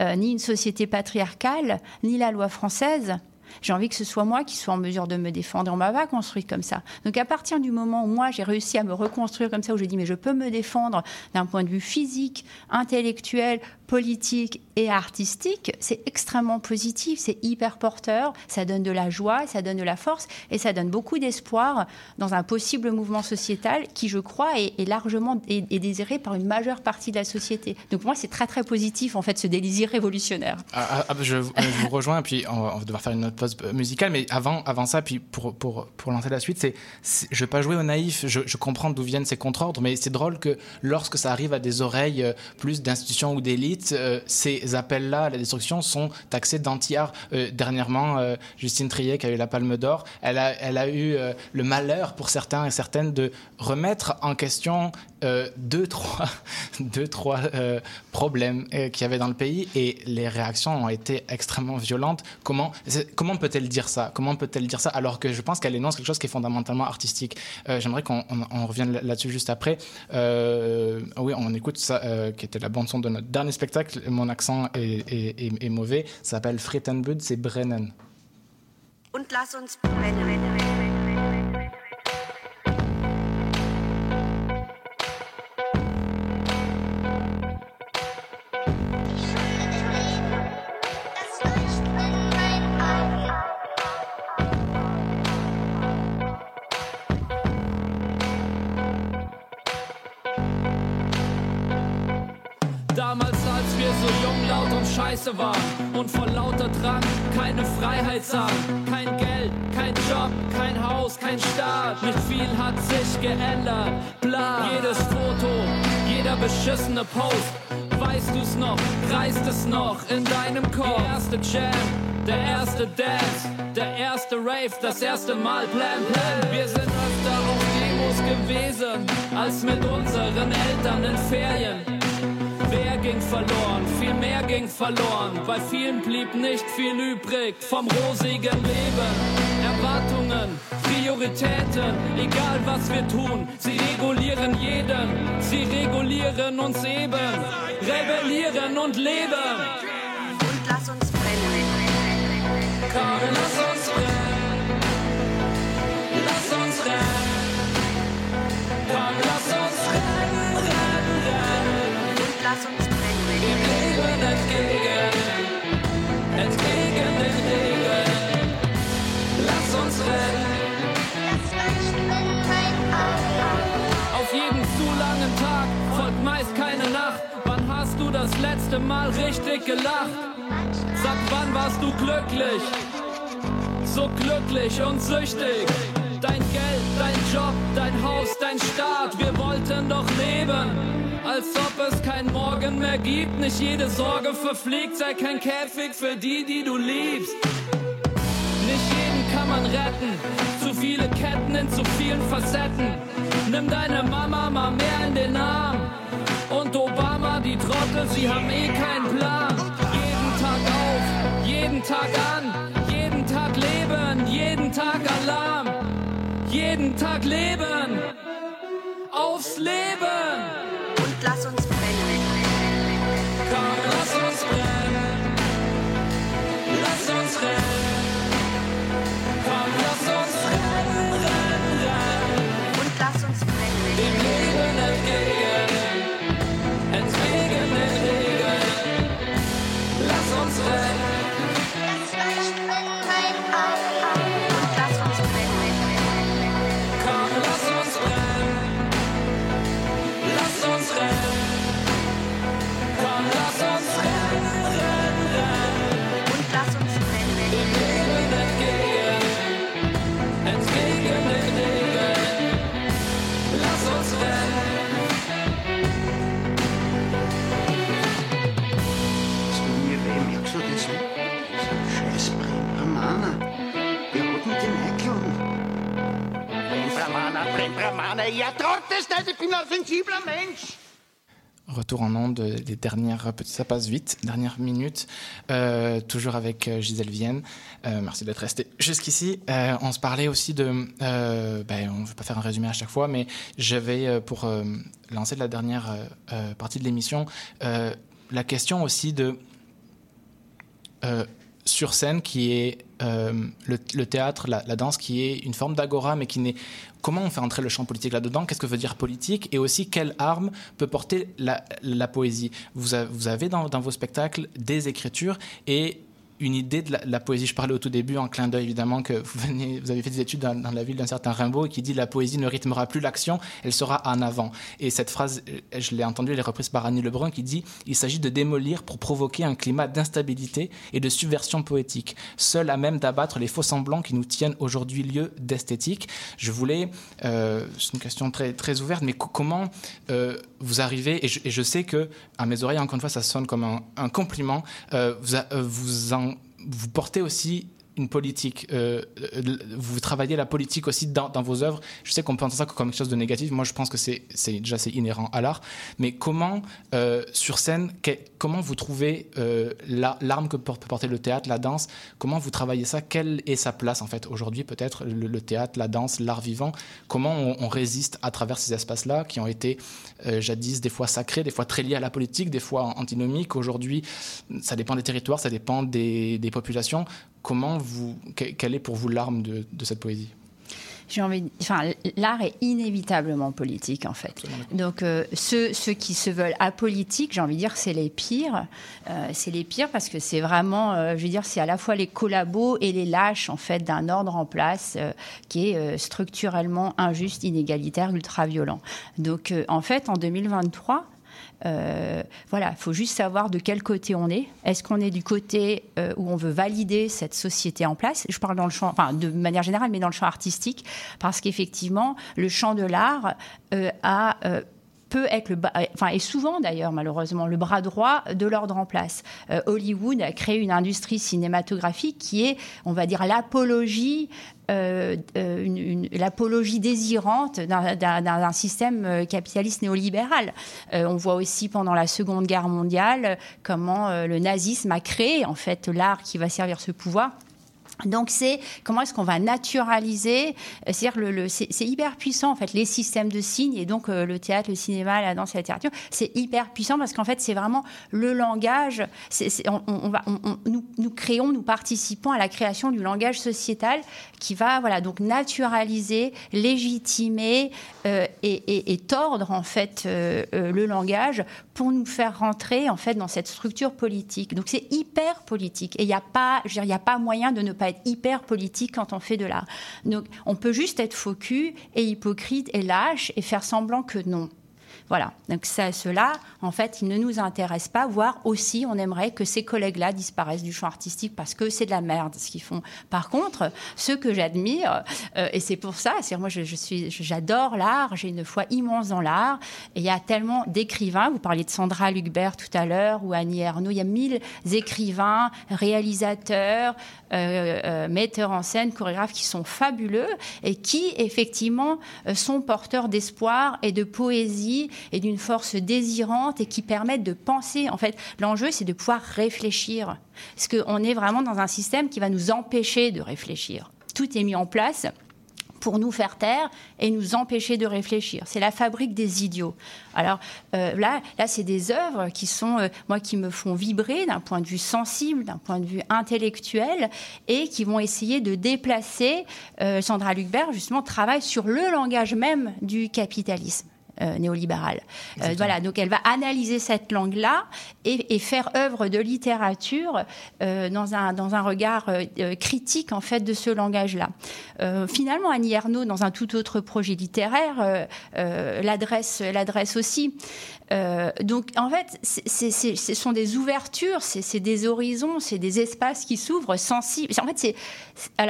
euh, ni une société patriarcale, ni la loi française. J'ai envie que ce soit moi qui soit en mesure de me défendre. On m'a pas construit comme ça. Donc à partir du moment où moi j'ai réussi à me reconstruire comme ça, où je dis mais je peux me défendre d'un point de vue physique, intellectuel, politique et artistique, c'est extrêmement positif, c'est hyper porteur, ça donne de la joie, ça donne de la force et ça donne beaucoup d'espoir dans un possible mouvement sociétal qui, je crois, est, largement est, désiré par une majeure partie de la société. Donc pour moi, c'est très très positif en fait ce désir révolutionnaire. Ah, ah, je, je vous rejoins, puis on va, devoir faire une autre pause musicale, mais avant, avant ça, puis pour, pour, pour lancer la suite, c'est, je vais pas jouer au naïf, je, je comprends d'où viennent ces contre-ordres, mais c'est drôle que lorsque ça arrive à des oreilles euh, plus d'institutions ou d'élites, euh, ces appels-là à la destruction sont taxés d'anti-art. Euh, dernièrement, euh, Justine Triet, qui a eu la Palme d'Or, elle a, eu le malheur pour certains et certaines de remettre en question euh, deux, trois, deux, trois euh, problèmes euh, qu'il y avait dans le pays et les réactions ont été extrêmement violentes. Comment, comment peut-elle dire ça? Comment peut-elle dire ça alors que je pense qu'elle énonce quelque chose qui est fondamentalement artistique? J'aimerais qu'on on, on revienne là- là-dessus juste après. Oui, on écoute ça, qui était la bande son de notre dernier spectacle. Mon accent est, mauvais. Ça s'appelle Frittenbud, c'est Brennan. Brennen. So jung, laut und scheiße waren und vor lauter Drang keine Freiheit sahen. Kein Geld, kein Job, kein Haus, kein Staat. Nicht viel hat sich geändert. Bla, jedes Foto, jeder beschissene Post. Weißt du's noch? Reißt es noch in deinem Kopf? Der erste Jam, der erste Dance, der erste Rave, das erste Mal Plan Plan. Wir sind öfter auf Demos gewesen als mit unseren Eltern in Ferien. Wer ging verloren? Viel mehr ging verloren. Bei vielen blieb nicht viel übrig vom rosigen Leben. Erwartungen, Prioritäten, egal was wir tun, sie regulieren jeden, sie regulieren uns eben, rebellieren und leben. Und lass uns brennen. Komm, lass uns brennen. Lass uns rennen. Komm, lass uns lass uns entgegen, entgegen den Regeln. Lass uns rennen. Auf jeden zu langen Tag folgt meist keine Nacht. Wann hast du das letzte Mal richtig gelacht? Sag, wann warst du glücklich? So glücklich und süchtig. Dein Geld, dein Job, dein Haus, dein Staat. Wir wollten doch leben, als ob es kein Morgen mehr gibt. Nicht jede Sorge verfliegt, sei kein Käfig für die, die du liebst. Nicht jeden kann man retten. Zu viele Ketten in zu vielen Facetten. Nimm deine Mama mal mehr in den Arm. Und Obama, die Trottel, sie haben eh keinen Plan. Jeden Tag auf, jeden Tag an, jeden Tag leben, jeden Tag Alarm. Jeden Tag leben, aufs Leben. Mensch. Retour en ondes des dernières, ça passe vite, dernières minutes, euh, toujours avec euh, Gisèle Vienne. Euh, merci d'être resté jusqu'ici. On se parlait aussi de, ben, on ne veut pas faire un résumé à chaque fois, mais j'avais pour lancer la dernière partie de l'émission la question aussi de sur scène qui est euh, le, théâtre, la, danse qui est une forme d'agora, mais qui n'est comment on fait entrer le champ politique là-dedans? Qu'est-ce que veut dire politique? Et aussi, quelle arme peut porter la, poésie? Vous, vous avez dans vos spectacles des écritures et une idée de la, poésie. Je parlais au tout début, en clin d'œil évidemment, que vous, avez fait des études dans, la ville d'un certain Rimbaud qui dit la poésie ne rythmera plus l'action, elle sera en avant. Et cette phrase, euh, je l'ai entendue, elle est reprise par Annie Lebrun qui dit il s'agit de démolir pour provoquer un climat d'instabilité et de subversion poétique, seul à même d'abattre les faux semblants qui nous tiennent aujourd'hui lieu d'esthétique. Je voulais, euh, c'est une question très, très ouverte, mais co- comment euh, vous arrivez, et je, sais que à mes oreilles, encore une fois, ça sonne comme un, compliment, vous, vous, en- vous portez aussi une politique, euh, euh, vous travaillez la politique aussi dans, vos œuvres. Je sais qu'on peut entendre ça comme quelque chose de négatif. Moi, je pense que c'est déjà c'est inhérent à l'art. Mais comment, euh, sur scène, comment vous trouvez la- l'arme que peut porter le théâtre, la danse? Comment vous travaillez ça? Quelle est sa place en fait aujourd'hui Peut-être le, théâtre, la danse, l'art vivant? Comment on, résiste à travers ces espaces-là qui ont été jadis des fois sacrés, des fois très liés à la politique, des fois antinomiques? Aujourd'hui, ça dépend des territoires, ça dépend des populations. Comment vous, que- quelle est pour vous l'arme de, de cette poésie J'ai envie, de- enfin, l'art est inévitablement politique en fait. Donc euh, ceux, ceux qui se veulent apolitiques, j'ai envie de dire, c'est les pires. Euh, c'est les pires parce que c'est vraiment, euh, je veux dire, c'est à la fois les collabos et les lâches en fait d'un ordre en place qui est structurellement injuste, inégalitaire, ultra violent. Donc en fait, en 2023. Euh, voilà, il faut juste savoir de quel côté on est. Est-ce qu'on est du côté euh, où on veut valider cette société en place? Je parle dans le champ, enfin de manière générale, mais dans le champ artistique, parce qu'effectivement, le champ de l'art euh, a peut être le enfin et souvent d'ailleurs malheureusement le bras droit de l'ordre en place. Hollywood a créé une industrie cinématographique qui est, on va dire, l'apologie euh, euh, l'apologie désirante d'un- d'un système euh, capitaliste néolibéral. Euh, on voit aussi pendant la Seconde Guerre mondiale comment euh, le nazisme a créé en fait l'art qui va servir ce pouvoir Donc c'est comment est-ce qu'on va naturaliser, euh, c'est-à-dire le, le- c'est hyper puissant en fait les systèmes de signes et donc euh, le théâtre, le cinéma, la danse, la littérature, c'est hyper puissant parce qu'en fait c'est vraiment le langage. on, va, on- nous, nous créons, nous participons à la création du langage sociétal qui va voilà donc naturaliser, légitimer euh, et, et- et tordre en fait le langage pour nous faire rentrer en fait dans cette structure politique. Donc c'est hyper politique et il n'y a pas, il y a pas moyen de ne pas être hyper politique quand on fait de l'art. Donc on peut juste être faux cul et hypocrite et lâche et faire semblant que non. Voilà, donc ça, cela, en fait, il ne nous intéresse pas, voire aussi, on aimerait que ces collègues-là disparaissent du champ artistique parce que c'est de la merde ce qu'ils font. Par contre, ceux que j'admire, euh, et c'est pour ça, c'est moi, je, je j'adore l'art, j'ai une foi immense dans l'art, et il y a tellement d'écrivains, vous parliez de Sandra Lucbert tout à l'heure, ou Annie Ernaux, il y a mille écrivains, réalisateurs, euh, euh, metteurs en scène, chorégraphes qui sont fabuleux et qui, effectivement, sont porteurs d'espoir et de poésie et d'une force désirante et qui permettent de penser. En fait, l'enjeu, c'est de pouvoir réfléchir. Parce qu'on est vraiment dans un système qui va nous empêcher de réfléchir. Tout est mis en place pour nous faire taire et nous empêcher de réfléchir. C'est la fabrique des idiots. Alors euh, là, là c'est des œuvres qui sont, euh, moi, qui me font vibrer d'un point de vue sensible, d'un point de vue intellectuel, et qui vont essayer de déplacer. euh, Sandra Lucbert, justement, travaille sur le langage même du capitalisme. Euh, néolibéral. Euh, voilà, donc elle va analyser cette langue-là et, et faire œuvre de littérature euh, dans, un, dans un regard critique en fait de ce langage-là. Finalement, Annie Ernaux, dans un tout autre projet littéraire, l'adresse l'adresse aussi. Euh, donc en fait, ce sont des ouvertures, c'est des horizons, c'est des espaces qui s'ouvrent sensibles. En fait, c'est euh,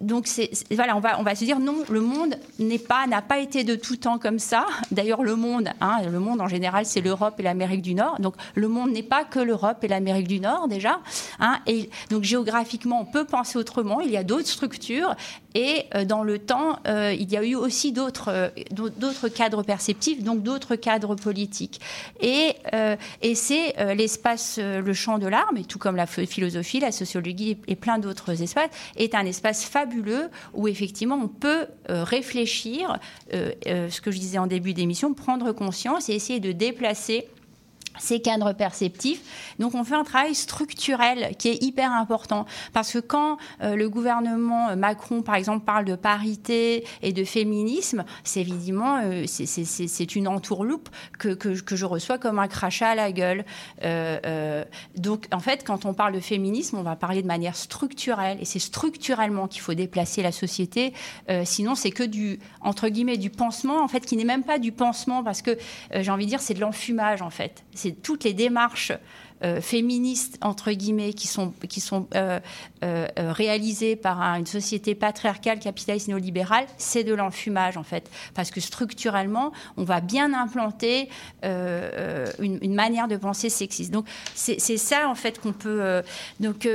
donc voilà, on va on va se dire non, le monde n'est pas n'a pas été de tout temps comme ça. D'ailleurs, le monde, hein, le monde en général, c'est l'Europe et l'Amérique du Nord. Donc le monde n'est pas que l'Europe et l'Amérique du Nord déjà. hein. donc géographiquement, on peut penser autrement. Il y a d'autres structures et euh, dans le temps, euh, il y a eu aussi d'autres euh, d'autres cadres perceptifs, donc d'autres cadres politiques. Et, et c'est l'espace, le champ de l'art, mais tout comme la ph- philosophie, la sociologie et plein d'autres espaces, est un espace fabuleux où effectivement on peut réfléchir, ce que je disais en début d'émission, prendre conscience et essayer de déplacer ces cadres perceptifs. Donc on fait un travail structurel qui est hyper important parce que quand euh, le gouvernement euh, Macron, par exemple, parle de parité et de féminisme, c'est évidemment euh, c'est- une entourloupe que, que, je reçois comme un crachat à la gueule. Donc en fait, quand on parle de féminisme, on va parler de manière structurelle et c'est structurellement qu'il faut déplacer la société. Sinon, c'est que du entre guillemets du pansement en fait qui n'est même pas du pansement parce que j'ai envie de dire c'est de l'enfumage en fait. C'est toutes les démarches euh, féministes entre guillemets qui sont qui euh, euh, réalisées par un- une société patriarcale capitaliste néolibérale, c'est de l'enfumage en fait parce que structurellement on va bien implanter une, une manière de penser sexiste. Donc c'est ça en fait qu'on peut donc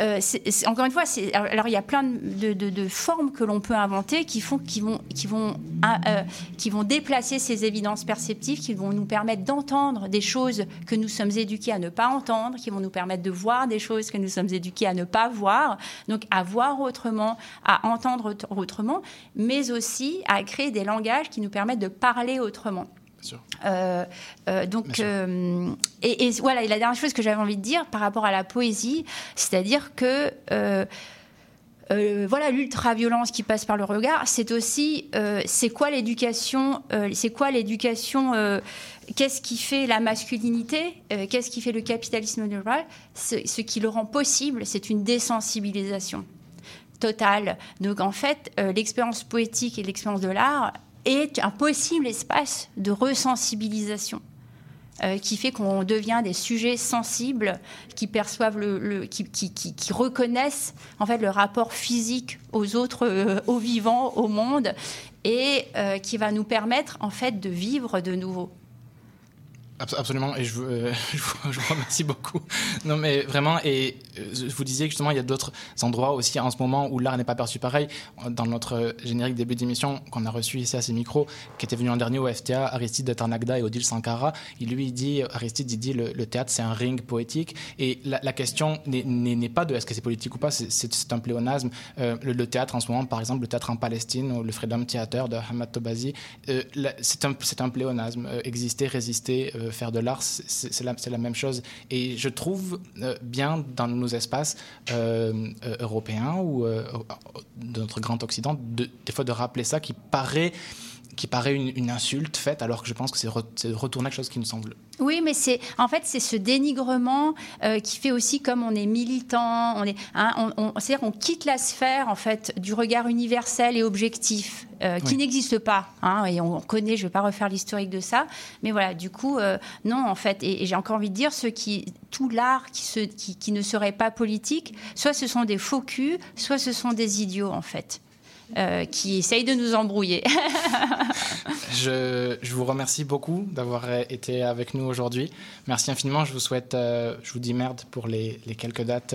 euh, encore une fois, alors il y a plein de, formes que l'on peut inventer qui font, qui vont, qui vont, ah, euh, qui vont déplacer ces évidences perceptives, qui vont nous permettre d'entendre des choses que nous sommes éduqués à ne pas entendre, qui vont nous permettre de voir des choses que nous sommes éduqués à ne pas voir, donc à voir autrement, à entendre autre- autrement, mais aussi à créer des langages qui nous permettent de parler autrement. Euh, euh, donc, euh, et, et voilà, et la dernière chose que j'avais envie de dire par rapport à la poésie, c'est-à-dire que voilà l'ultra-violence qui passe par le regard, c'est aussi c'est quoi l'éducation, c'est quoi l'éducation, qu'est-ce qui fait la masculinité, qu'est-ce qui fait le capitalisme néolibéral, ce, ce qui le rend possible, c'est une désensibilisation totale. Donc en fait, euh, l'expérience poétique et l'expérience de l'art est un possible espace de resensibilisation. euh, qui fait qu'on devient des sujets sensibles, qui perçoivent le, qui reconnaissent en fait le rapport physique aux autres, euh, aux vivants, au monde, et euh, qui va nous permettre en fait de vivre de nouveau. Abs- Absolument, et je euh, je vous- remercie beaucoup. Non, mais vraiment, et euh, je vous disais que justement, il y a d'autres endroits aussi en ce moment où l'art n'est pas perçu pareil. Dans notre générique début d'émission qu'on a reçu ici à ces micros, qui était venu en dernier au FTA, Aristide de Tarnagda et Odile Sankara, il lui dit, Aristide, il dit le, le théâtre c'est un ring poétique, et la, question n'est- pas de est-ce que c'est politique ou pas, c'est- un pléonasme. Euh, le, théâtre en ce moment, par exemple, le théâtre en Palestine, ou le Freedom Theater de Hamad Tobazi, c'est un, un pléonasme. Exister, résister, faire de l'art, c'est- la, même chose. Et je trouve euh, bien dans nos espaces euh, euh, européens ou de notre grand Occident, de- des fois de rappeler ça qui paraît qui paraît une, une insulte faite, alors que je pense que c'est re- c'est retourner quelque chose qui nous semble Oui, mais c'est en fait c'est ce dénigrement euh, qui fait aussi comme on est militant, on est, hein, on, on- c'est-à-dire on quitte la sphère en fait du regard universel et objectif euh, qui Oui. n'existe pas. hein, et on connaît, je ne vais pas refaire l'historique de ça, mais voilà, du coup euh, non en fait. Et, et j'ai encore envie de dire ceux qui tout l'art qui, se, qui, qui ne serait pas politique, soit ce sont des faux culs, soit ce sont des idiots en fait. Euh, qui essayent de nous embrouiller. Je, vous remercie beaucoup d'avoir euh, été avec nous aujourd'hui. Merci infiniment. Je vous souhaite, euh, je vous dis merde pour les, quelques dates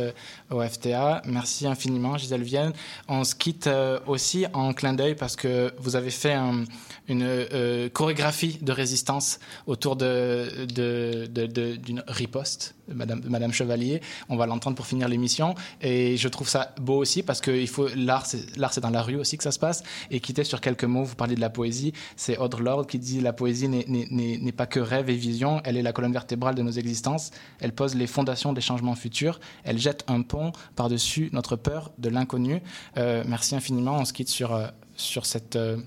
au FTA. Merci infiniment, Gisèle Vienne. On se quitte aussi en clin d'œil parce que vous avez fait un- une euh, chorégraphie de résistance autour de, de- de- de- d'une riposte Madame, Chevalier. On va l'entendre pour finir l'émission. Et je trouve ça beau aussi parce que l'art, c'est, dans la rue aussi que ça se passe. Et quitter sur quelques mots, vous parlez de la poésie. C'est Audre Lorde qui dit La poésie n'est, pas que rêve et vision, elle est la colonne vertébrale de nos existences. Elle pose les fondations des changements futurs. Elle jette un pont par-dessus notre peur de l'inconnu. Euh, merci infiniment. On se quitte sur, euh, sur cet euh,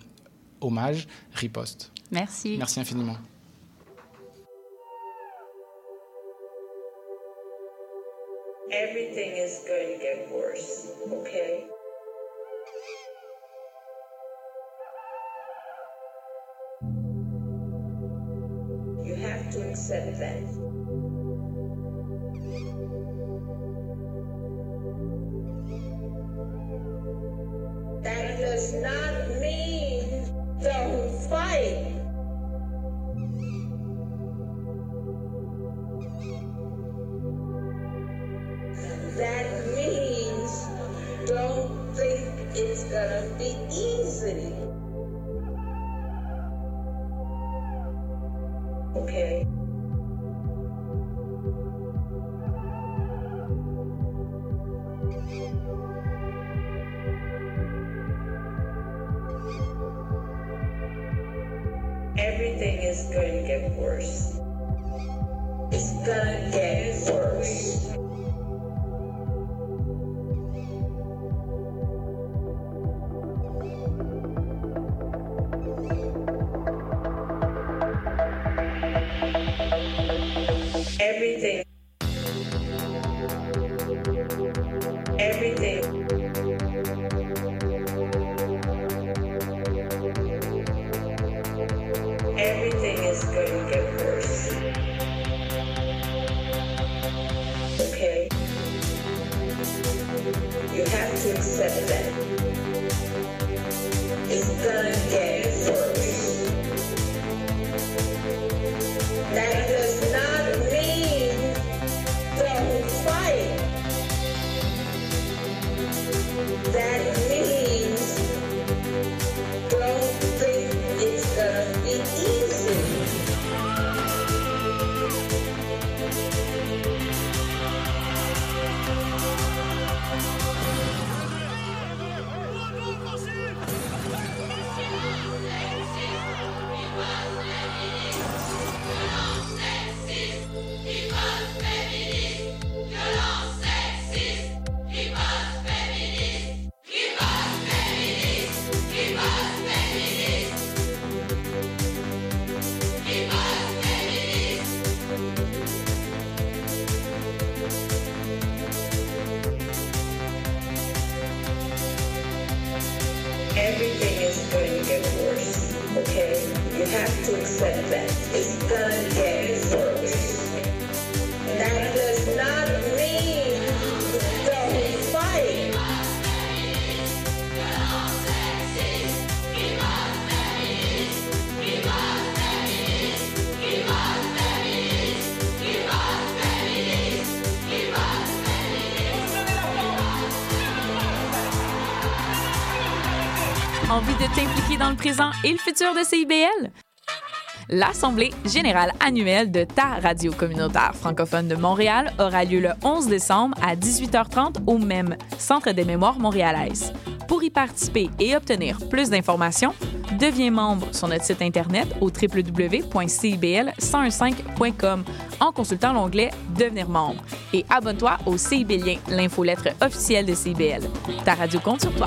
hommage, riposte. Merci. Merci infiniment. Everything is going to get worse, okay? You have to accept that. That does not présent et le futur de CIBL? L'Assemblée générale annuelle de ta radio communautaire francophone de Montréal aura lieu le 11 décembre à 18h30 au même Centre des mémoires montréalaises. Pour y participer et obtenir plus d'informations, deviens membre sur notre site internet au www.cibl1015.com en consultant l'onglet Devenir membre et abonne-toi au CIBLien, l'infolettre officielle de CIBL. Ta radio compte sur toi.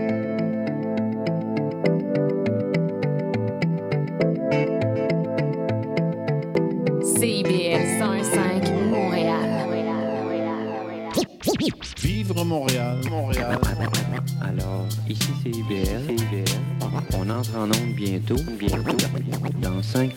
Vivre Montréal, Montréal. Alors, ici c'est IBL. On entre en onde bientôt. Bientôt. Dans 5